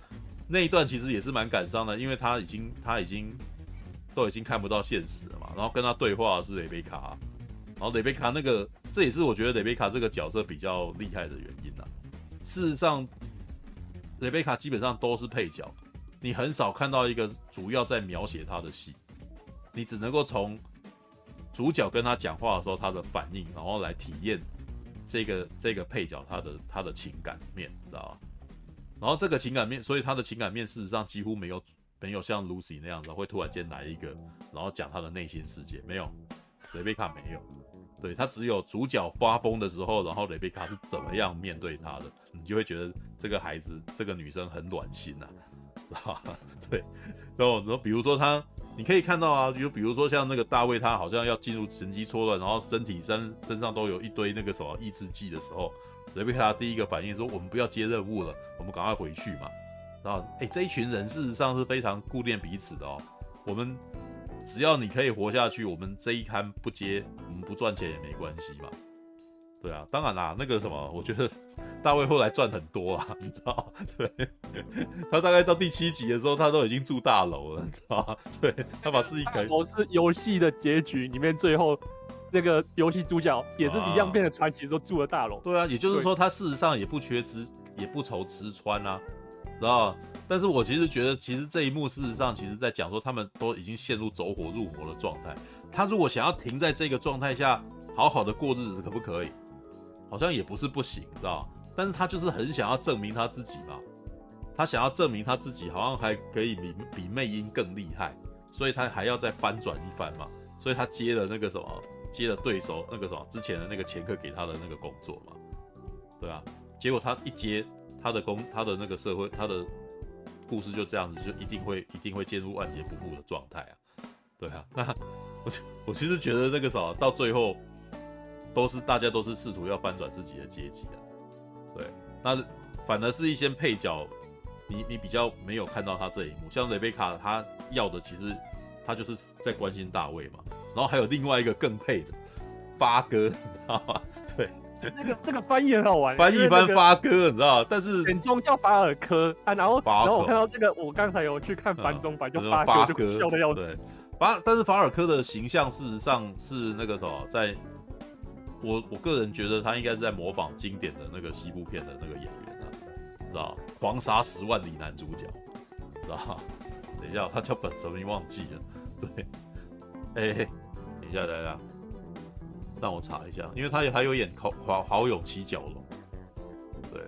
那一段其实也是蛮感伤的，因为他已经他已经都已经看不到现实了嘛。然后跟他对话的是雷贝卡，然后雷贝卡那个，这也是我觉得雷贝卡这个角色比较厉害的原因呐。事实上，雷贝卡基本上都是配角，你很少看到一个主要在描写他的戏，你只能够从主角跟他讲话的时候他的反应，然后来体验。这个这个配角他的他的情感面，知道吧？然后这个情感面，所以他的情感面事实上几乎没有没有像 Lucy 那样子会突然间来一个，然后讲他的内心世界，没有，雷贝卡没有，对，他只有主角发疯的时候，然后雷贝卡是怎么样面对他的，你就会觉得这个孩子这个女生很暖心呐、啊，对，然后然后比如说他。你可以看到啊，就比如说像那个大卫，他好像要进入神经错乱，然后身体身身上都有一堆那个什么抑制剂的时候，雷贝卡第一个反应说：“我们不要接任务了，我们赶快回去嘛。”然后，哎，这一群人事实上是非常顾念彼此的哦。我们只要你可以活下去，我们这一摊不接，我们不赚钱也没关系嘛。对啊，当然啦，那个什么，我觉得。大卫后来赚很多啊，你知道？对，他大概到第七集的时候，他都已经住大楼了，你知道？对，他把自己改。我是游戏的结局里面最后那个游戏主角也是一样变得传奇，都住了大楼。对啊，也就是说他事实上也不缺吃，也不愁吃穿啊，知道？但是我其实觉得，其实这一幕事实上，其实在讲说他们都已经陷入走火入魔的状态。他如果想要停在这个状态下，好好的过日子，可不可以？好像也不是不行，知道？但是他就是很想要证明他自己嘛，他想要证明他自己好像还可以比比魅音更厉害，所以他还要再翻转一番嘛，所以他接了那个什么，接了对手那个什么之前的那个前客给他的那个工作嘛，对啊，结果他一接他的工，他的那个社会，他的故事就这样子，就一定会一定会进入万劫不复的状态啊。对啊，那我我其实觉得这个啥，到最后都是大家都是试图要翻转自己的阶级的。对，那反而是一些配角，你你比较没有看到他这一幕，像雷贝卡，他要的其实他就是在关心大卫嘛。然后还有另外一个更配的发哥，你知道吗？对。这个 这个翻译很好玩，翻译翻发哥，你知道？但是简中叫法尔科啊，然后然后我看到这个，我刚才有去看繁中版，就发哥就笑的要死。对，法但是法尔科的形象事实上是那个什么，在我我个人觉得他应该是在模仿经典的那个西部片的那个演员啊，知道？狂杀十万里男主角，知道？等一下，他叫本什么名忘记了？对，哎，等一下，等一下。让我查一下，因为他也还有演好好好友七角龙，对，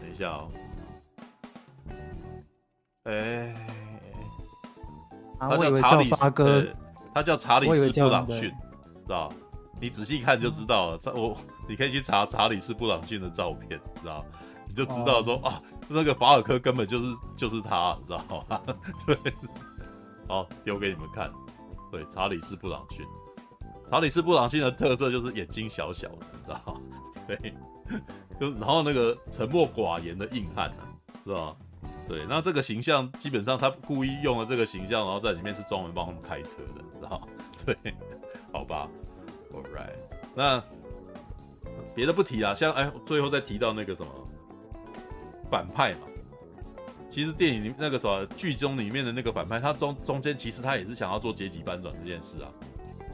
等一下哦，哎、欸，他叫查理斯，哥他叫查理斯布朗逊，知道？你仔细看就知道了。我你可以去查查理斯布朗逊的照片，知道？你就知道说、哦、啊，那个法尔科根本就是就是他，知道吗？对，好，丢给你们看，对，查理斯布朗逊。查理斯布朗逊的特色就是眼睛小小的，知道吗？对，就然后那个沉默寡言的硬汉啊，是吧？对，那这个形象基本上他故意用了这个形象，然后在里面是专门帮他们开车的，知道？对，好吧，All right，那别的不提啊，像哎，最后再提到那个什么反派嘛，其实电影里那个什么剧中里面的那个反派，他中中间其实他也是想要做阶级翻转这件事啊。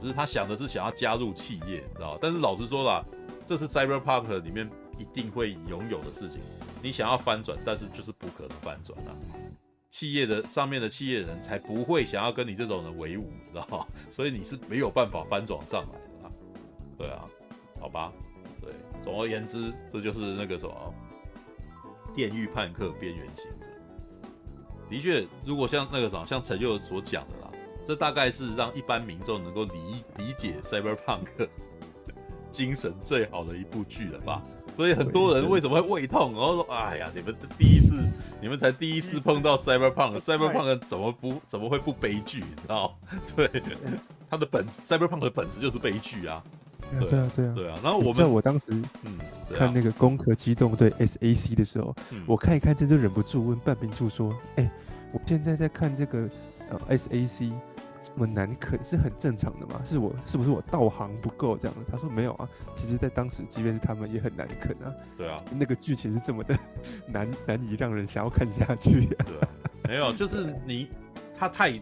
只是他想的是想要加入企业，知道？但是老实说啦，这是 Cyberpunk 里面一定会拥有的事情。你想要翻转，但是就是不可能翻转啊！企业的上面的企业人才不会想要跟你这种人为伍，知道？所以你是没有办法翻转上来的！对啊，好吧，对。总而言之，这就是那个什么《电狱叛客：边缘行者》。的确，如果像那个什么，像陈佑所讲的啦。这大概是让一般民众能够理理解 Cyberpunk 精神最好的一部剧了吧？所以很多人为什么会胃痛？然后说：“哎呀，你们第一次，你们才第一次碰到 Cyberpunk，Cyberpunk 怎么不怎么会不悲剧？你知道？对，他的本 Cyberpunk 的本质就是悲剧啊！对啊，对啊，对啊。然后我们在我当时嗯看那个《攻壳机动队 SAC》的时候，我看一看真就忍不住问半边柱说：“哎，我现在在看这个呃 SAC。”这么难啃是很正常的嘛？是我是不是我道行不够这样？他说没有啊，其实，在当时，即便是他们也很难啃啊。对啊，那个剧情是这么的 难难以让人想要看下去啊。对啊，没有，就是你他太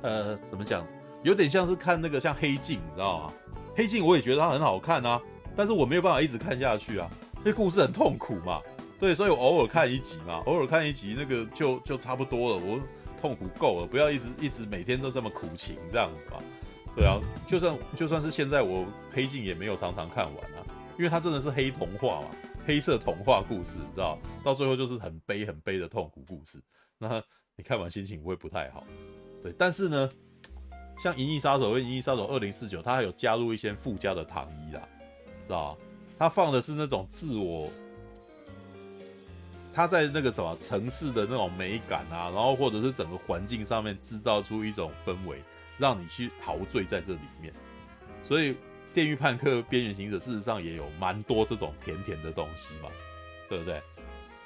呃怎么讲，有点像是看那个像黑镜，你知道吗？黑镜我也觉得它很好看啊，但是我没有办法一直看下去啊，因为故事很痛苦嘛。对，所以我偶尔看一集嘛，偶尔看一集那个就就差不多了。我。痛苦够了，不要一直一直每天都这么苦情这样子吧。对啊，就算就算是现在我黑镜也没有常常看完啊，因为它真的是黑童话嘛，黑色童话故事，你知道，到最后就是很悲很悲的痛苦故事。那你看完心情会不太好。对，但是呢，像《银翼杀手》跟《银翼杀手二零四九》，它还有加入一些附加的糖衣啦，知道吧？它放的是那种自我。他在那个什么城市的那种美感啊，然后或者是整个环境上面制造出一种氛围，让你去陶醉在这里面。所以《电狱判客：边缘行者》事实上也有蛮多这种甜甜的东西嘛，对不对？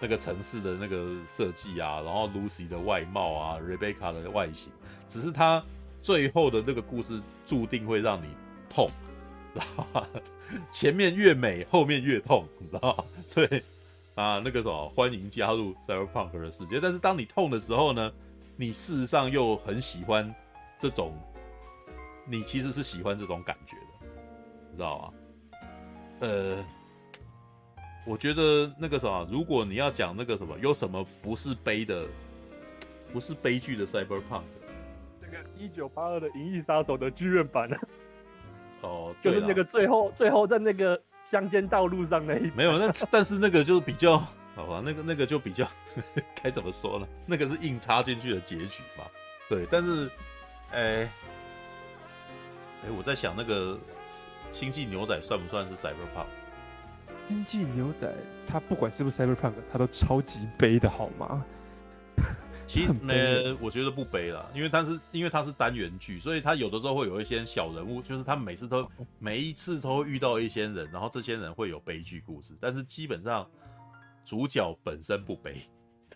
那个城市的那个设计啊，然后 Lucy 的外貌啊，Rebecca 的外形，只是他最后的那个故事注定会让你痛，然后？前面越美，后面越痛，你知道吧？所以。啊，那个什么，欢迎加入 Cyberpunk 的世界。但是当你痛的时候呢，你事实上又很喜欢这种，你其实是喜欢这种感觉的，你知道吗？呃，我觉得那个什么，如果你要讲那个什么，有什么不是悲的，不是悲剧的 Cyberpunk？这个一九八二的《银翼杀手》的剧院版呢？哦，就是那个最后最后在那个。乡间道路上那一没有，那但是那个就是比较 好吧，那个那个就比较 该怎么说呢？那个是硬插进去的结局嘛。对，但是，哎、欸，哎、欸，我在想那个星际牛仔算不算是 Cyberpunk？星际牛仔他不管是不是 Cyberpunk，他都超级悲的好吗？其实呢，我觉得不悲了，因为它是因为它是单元剧，所以它有的时候会有一些小人物，就是他每次都每一次都会遇到一些人，然后这些人会有悲剧故事，但是基本上主角本身不悲，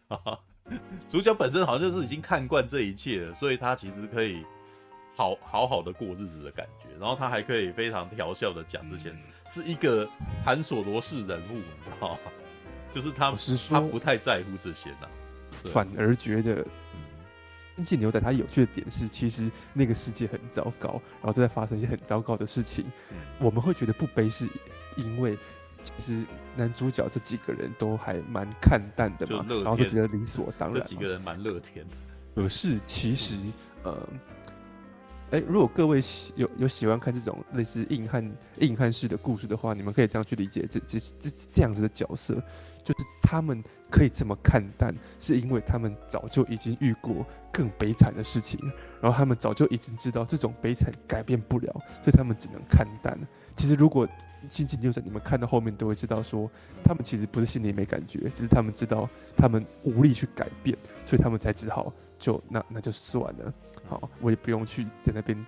主角本身好像就是已经看惯这一切了，所以他其实可以好好好的过日子的感觉，然后他还可以非常调笑的讲这些，是一个韩索罗式人物，你知道吗？就是他他不太在乎这些的。反而觉得，星际牛仔它有趣的点是，其实那个世界很糟糕，然后正在发生一些很糟糕的事情。我们会觉得不悲，是因为其实男主角这几个人都还蛮看淡的嘛，然后就觉得理所当然。这几个人蛮乐天的。可是其实，呃，哎，如果各位喜有有喜欢看这种类似硬汉硬汉式的故事的话，你们可以这样去理解这这这这样子的角色，就是他们。可以这么看淡，是因为他们早就已经遇过更悲惨的事情，然后他们早就已经知道这种悲惨改变不了，所以他们只能看淡。其实，如果星际牛仔你们看到后面都会知道说，说他们其实不是心里没感觉，只是他们知道他们无力去改变，所以他们才只好就那那就算了，好，我也不用去在那边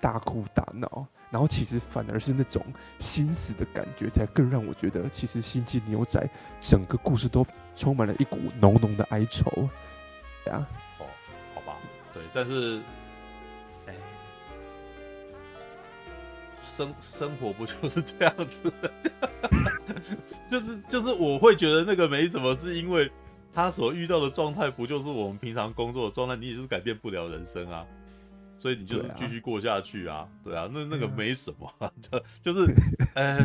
大哭大闹。然后其实反而是那种心死的感觉，才更让我觉得，其实《星际牛仔》整个故事都充满了一股浓浓的哀愁。对啊，哦，好吧，对，但是，哎，生生活不就是这样子的？就是就是，我会觉得那个没什么，是因为他所遇到的状态，不就是我们平常工作的状态？你也是改变不了人生啊。所以你就是继续过下去啊，对啊，那那个没什么，啊，就就是，呃，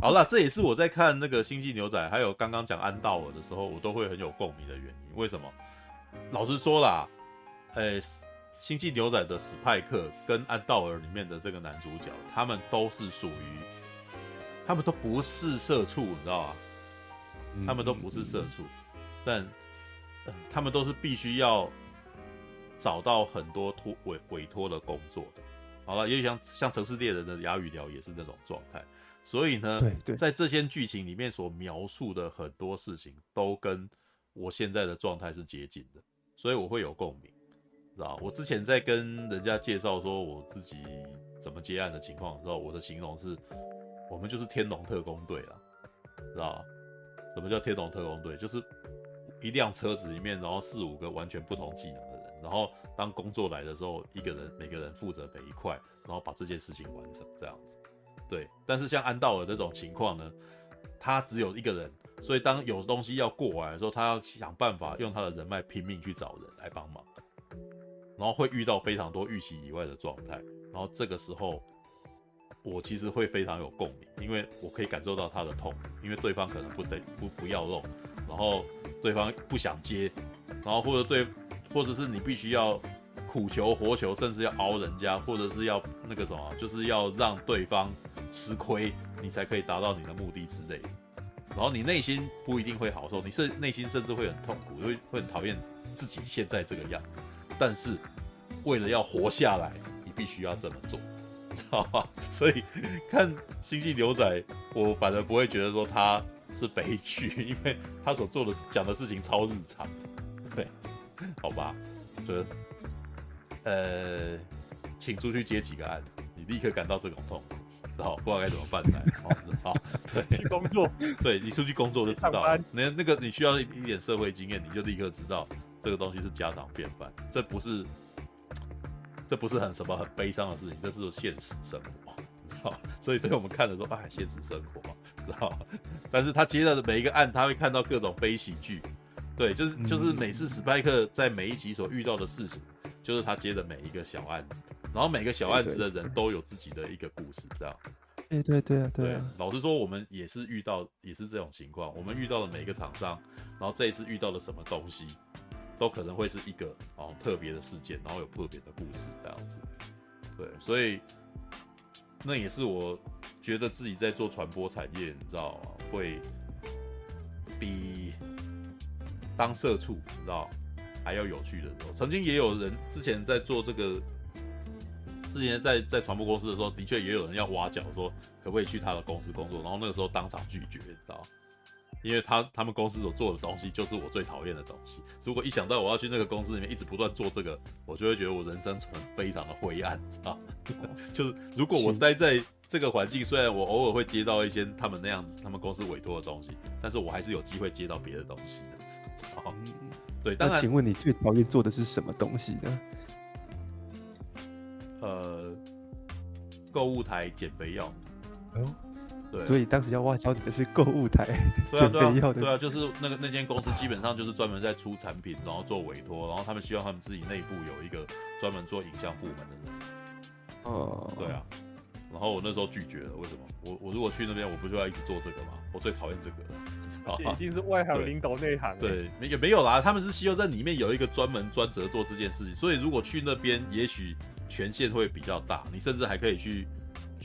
好了，这也是我在看那个《星际牛仔》还有刚刚讲安道尔的时候，我都会很有共鸣的原因。为什么？老实说啦，呃，《星际牛仔》的史派克跟安道尔里面的这个男主角，他们都是属于，他们都不是社畜，你知道吧？他们都不是社畜，但，呃，他们都是必须要。找到很多托委委托的工作的，好了，也许像像《城市猎人》的哑语聊也是那种状态，所以呢，对对，在这些剧情里面所描述的很多事情，都跟我现在的状态是接近的，所以我会有共鸣，知道？我之前在跟人家介绍说我自己怎么接案的情况的时候，我的形容是，我们就是天龙特工队了，知道？什么叫天龙特工队？就是一辆车子里面，然后四五个完全不同技能。然后当工作来的时候，一个人每个人负责每一块，然后把这件事情完成这样子。对，但是像安道尔这种情况呢，他只有一个人，所以当有东西要过来的时候，他要想办法用他的人脉拼命去找人来帮忙，然后会遇到非常多预期以外的状态。然后这个时候，我其实会非常有共鸣，因为我可以感受到他的痛，因为对方可能不得不不要弄，然后对方不想接，然后或者对。或者是你必须要苦求活求，甚至要熬人家，或者是要那个什么，就是要让对方吃亏，你才可以达到你的目的之类的。然后你内心不一定会好受，你是内心甚至会很痛苦，会会很讨厌自己现在这个样子。但是为了要活下来，你必须要这么做，知道吧？所以看《星际牛仔》，我反而不会觉得说他是悲剧，因为 他所做的讲的事情超日常，好吧，就是，呃，请出去接几个案子，你立刻感到这种痛苦，然后不知道该怎么办才好。好，对，去工作，对你出去工作就知道，那那个你需要一点社会经验，你就立刻知道这个东西是家常便饭，这不是，这不是很什么很悲伤的事情，这是现实生活，知道？所以对我们看的时候，哎，现实生活嘛，知道？但是他接到的每一个案，他会看到各种悲喜剧。对，就是就是每次史派克在每一集所遇到的事情，就是他接的每一个小案子，然后每个小案子的人都有自己的一个故事，这样。对对对啊，对啊。老实说，我们也是遇到也是这种情况，我们遇到的每一个厂商，然后这一次遇到了什么东西，都可能会是一个哦特别的事件，然后有特别的故事这样子。对，所以那也是我觉得自己在做传播产业，你知道吗？会比。当社畜，你知道，还要有趣的时候。曾经也有人之前在做这个，之前在在传播公司的时候，的确也有人要挖角，说可不可以去他的公司工作。然后那个时候当场拒绝，你知道，因为他他们公司所做的东西就是我最讨厌的东西。如果一想到我要去那个公司里面一直不断做这个，我就会觉得我人生存非常的灰暗，知道？就是如果我待在这个环境，虽然我偶尔会接到一些他们那样子他们公司委托的东西，但是我还是有机会接到别的东西的。好，对。那请问你最讨厌做的是什么东西呢？呃，购物台减肥药。哦对，所以当时要挖角你的是购物台减肥药的。对啊，就是那个那间公司基本上就是专门在出产品，然后做委托，然后他们希望他们自己内部有一个专门做影像部门的人。哦，对啊，然后我那时候拒绝了，为什么？我我如果去那边，我不就要一直做这个吗？我最讨厌这个。已经是外行领导内行。对，没也没有啦，他们是希望在里面有一个专门专责做这件事情，所以如果去那边，也许权限会比较大，你甚至还可以去。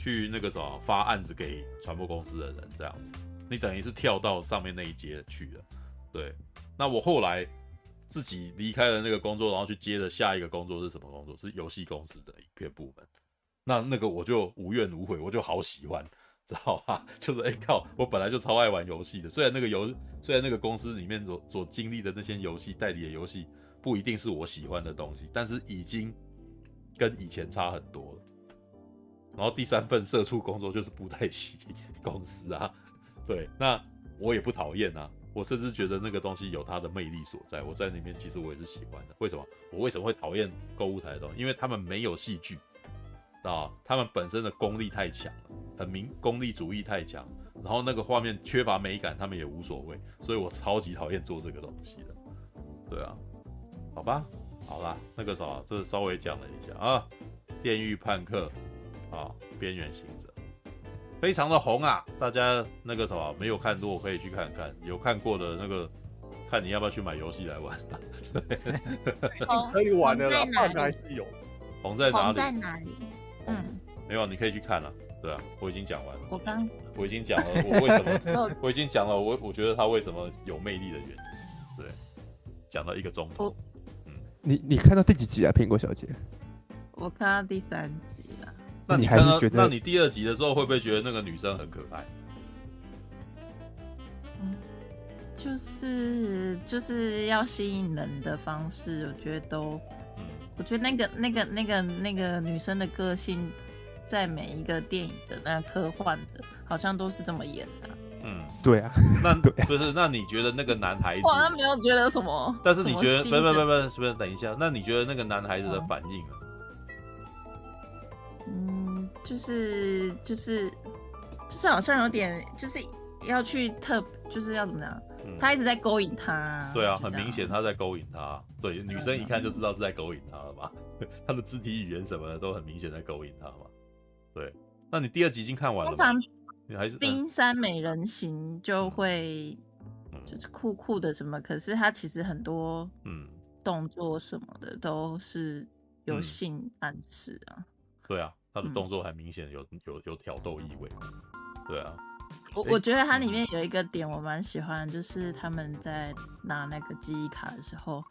去那个什么发案子给传播公司的人这样子，你等于是跳到上面那一阶去了。对，那我后来自己离开了那个工作，然后去接的下一个工作是什么工作？是游戏公司的一片部门。那那个我就无怨无悔，我就好喜欢，知道吧？就是哎、欸、靠，我本来就超爱玩游戏的。虽然那个游，虽然那个公司里面所所经历的那些游戏代理的游戏不一定是我喜欢的东西，但是已经跟以前差很多了。然后第三份社畜工作就是布袋戏公司啊，对，那我也不讨厌啊，我甚至觉得那个东西有它的魅力所在。我在里面其实我也是喜欢的。为什么？我为什么会讨厌购物台的东西？因为他们没有戏剧啊，他们本身的功力太强了，很明功利主义太强，然后那个画面缺乏美感，他们也无所谓，所以我超级讨厌做这个东西的。对啊，好吧，好啦，那个啥，这稍微讲了一下啊，电狱判客。啊，边缘行者非常的红啊！大家那个什么没有看过可以去看看，有看过的那个，看你要不要去买游戏来玩。对，可以玩的啦，红还是有。红在哪里？在哪里？嗯，没有，你可以去看了。对啊，我已经讲完了。我刚我已经讲了，我为什么？我已经讲了，我我觉得他为什么有魅力的原因。对，讲到一个钟头。嗯，你你看到第几集啊，苹果小姐？我看到第三集了。那你还是觉得？那你第二集的时候会不会觉得那个女生很可爱？嗯，就是就是要吸引人的方式，我觉得都，嗯，我觉得那个那个那个那个女生的个性，在每一个电影的那个科幻的，好像都是这么演的。嗯，对啊。那 不是？那你觉得那个男孩子？我好像没有觉得什么。但是你觉得？不不不不，是不是？等一下，那你觉得那个男孩子的反应呢？嗯，就是就是就是好像有点就是要去特，就是要怎么样？嗯、他一直在勾引他。对啊，很明显他在勾引他。对，女生一看就知道是在勾引他了吧？他的肢体语言什么的都很明显在勾引他嘛。对，那你第二集已经看完了吗？通常你还是冰山美人行就会就是酷酷的什么，嗯、可是他其实很多嗯动作什么的都是有性暗示啊。对啊。他的动作很明显有有有挑逗意味，对啊，我我觉得它里面有一个点我蛮喜欢，就是他们在拿那个记忆卡的时候，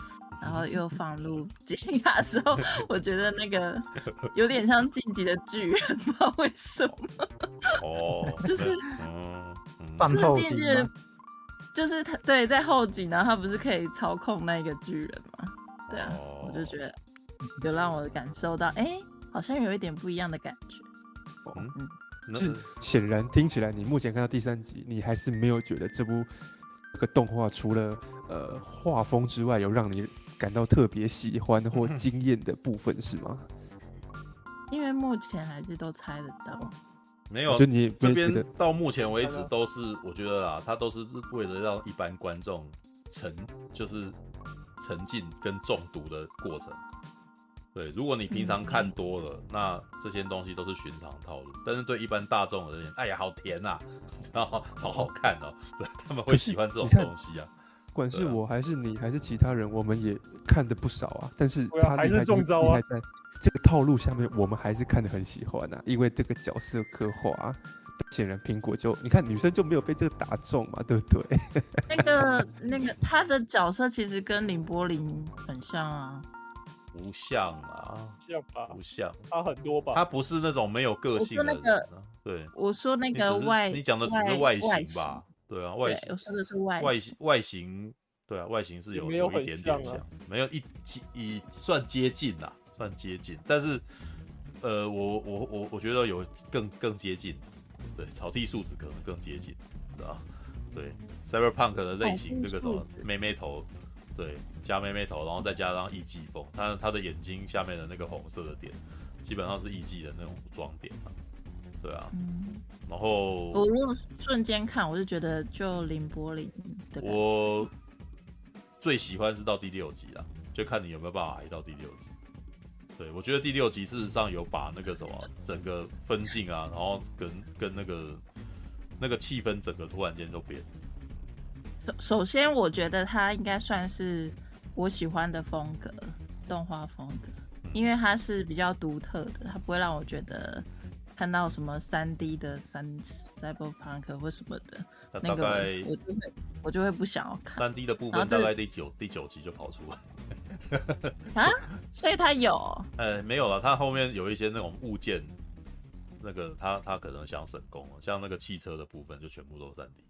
然后又 放入记忆卡的时候，我觉得那个 有点像晋级的巨人，不知道为什么。哦，就是嗯，就是进去，就是他对在后景，然后他不是可以操控那个巨人吗？对啊，我就觉得有让我感受到，哎。好像有一点不一样的感觉。嗯嗯，是显然听起来，你目前看到第三集，你还是没有觉得这部这个动画除了呃画风之外，有让你感到特别喜欢或惊艳的部分是吗？因为目前还是都猜得到。没有，就你这边到目前为止都是，我觉得啦，他都是为了让一般观众沉，就是沉浸跟中毒的过程。对，如果你平常看多了，嗯、那这些东西都是寻常套路。但是对一般大众而言，哎呀，好甜呐、啊，知道？好好看哦，对，他们会喜欢这种东西啊。不管是我还是你还是其他人，我们也看的不少啊。但是他还是中招啊，在这个套路下面，我们还是看的很喜欢啊。因为这个角色刻画、啊，显然苹果就你看女生就没有被这个打中嘛，对不对？那个那个他的角色其实跟林柏林很像啊。不像啊，像吧？不像，他很多吧？他不是那种没有个性的人。那个，对，我说那个外，你讲的只是外形吧？对啊，外我说的是外外形外形，对啊，外形是有有一点点像，没有一一算接近啦，算接近，但是呃，我我我我觉得有更更接近，对，草地素子可能更接近，知道对，Cyberpunk 的类型，这个什么妹妹头，对，加妹妹头，然后再加上艺伎风，他他的眼睛下面的那个红色的点，基本上是艺伎的那种装点嘛。对啊，嗯，然后我如果瞬间看，我就觉得就綾波丽的。我最喜欢是到第六集啊，就看你有没有办法挨到第六集。对，我觉得第六集事实上有把那个什么整个分镜啊，然后跟跟那个那个气氛整个突然间就变。首首先，我觉得它应该算是我喜欢的风格，动画风格，因为它是比较独特的，它不会让我觉得。看到什么三 D 的三 Cyberpunk 或什么的，那大概我就会我就会不想要看。三 D 的部分大概第九第九集就跑出来 啊，所以他有？呃，没有了，他后面有一些那种物件，那个他他可能想省工，像那个汽车的部分就全部都三 D。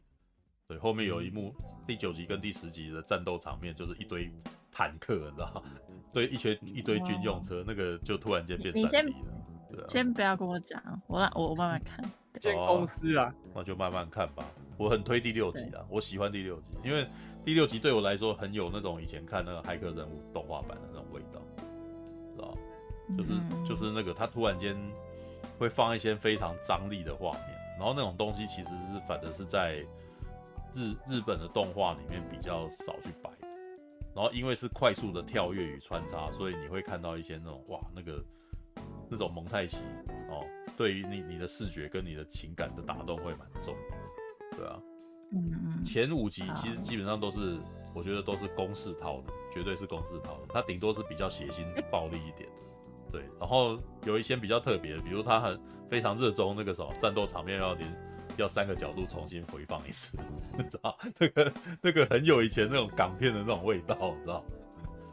对，后面有一幕第九集跟第十集的战斗场面，就是一堆坦克，你知道吗？对，一群一堆军用车，那个就突然间变三 D 了。啊、先不要跟我讲，我让我我慢慢看。建公司啊，那就慢慢看吧。我很推第六集啊，我喜欢第六集，因为第六集对我来说很有那种以前看那个骇客人物动画版的那种味道，知道就是、嗯、就是那个他突然间会放一些非常张力的画面，然后那种东西其实是反正是在日日本的动画里面比较少去摆的。然后因为是快速的跳跃与穿插，所以你会看到一些那种哇那个。那种蒙太奇哦，对于你你的视觉跟你的情感的打动会蛮重，对啊，嗯嗯，前五集其实基本上都是，我觉得都是公式套的，绝对是公式套的，它顶多是比较血腥暴力一点的，对，然后有一些比较特别的，比如他很非常热衷那个什么战斗场面要连要三个角度重新回放一次，你知道，那个那个很有以前那种港片的那种味道，你知道。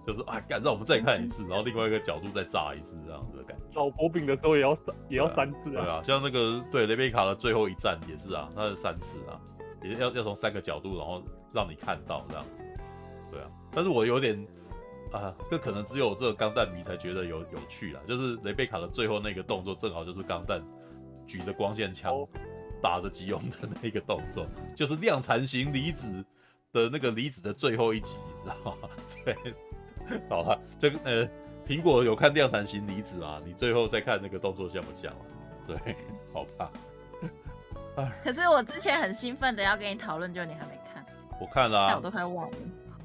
就是啊，干，让我们再看一次，然后另外一个角度再炸一次，这样子的感觉。老婆饼的时候也要三，也要三次啊。对啊，像那个对雷贝卡的最后一战也是啊，那是三次啊，也要要从三个角度，然后让你看到这样子。对啊，但是我有点啊，这可能只有这个钢弹迷才觉得有有趣啦。就是雷贝卡的最后那个动作，正好就是钢弹举着光线枪打着吉翁的那个动作，就是量产型离子的那个离子的最后一集，你知道吗？对。好了，这个呃，苹果有看量产型离子啊？你最后再看那个动作像不像啊？对，好吧。可是我之前很兴奋的要跟你讨论，就你还没看。我看了啊，我都快忘了。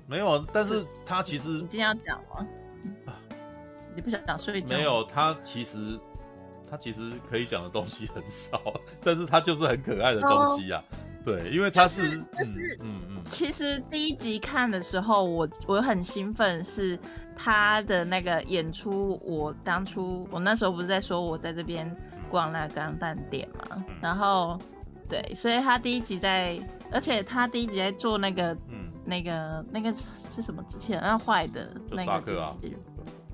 没有啊，但是他其实你今天要讲吗？你不想讲睡觉？没有，他其实他其实可以讲的东西很少，但是他就是很可爱的东西啊。Oh. 对，因为他是，嗯嗯，其实第一集看的时候，我我很兴奋，是他的那个演出。我当初我那时候不是在说我在这边逛那个钢蛋店嘛，然后对，所以他第一集在，而且他第一集在做那个，嗯，那个那个是什么机器人？那坏的那个机器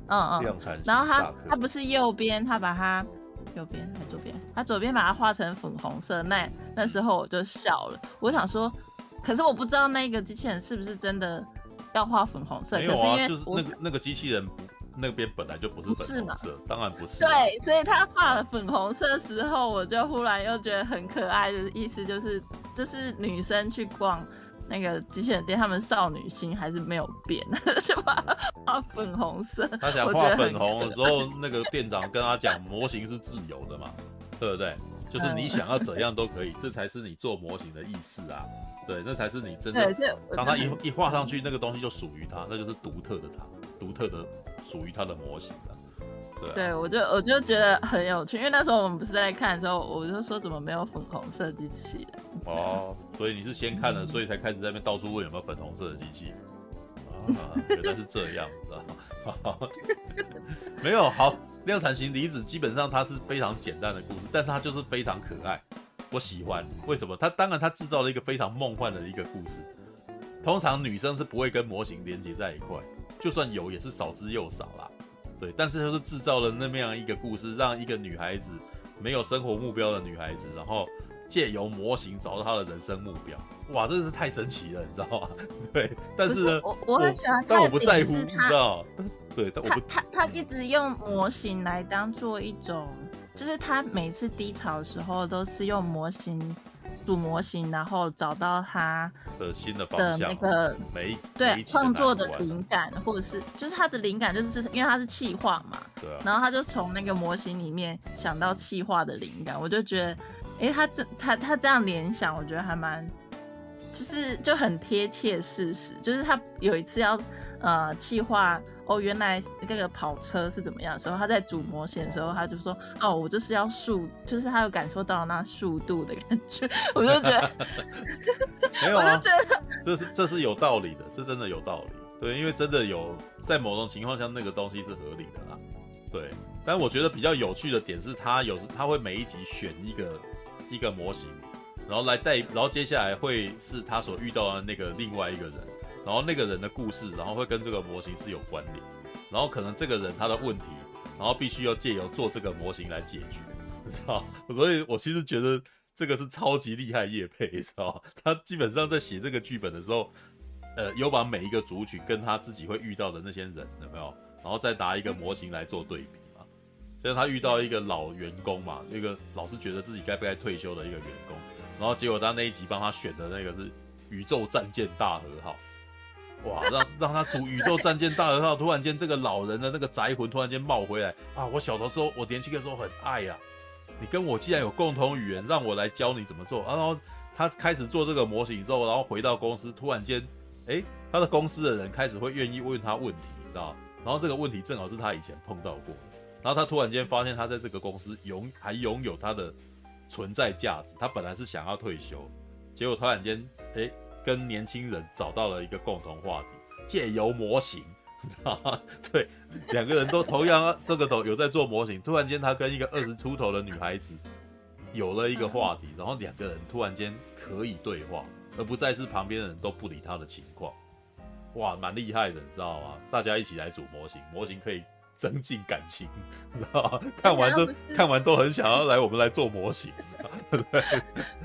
嗯嗯，然后他他不是右边，他把它。右边还是左边？他左边把它画成粉红色，那那时候我就笑了。我想说，可是我不知道那个机器人是不是真的要画粉红色。没有啊，可是因为就是那个那个机器人那边本来就不是粉红色，当然不是。对，所以他画了粉红色的时候，我就忽然又觉得很可爱的意思，就是就是女生去逛。那个机器人店，他们少女心还是没有变，是吧？画粉红色。他想画粉红的时候，那个店长跟他讲，模型是自由的嘛，对不对？就是你想要怎样都可以，这才是你做模型的意思啊。对，那才是你真的。当他一一画上去，那个东西就属于他，那就是独特的他，独特的属于他的模型的。对，啊、对，我就我就觉得很有趣，因为那时候我们不是在看的时候，我就说怎么没有粉红色机器人？哦，所以你是先看了，嗯、所以才开始在那边到处问有没有粉红色的机器人。啊，原来是这样，知道吗？没有好量产型离子，基本上它是非常简单的故事，但它就是非常可爱，我喜欢。为什么？它当然它制造了一个非常梦幻的一个故事。通常女生是不会跟模型连接在一块，就算有也是少之又少啦。对，但是他是制造了那么样一个故事，让一个女孩子没有生活目标的女孩子，然后借由模型找到她的人生目标。哇，真的是太神奇了，你知道吗？对，但是呢，我我很喜欢，但我不在乎，你知道？对，但我不他他他一直用模型来当做一种，就是他每次低潮的时候都是用模型。组模型，然后找到他的新的的那个每对创作的灵感，或者是就是他的灵感，就是因为他是气化嘛，对啊，然后他就从那个模型里面想到气化的灵感，我就觉得，哎，他这他他这样联想，我觉得还蛮，就是就很贴切事实，就是他有一次要呃企划。哦，原来那个跑车是怎么样的时候，他在组模型的时候，他就说：“哦，我就是要速，就是他有感受到那速度的感觉。”我就觉得，没有啊，我就觉得这是这是有道理的，这真的有道理。对，因为真的有在某种情况下，那个东西是合理的啦。对，但我觉得比较有趣的点是，他有时他会每一集选一个一个模型，然后来带，然后接下来会是他所遇到的那个另外一个人。然后那个人的故事，然后会跟这个模型是有关联，然后可能这个人他的问题，然后必须要借由做这个模型来解决，你知道？所以我其实觉得这个是超级厉害叶配，你知道？他基本上在写这个剧本的时候，呃，有把每一个族群跟他自己会遇到的那些人有没有？然后再拿一个模型来做对比嘛。像他遇到一个老员工嘛，一个老是觉得自己该不该退休的一个员工，然后结果他那一集帮他选的那个是宇宙战舰大和号。哇，让让他组宇宙战舰大和号，突然间这个老人的那个宅魂突然间冒回来啊！我小的时候，我年轻的时候很爱呀、啊。你跟我既然有共同语言，让我来教你怎么做。啊、然后他开始做这个模型之后，然后回到公司，突然间，哎，他的公司的人开始会愿意问他问题，你知道？然后这个问题正好是他以前碰到过。然后他突然间发现，他在这个公司拥还拥有他的存在价值。他本来是想要退休，结果突然间，哎。跟年轻人找到了一个共同话题，借由模型？对，两个人都同样这个都有在做模型。突然间，他跟一个二十出头的女孩子有了一个话题，然后两个人突然间可以对话，而不再是旁边的人都不理他的情况。哇，蛮厉害的，你知道吗？大家一起来组模型，模型可以。增进感情，知道吗？看完都看完都很想要来我们来做模型，对不对？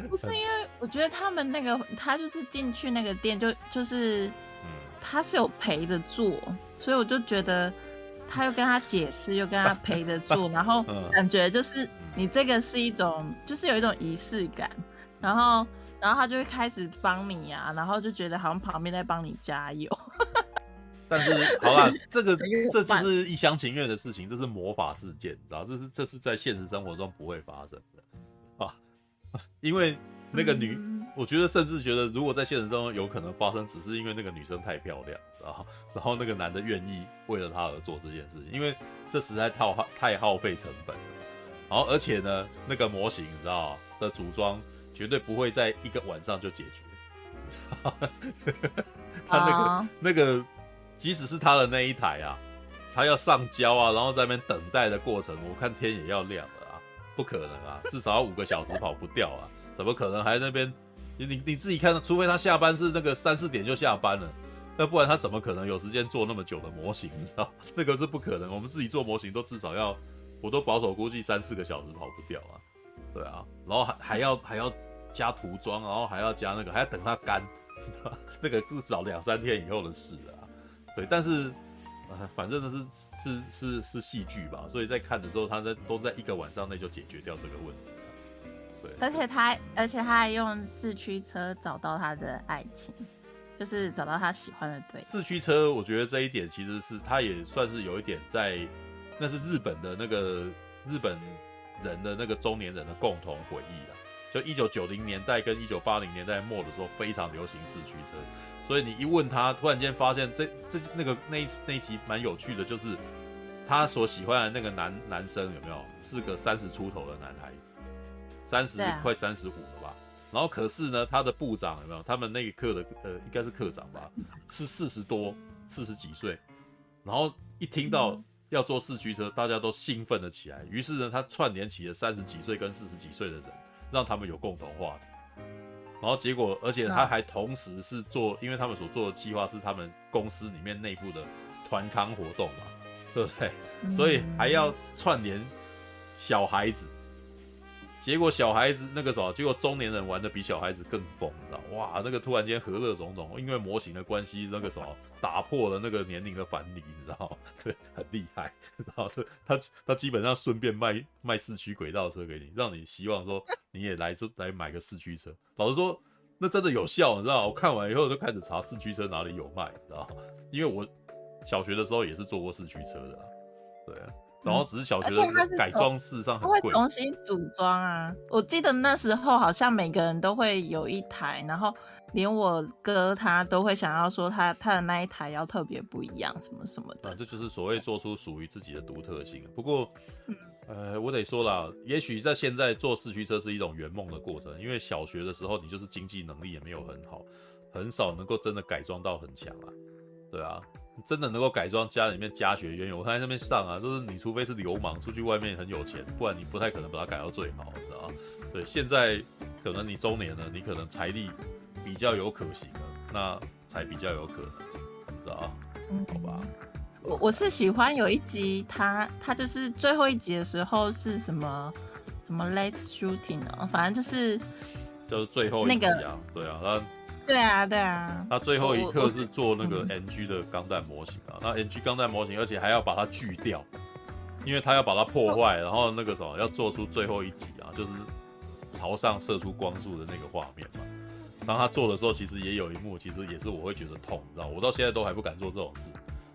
不是因为我觉得他们那个他就是进去那个店就就是，他是有陪着做，所以我就觉得他又跟他解释，又跟他陪着做，然后感觉就是你这个是一种就是有一种仪式感，然后然后他就会开始帮你啊，然后就觉得好像旁边在帮你加油。但是，好啦，这个 这就是一厢情愿的事情，这是魔法事件，你知道？这是这是在现实生活中不会发生的啊，因为那个女，我觉得甚至觉得，如果在现实中有可能发生，只是因为那个女生太漂亮，然后？然后那个男的愿意为了她而做这件事情，因为这实在太耗太耗费成本了。然后，而且呢，那个模型，你知道的组装绝对不会在一个晚上就解决，他那个那个。即使是他的那一台啊，他要上交啊，然后在那边等待的过程，我看天也要亮了啊，不可能啊，至少要五个小时跑不掉啊，怎么可能还在那边？你你自己看，除非他下班是那个三四点就下班了，那不然他怎么可能有时间做那么久的模型？你知道，那个是不可能。我们自己做模型都至少要，我都保守估计三四个小时跑不掉啊，对啊，然后还还要还要加涂装，然后还要加那个，还要等它干，那个至少两三天以后的事。对，但是，呃，反正呢是是是是戏剧吧，所以在看的时候，他在都在一个晚上内就解决掉这个问题。对，而且他而且他还用四驱车找到他的爱情，就是找到他喜欢的对。四驱车，我觉得这一点其实是他也算是有一点在，那是日本的那个日本人的那个中年人的共同回忆啊。就一九九零年代跟一九八零年代末的时候，非常流行四驱车。所以你一问他，突然间发现这这那个那一那一集蛮有趣的，就是他所喜欢的那个男男生有没有是个三十出头的男孩子，三十快三十五了吧？然后可是呢，他的部长有没有？他们那个课的呃应该是课长吧，是四十多四十几岁。然后一听到要坐四驱车，大家都兴奋了起来。于是呢，他串联起了三十几岁跟四十几岁的人，让他们有共同话题。然后结果，而且他还同时是做，因为他们所做的计划是他们公司里面内部的团康活动嘛，对不对？所以还要串联小孩子，结果小孩子那个什么，结果中年人玩的比小孩子更疯，你知道哇，那个突然间和乐融融，因为模型的关系，那个什么 打破了那个年龄的藩篱，你知道对，很厉害。然后这他他基本上顺便卖卖四驱轨道车给你，让你希望说你也来这来买个四驱车。老实说，那真的有效，你知道？我看完以后就开始查四驱车哪里有卖，你知道？因为我小学的时候也是坐过四驱车的，对啊。然后只是小学的改装，事实上很贵。会重新组装啊！我记得那时候好像每个人都会有一台，然后连我哥他都会想要说他他的那一台要特别不一样，什么什么的。啊，这就是所谓做出属于自己的独特性。不过，呃，我得说了，也许在现在做四驱车是一种圆梦的过程，因为小学的时候你就是经济能力也没有很好，很少能够真的改装到很强啊。对啊。真的能够改装家里面家学渊源，我看在那边上啊，就是你除非是流氓出去外面很有钱，不然你不太可能把它改到最好，知道吗？对，现在可能你中年了，你可能财力比较有可行了，那才比较有可能，知道好吧。我我是喜欢有一集，他他就是最后一集的时候是什么什么 late shooting 哦，反正就是就是最后一集啊，对啊，那。对啊，对啊。他最后一刻是做那个 NG 的钢弹模型啊，那 NG 钢弹模型，而且还要把它锯掉，因为他要把它破坏，然后那个什么要做出最后一集啊，就是朝上射出光束的那个画面嘛。当他做的时候，其实也有一幕，其实也是我会觉得痛，你知道，我到现在都还不敢做这种事，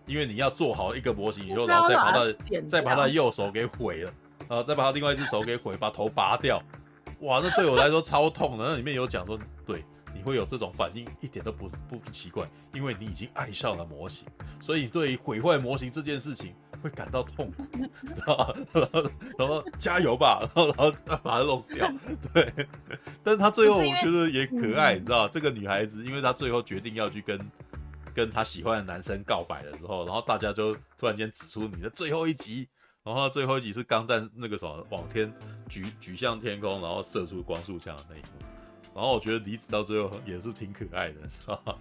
因为你要做好一个模型以后，然后再把他再把他的右手给毁了，然后再把他另外一只手给毁，把头拔掉，哇，那对我来说超痛的。那里面有讲说，对。会有这种反应一点都不不奇怪，因为你已经爱上了模型，所以你对于毁坏模型这件事情会感到痛苦，然后然后，然后加油吧，然后然后把它弄掉，对。但是他最后我觉得也可爱，你知道，这个女孩子，因为她最后决定要去跟跟她喜欢的男生告白的时候，然后大家就突然间指出你的最后一集，然后最后一集是钢弹那个什么往天举举向天空，然后射出光束枪的那一幕。然后我觉得离子到最后也是挺可爱的，知道吗？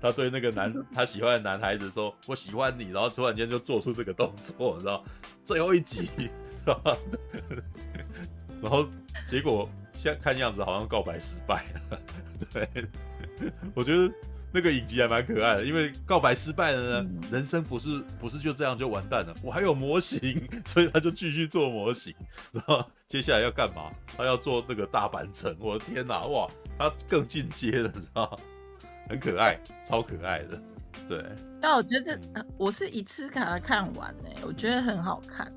他对那个男他喜欢的男孩子说：“我喜欢你。”然后突然间就做出这个动作，你知道？最后一集，知道吗？然后结果现在看样子好像告白失败了。对，我觉得。那个影集还蛮可爱的，因为告白失败了呢，人生不是不是就这样就完蛋了，我还有模型，所以他就继续做模型，然后接下来要干嘛？他要做那个大阪城，我的天哪，哇，他更进阶了，你知道吗？很可爱，超可爱的，对。但我觉得我是一次把它看完呢，我觉得很好看，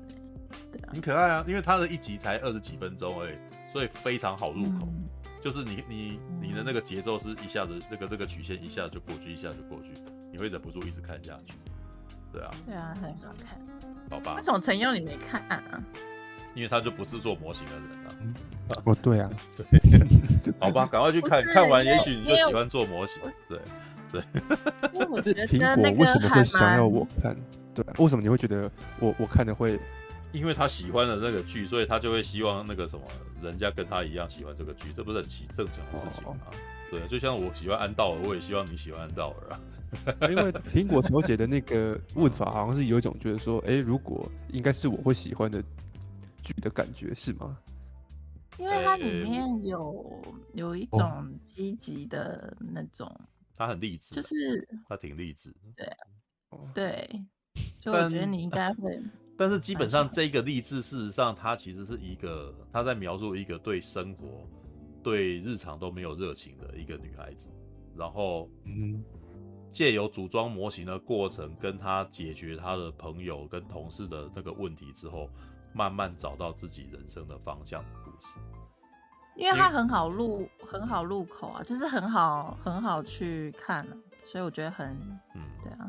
对啊，很可爱啊，因为他的一集才二十几分钟而已，所以非常好入口。嗯就是你你你的那个节奏是一下子那个那个曲线一下就过去，一下就过去，你会忍不住一直看下去。对啊，对啊，很好看。好吧。为什么陈佑你没看啊？因为他就不是做模型的人啊。哦，对啊。对。好吧，赶快去看看完，也许你就喜欢做模型。对对。因为我觉 得苹果为什么会想要我看？对，为什么你会觉得我我看的会？因为他喜欢的那个剧，所以他就会希望那个什么，人家跟他一样喜欢这个剧，这不是很奇正常的事情吗？哦、对，就像我喜欢安道尔，我也希望你喜欢安道尔啊。因为苹果小姐的那个问法，好像是有一种觉得说，哎，如果应该是我会喜欢的剧的感觉，是吗？因为它里面有有一种积极的那种，他很励志，就是他挺励志，对啊，对，就我觉得你应该会。但是基本上，这个励志，事实上，它其实是一个他在描述一个对生活、对日常都没有热情的一个女孩子，然后，嗯，借由组装模型的过程，跟她解决她的朋友跟同事的那个问题之后，慢慢找到自己人生的方向的故事。因为它很好入，很好入口啊，就是很好，很好去看，所以我觉得很，嗯，对啊。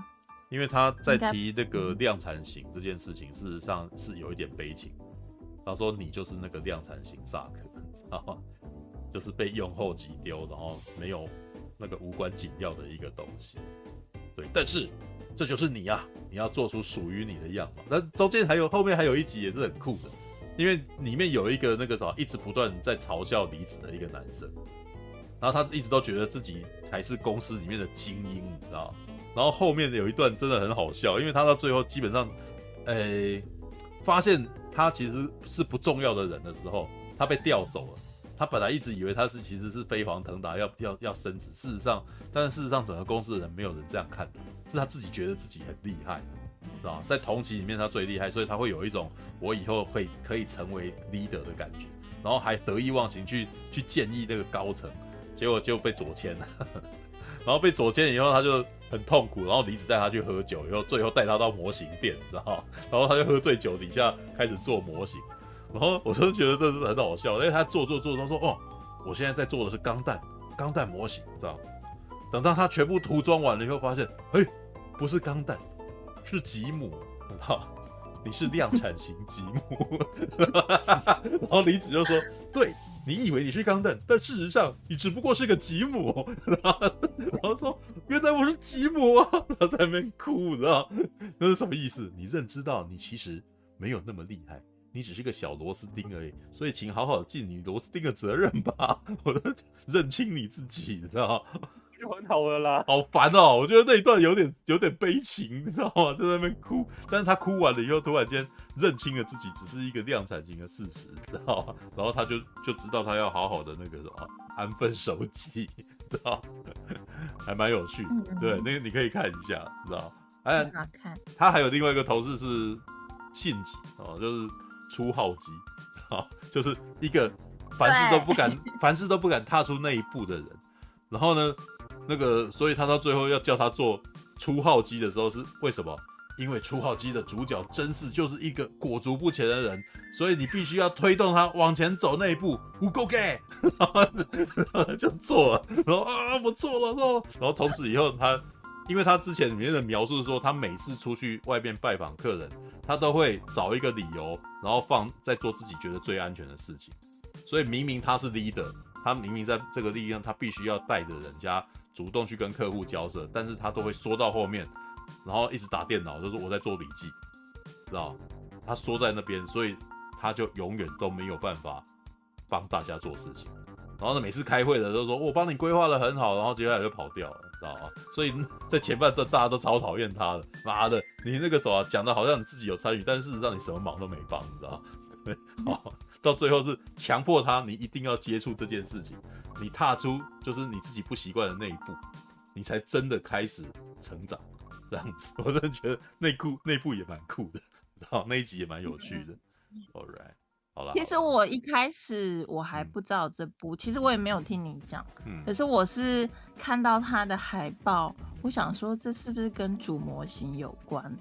因为他在提那个量产型这件事情，事实上是有一点悲情。他说：“你就是那个量产型萨克，知道吗？就是被用后即丢，然后没有那个无关紧要的一个东西。对，但是这就是你啊！你要做出属于你的样貌。那中间还有后面还有一集也是很酷的，因为里面有一个那个什么，一直不断在嘲笑离子的一个男生，然后他一直都觉得自己才是公司里面的精英，你知道吗？”然后后面有一段真的很好笑，因为他到最后基本上，诶，发现他其实是不重要的人的时候，他被调走了。他本来一直以为他是其实是飞黄腾达，要要要升职。事实上，但是事实上整个公司的人没有人这样看，是他自己觉得自己很厉害，是吧在同期里面他最厉害，所以他会有一种我以后会可以成为 leader 的感觉，然后还得意忘形去去建议那个高层，结果就被左迁了。然后被左迁以后，他就很痛苦。然后李子带他去喝酒，然后最后带他到模型店，知道？然后他就喝醉酒底下开始做模型。然后我真的觉得这是很好笑，因为他做做做，他说：“哦，我现在在做的是钢弹，钢弹模型，知道？等到他全部涂装完了以后，发现，哎，不是钢弹，是吉姆，知道？你是量产型吉姆。”然后李子就说：“对。”你以为你是钢弹，但事实上你只不过是个吉姆。然后，说：“原来我是吉姆啊！”他在那边哭，知道那是什么意思？你认知到你其实没有那么厉害，你只是个小螺丝钉而已。所以，请好好尽你螺丝钉的责任吧。我都认清你自己，你知道就很好了啦，好烦哦！我觉得那一段有点有点悲情，你知道吗？就在那边哭，但是他哭完了以后，突然间认清了自己只是一个量产型的事实，知道吗？然后他就就知道他要好好的那个什么安分守己，知道还蛮有趣，对，那个你可以看一下，知道哎，好看。他还有另外一个同事是信吉哦，就是初号机，啊，就是一个凡事都不敢，凡事都不敢踏出那一步的人，然后呢？那个，所以他到最后要叫他做初号机的时候，是为什么？因为初号机的主角真是就是一个裹足不前的人，所以你必须要推动他往前走那一步。不够给，就做了，然后啊，我做了，然后，然后从此以后他，因为他之前里面的描述说，他每次出去外边拜访客人，他都会找一个理由，然后放在做自己觉得最安全的事情。所以明明他是 leader，他明明在这个地方，他必须要带着人家。主动去跟客户交涉，但是他都会缩到后面，然后一直打电脑，就是我在做笔记，知道？他缩在那边，所以他就永远都没有办法帮大家做事情。然后呢，每次开会的都说我帮你规划得很好，然后接下来就跑掉了，知道吗？所以在前半段大家都超讨厌他的，妈的，你那个时候啊，讲的好像你自己有参与，但事实上你什么忙都没帮，你知道吗？对，好，到最后是强迫他，你一定要接触这件事情。你踏出就是你自己不习惯的那一步，你才真的开始成长，这样子，我真的觉得内裤内部也蛮酷的，然后那一集也蛮有趣的。All right，好了。其实我一开始我还不知道这部，嗯、其实我也没有听你讲，嗯，可是我是看到它的海报，我想说这是不是跟主模型有关？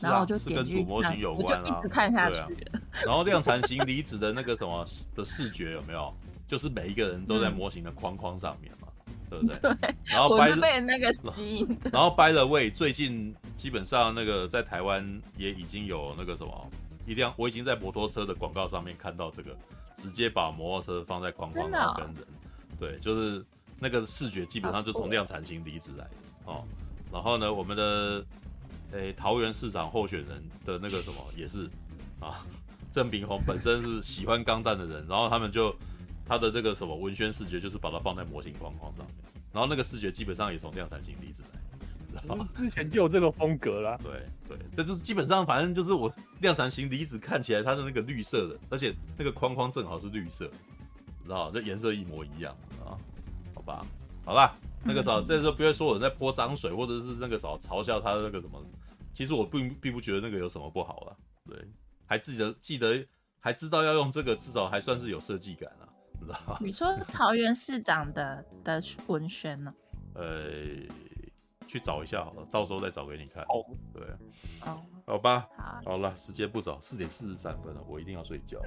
然后我就点进去看，我就一直看下去。啊、然后量产型离子的那个什么的视觉有没有？就是每一个人都在模型的框框上面嘛，嗯、对不对？对。然后掰了被那个吸引。然后 by the way，最近基本上那个在台湾也已经有那个什么，一辆我已经在摩托车的广告上面看到这个，直接把摩托车放在框框上跟人，哦、对，就是那个视觉基本上就从量产型离子来的哦。然后呢，我们的诶桃园市长候选人的那个什么也是啊，郑炳宏本身是喜欢钢弹的人，然后他们就。他的这个什么文宣视觉，就是把它放在模型框框上面，然后那个视觉基本上也从量产型离子来？之前就有这个风格啦。对对，这就是基本上反正就是我量产型离子看起来它是那个绿色的，而且那个框框正好是绿色，知道这颜色一模一样啊？好吧，好吧，那个时候这时候不会说我在泼脏水，或者是那个时候嘲笑他的那个什么，其实我并并不觉得那个有什么不好了。对，还记得记得还知道要用这个，至少还算是有设计感啊。你说桃园市长的的文宣呢？呃，去找一下好了，到时候再找给你看。哦，对，哦，好吧，好，好了，时间不早，四点四十三分了，我一定要睡觉，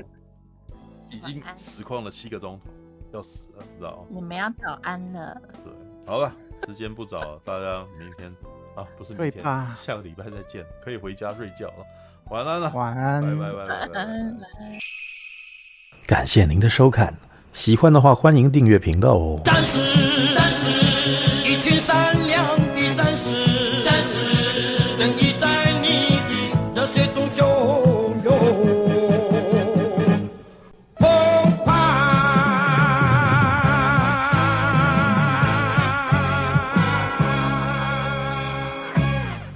已经实况了七个钟头，要死了，知道吗？你们要早安了。对，好了，时间不早了，大家明天啊，不是明天，下个礼拜再见，可以回家睡觉了，晚安了，晚安，拜拜拜拜拜拜。感谢您的收看。喜欢的话欢迎订阅频道哦。战士战士一群善良的战士。